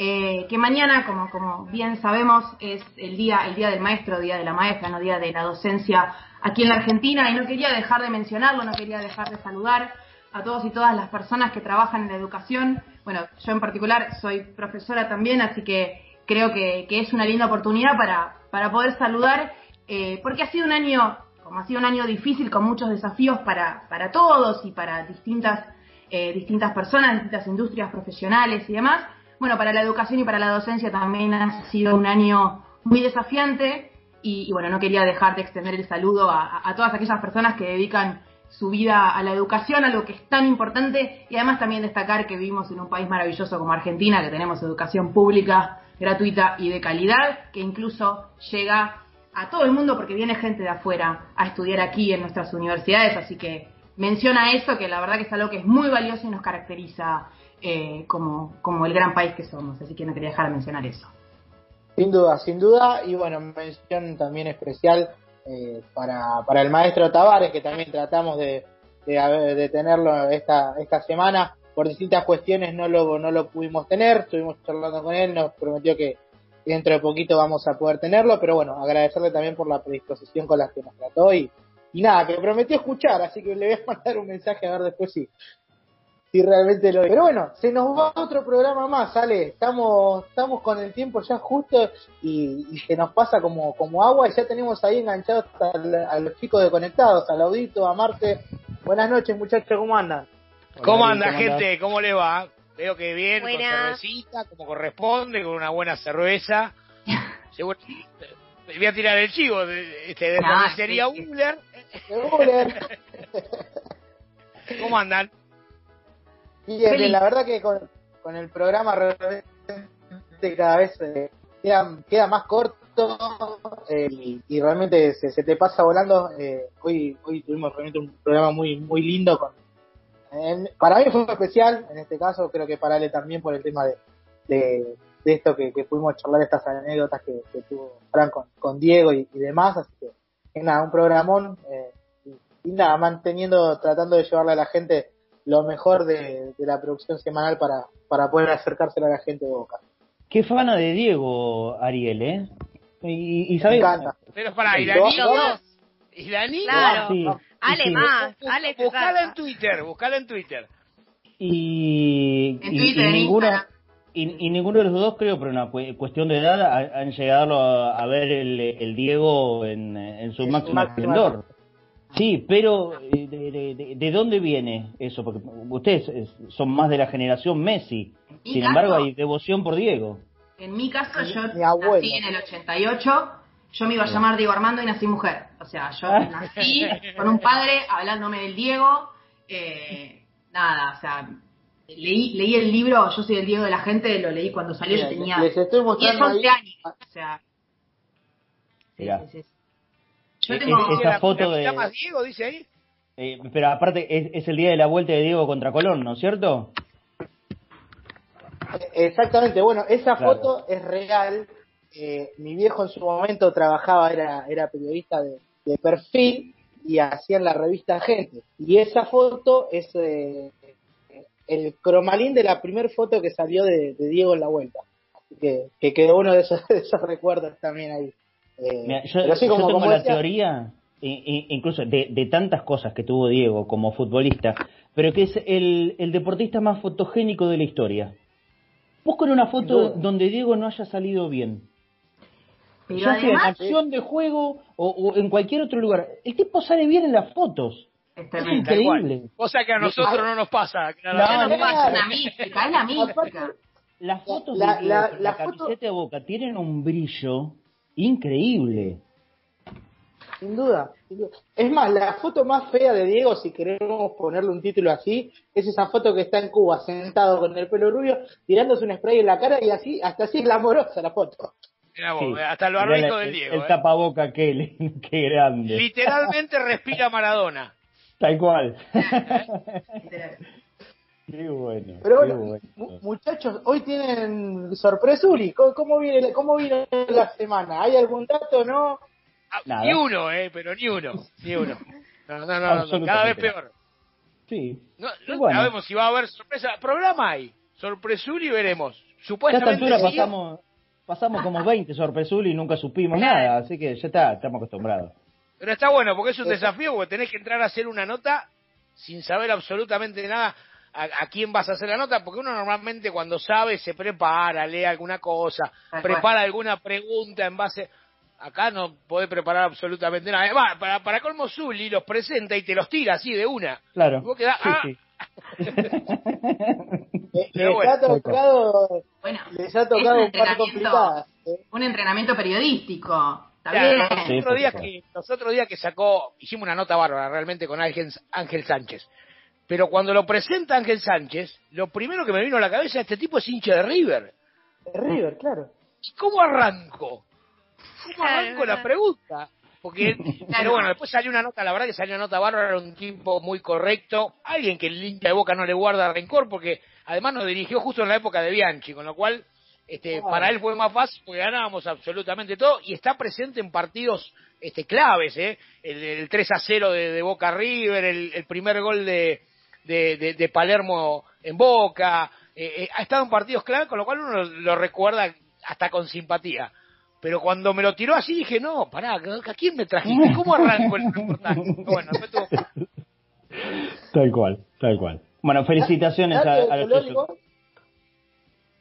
eh, que mañana, como, como bien sabemos, es el día, el día del maestro, día de la maestra, no día de la docencia aquí en la Argentina, y no quería dejar de mencionarlo, no quería dejar de saludar a todos y todas las personas que trabajan en la educación. Bueno, yo en particular soy profesora también, así que creo que, es una linda oportunidad para, para poder saludar, eh, porque ha sido un año como ha sido un año difícil con muchos desafíos para, para todos y para distintas, eh, distintas personas, distintas industrias profesionales y demás, bueno, para la educación y para la docencia también ha sido un año muy desafiante y, bueno, no quería dejar de extender el saludo a, a, todas aquellas personas que dedican su vida a la educación, algo que es tan importante y además también destacar que vivimos en un país maravilloso como Argentina, que tenemos educación pública, gratuita y de calidad, que incluso llega a todo el mundo porque viene gente de afuera a estudiar aquí en nuestras universidades, así que menciona eso, que la verdad que es algo que es muy valioso y nos caracteriza eh, como, como el gran país que somos, así que no quería dejar de mencionar eso. Sin duda, sin duda, y bueno, mención también especial eh, para, para el maestro Tavares, que también tratamos de, de, tenerlo esta, esta semana, por distintas cuestiones no lo, no lo pudimos tener, estuvimos charlando con él, nos prometió que, dentro de poquito vamos a poder tenerlo, pero bueno, agradecerle también por la predisposición con la que nos trató y, y nada, que prometió escuchar, así que le voy a mandar un mensaje a ver después si, si realmente lo Pero bueno, se nos va otro programa más, sale. Estamos, estamos con el tiempo ya justo y, y se nos pasa como, como agua y ya tenemos ahí enganchados a los chicos de Conectados, al Audito, a Marte. Buenas noches muchachos, ¿cómo andan? ¿Cómo anda, gente? ¿Cómo le va? Veo que bien, con cervecita, como corresponde, con una buena cerveza. Seguro- voy a tirar el chivo de, este, de Ah, cervecería sí, sí. Uller. ¿Cómo andan? Bien, Feliz. la verdad que con, con el programa realmente cada vez eh, queda, queda más corto eh, y, y realmente se, se te pasa volando. Eh, hoy hoy tuvimos realmente un programa muy muy lindo. Con, para mí fue especial, en este caso creo que para Ale también por el tema de, de, de esto que, que pudimos charlar, estas anécdotas que, que tuvo Fran con, con Diego y, y demás. Así que nada, un programón. eh, y, y nada, manteniendo, tratando de llevarle a la gente lo mejor de, de la producción semanal para, para poder acercárselo a la gente de Boca. Qué fana de Diego, Ariel, ¿eh? Y, y ¿sabes? Pero para, Sí, ¿y los dos. ¿Y Dani? Claro. Sí, Ale sí. más, Ale se Buscala en Twitter, buscala en Twitter. Y, En y- Twitter, y Instagram. Y, y ninguno de los dos, creo, por una cu- cuestión de edad, ha- han llegado a, a ver el, el Diego en, en su máximo esplendor. Sí, pero eh, de, de- de- ¿de dónde viene eso? Porque ustedes es- son más de la generación Messi. Sin embargo, caso- hay devoción por Diego. En mi caso, yo Mi nací en el 88, yo me iba a llamar Diego Armando y nací mujer. O sea, yo nací con un padre hablándome del Diego. eh, nada, o sea, leí, leí el libro, yo soy el Diego de la gente, lo leí cuando salió, yo Mira, tenía les estoy 10, mostrando 11 ahí- años. O sea, Mirá. sí, sí. Yo Eh, tengo... es- esa foto ¿La de... llamas Diego, dice ahí? eh, pero aparte, es, es el día de la vuelta de Diego contra Colón, ¿no es cierto? Exactamente, bueno, esa Claro. foto es real. Eh, mi viejo en su momento trabajaba, era, era periodista de, de perfil y hacía en la revista Gente. Y esa foto es eh, el cromalín de la primera foto que salió de, de Diego en la vuelta. Así que, que quedó uno de esos, de esos recuerdos también ahí. Eh, Mira, yo, pero sí, yo como, tengo como la decía- teoría, incluso de, de tantas cosas que tuvo Diego como futbolista, pero que es el, el deportista más fotogénico de la historia. Busquen una foto donde Diego no haya salido bien. Pero ya sea en acción de juego o, o en cualquier otro lugar. El tipo sale bien en las fotos. Es increíble. Cosa que a nosotros no nos pasa. Ya claramente. no pasa, es la mística, es la mística. Las fotos La- de Diego la- con la la, foto- camiseta de Boca tienen un brillo increíble. Sin duda, sin duda. Es más, la foto más fea de Diego, si queremos ponerle un título así, es esa foto que está en Cuba, sentado con el pelo rubio, tirándose un spray en la cara y así, hasta así es glamorosa la foto. Mirá vos, Sí. hasta el barbijo del el- Diego. El eh. tapaboca aquel, qué grande. Literalmente respira Maradona. Tal cual. Qué bueno. Pero qué bueno, bueno. mu- muchachos, hoy tienen sorpresuri. ¿Cómo, cómo viene, ¿Cómo viene la semana? ¿Hay algún dato, no? Ah. Ni uno, eh, pero ni uno. Ni uno. No, no, no, no, cada vez peor. Sí. No, Y no bueno. sabemos si va a haber sorpresa. Programa hay. Sorpresuri veremos. Ya a esta Supuestamente altura sí. pasamos, pasamos como 20 sorpresul y nunca supimos nada, así que ya está, estamos acostumbrados. Pero está bueno porque es un desafío porque tenés que entrar a hacer una nota sin saber absolutamente nada a, a quién vas a hacer la nota, porque uno normalmente cuando sabe se prepara, lee alguna cosa, prepara alguna pregunta en base... Acá no podés preparar absolutamente nada. Además, para, para colmo Zully los presenta y te los tira así de una. Claro. Y vos quedás, Sí, ah, sí. Eh, Pero les, bueno. ha tocado, Bueno, les ha tocado un un par complicadas. ¿eh? un entrenamiento periodístico. Está los, Sí, otros días que, los otros días que sacó, hicimos una nota bárbara realmente con Ángel, Ángel Sánchez. Pero cuando lo presenta Ángel Sánchez, lo primero que me vino a la cabeza, este tipo es hincha de River. De River, claro. ¿Y cómo arranco? ¿Cómo arranco la pregunta? Porque, pero bueno, después salió una nota, la verdad que salió una nota bárbara, era un tipo muy correcto, alguien que el hincha de Boca no le guarda rencor, porque además nos dirigió justo en la época de Bianchi, con lo cual este, Claro. para él fue más fácil porque ganábamos absolutamente todo y está presente en partidos este, claves, ¿eh? el, el 3 a 0 de, de Boca River, el, el primer gol de, de, de- de Palermo en Boca, eh, eh, ha estado en partidos clave, con lo cual uno lo, lo recuerda hasta con simpatía. Pero cuando me lo tiró así dije, no, pará, ¿a quién me trajiste? ¿Cómo arranco el reportaje? Bueno, después tuvo- Tal cual, tal cual. Bueno, felicitaciones a, a los.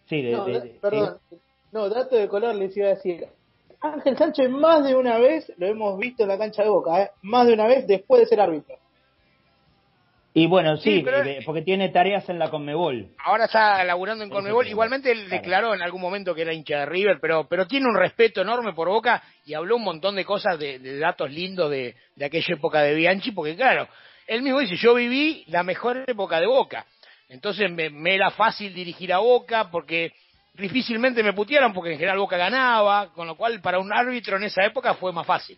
Sí, de, No, de- de- perdón. No, dato de color les iba a decir. Ángel Sánchez más de una vez lo hemos visto en la cancha de Boca, ¿eh? más de una vez después de ser árbitro. Y bueno, sí, Sí, pero- eh, porque tiene tareas en la Conmebol. ahora está laburando en Conmebol. sí, Igualmente él declaró en algún momento que era hincha de River, pero, pero tiene un respeto enorme por Boca y habló un montón de cosas, de, de datos lindos de, de aquella época de Bianchi, porque claro, él mismo dice, yo viví la mejor época de Boca. Entonces me, me era fácil dirigir a Boca porque difícilmente me putearon porque en general Boca ganaba, con lo cual para un árbitro en esa época fue más fácil.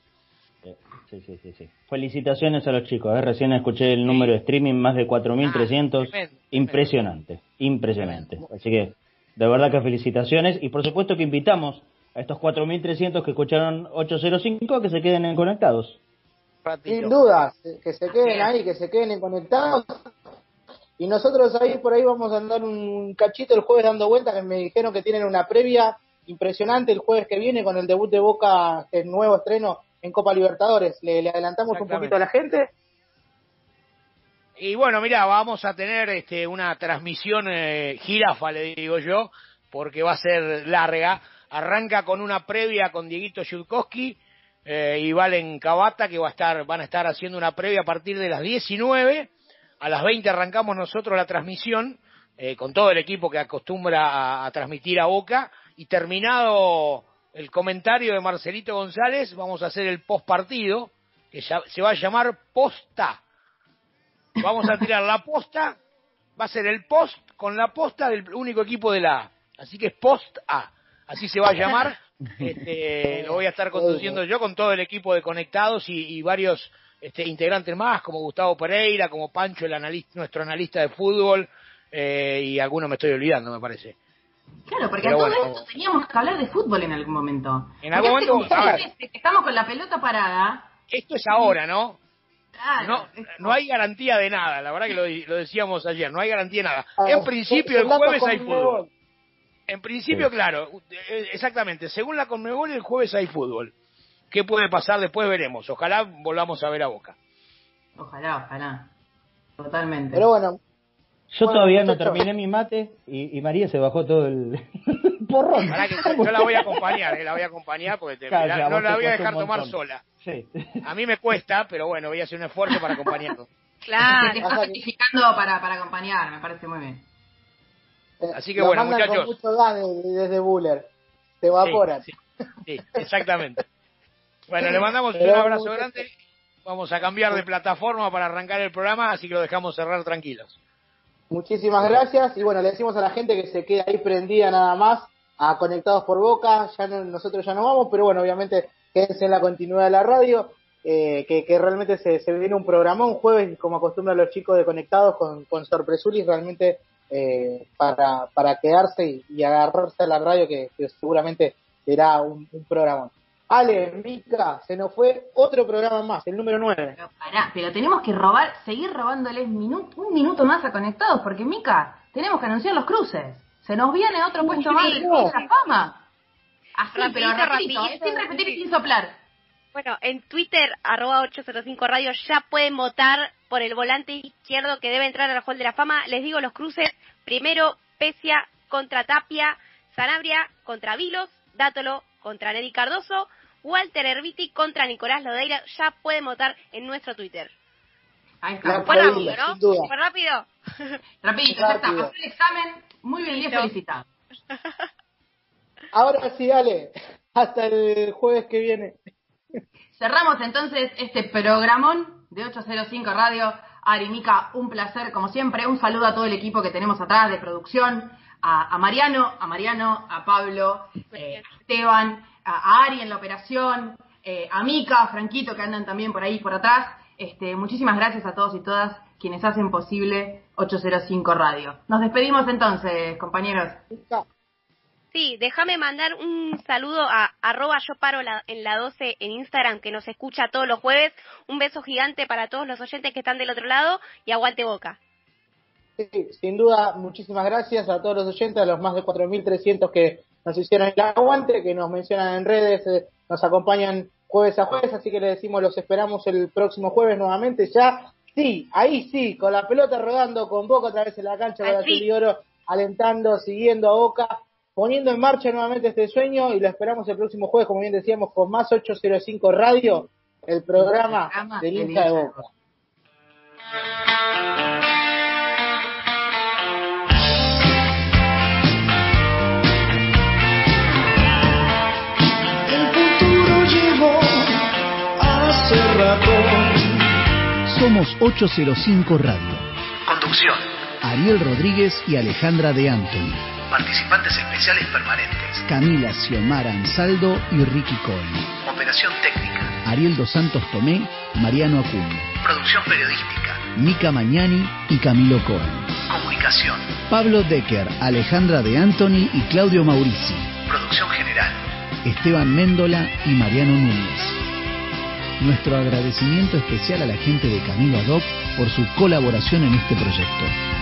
Sí, sí, sí, sí. Felicitaciones a los chicos. ¿eh? Recién escuché el número de streaming, más de 4.300. Ah, tremendo, impresionante, impresionante. Así que, de verdad que felicitaciones. Y por supuesto que invitamos a estos 4.300 que escucharon 805 a que se queden en conectados. Sin duda, que se queden ahí, que se queden conectados. Y nosotros ahí por ahí vamos a andar un cachito el jueves dando vuelta, que me dijeron que tienen una previa impresionante el jueves que viene con el debut de Boca, el nuevo estreno en Copa Libertadores. ¿Le, le adelantamos un poquito a la gente? Y bueno, mira, vamos a tener este, una transmisión eh, jirafa, le digo yo, porque va a ser larga. Arranca con una previa con Dieguito Yudkowski eh, y Valen Cavata, que va a estar, van a estar haciendo una previa a partir de las 19. A las 20 arrancamos nosotros la transmisión eh, con todo el equipo que acostumbra a, a transmitir a Boca. Y terminado el comentario de Marcelito González, vamos a hacer el post partido, que ya- se va a llamar Posta. Vamos a tirar la posta, va a ser el post con la posta del único equipo de la A. Así que es Post A. Así se va a llamar. Este, lo voy a estar conduciendo yo con todo el equipo de conectados y, y varios este, integrantes más, como Gustavo Pereira, como Pancho, el analista, nuestro analista de fútbol, eh, y alguno me estoy olvidando, me parece. Claro, porque Pero a todo bueno. esto teníamos que hablar de fútbol en algún momento. En algún Porque hace momento, a ver. que estamos con la pelota parada. Esto es ahora, ¿no? Claro, No, no hay garantía de nada, la verdad que lo, lo decíamos ayer, no hay garantía de nada. Ah, En principio el jueves hay fútbol. En principio, claro, eh, exactamente, según la Conmebol el jueves hay fútbol. ¿Qué puede pasar después? Veremos. Ojalá volvamos a ver a Boca. Ojalá, ojalá. Totalmente. Pero bueno, Yo Bueno, todavía no terminé mi mate y, y María se bajó todo el porrón. Pará que yo, la voy a acompañar, eh, la voy a acompañar porque te- la- no la te voy a dejar tomar sola. Sí. A mí me cuesta, pero bueno, voy a hacer un esfuerzo para acompañarlo. Claro. Te estás certificando para, para acompañar, me parece muy bien. Así que lo bueno, muchachos. con mucho desde Buller. Se evaporan. Sí, Sí, exactamente. Bueno, le mandamos un abrazo grande. Vamos a cambiar de plataforma para arrancar el programa, así que lo dejamos cerrar tranquilos. Muchísimas gracias y bueno, le decimos a la gente que se quede ahí prendida nada más a Conectados por Boca, ya no- nosotros ya no vamos, pero bueno, obviamente quédense en la continuidad de la radio, eh, que, que realmente se, se viene un programón jueves, como acostumbran los chicos de Conectados con, con Sorpresulis, realmente eh, para, para quedarse y, y agarrarse a la radio, que, que seguramente será un, un programón. Ale, Mica, se nos fue otro programa más, el número 9. Pará, pero tenemos que robar, seguir robándoles minu- un minuto más a conectados, porque Mica, tenemos que anunciar los cruces. Se nos viene otro puesto más de la fama. Así, pero Rapidito, rapidito, rapidito. ¿eh? sin repetir y sin soplar. Bueno, en Twitter, arroba 805 Radio, ya pueden votar por el volante izquierdo que debe entrar al Hall de la Fama. Les digo los cruces. Primero, Pesia contra Tapia, Sanabria contra Vilos, Dátolo contra Neri Cardoso, Walter Herbiti contra Nicolás Lodeira. Ya pueden votar en nuestro Twitter. Ahí está. Fue rápido, ¿no? Fue rápido. Rapidito, ya está. Pasó el examen, muy bien, bien Listo. felicitado. Ahora sí, Ale, hasta el jueves que viene. Cerramos entonces este programón de 805 Radio. Ari, Mica, un placer como siempre. Un saludo a todo el equipo que tenemos atrás de producción. A, a Mariano, a Mariano, a Pablo, eh, a Esteban, a, Ari en la operación, eh, a Mica, a Franquito que andan también por ahí por atrás. Este, muchísimas gracias a todos y todas quienes hacen posible 805 Radio. Nos despedimos entonces, compañeros. Sí, déjame mandar un saludo a arroba yo paro la- en la 12 en Instagram que nos escucha todos los jueves. Un beso gigante para todos los oyentes que están del otro lado y aguante boca. Sí, sin duda, muchísimas gracias a todos los oyentes, a los más de 4.300 que nos hicieron el aguante, que nos mencionan en redes, eh, nos acompañan jueves a jueves, así que le decimos los esperamos el próximo jueves nuevamente, ya, sí, ahí sí, con la pelota rodando, con Boca otra vez en la cancha, con la Oro, alentando, siguiendo a Boca, poniendo en marcha nuevamente este sueño y lo esperamos el próximo jueves, como bien decíamos, con más 805 Radio, el programa del del hincha de hincha de Boca. Somos 805 Radio. Conducción. Ariel Rodríguez y Alejandra de Antoni. Participantes especiales permanentes. Camila Xiomara Ansaldo y Ricky Cohen. Operación técnica. Ariel Dos Santos Tomé, Mariano Acuña. Producción periodística. Mica Mañani y Camilo Cohen. Comunicación. Pablo Decker, Alejandra de Antoni y Claudio Maurici. Producción general. Esteban Méndola y Mariano Núñez. Nuestro agradecimiento especial a la gente de Camilo Adoc por su colaboración en este proyecto.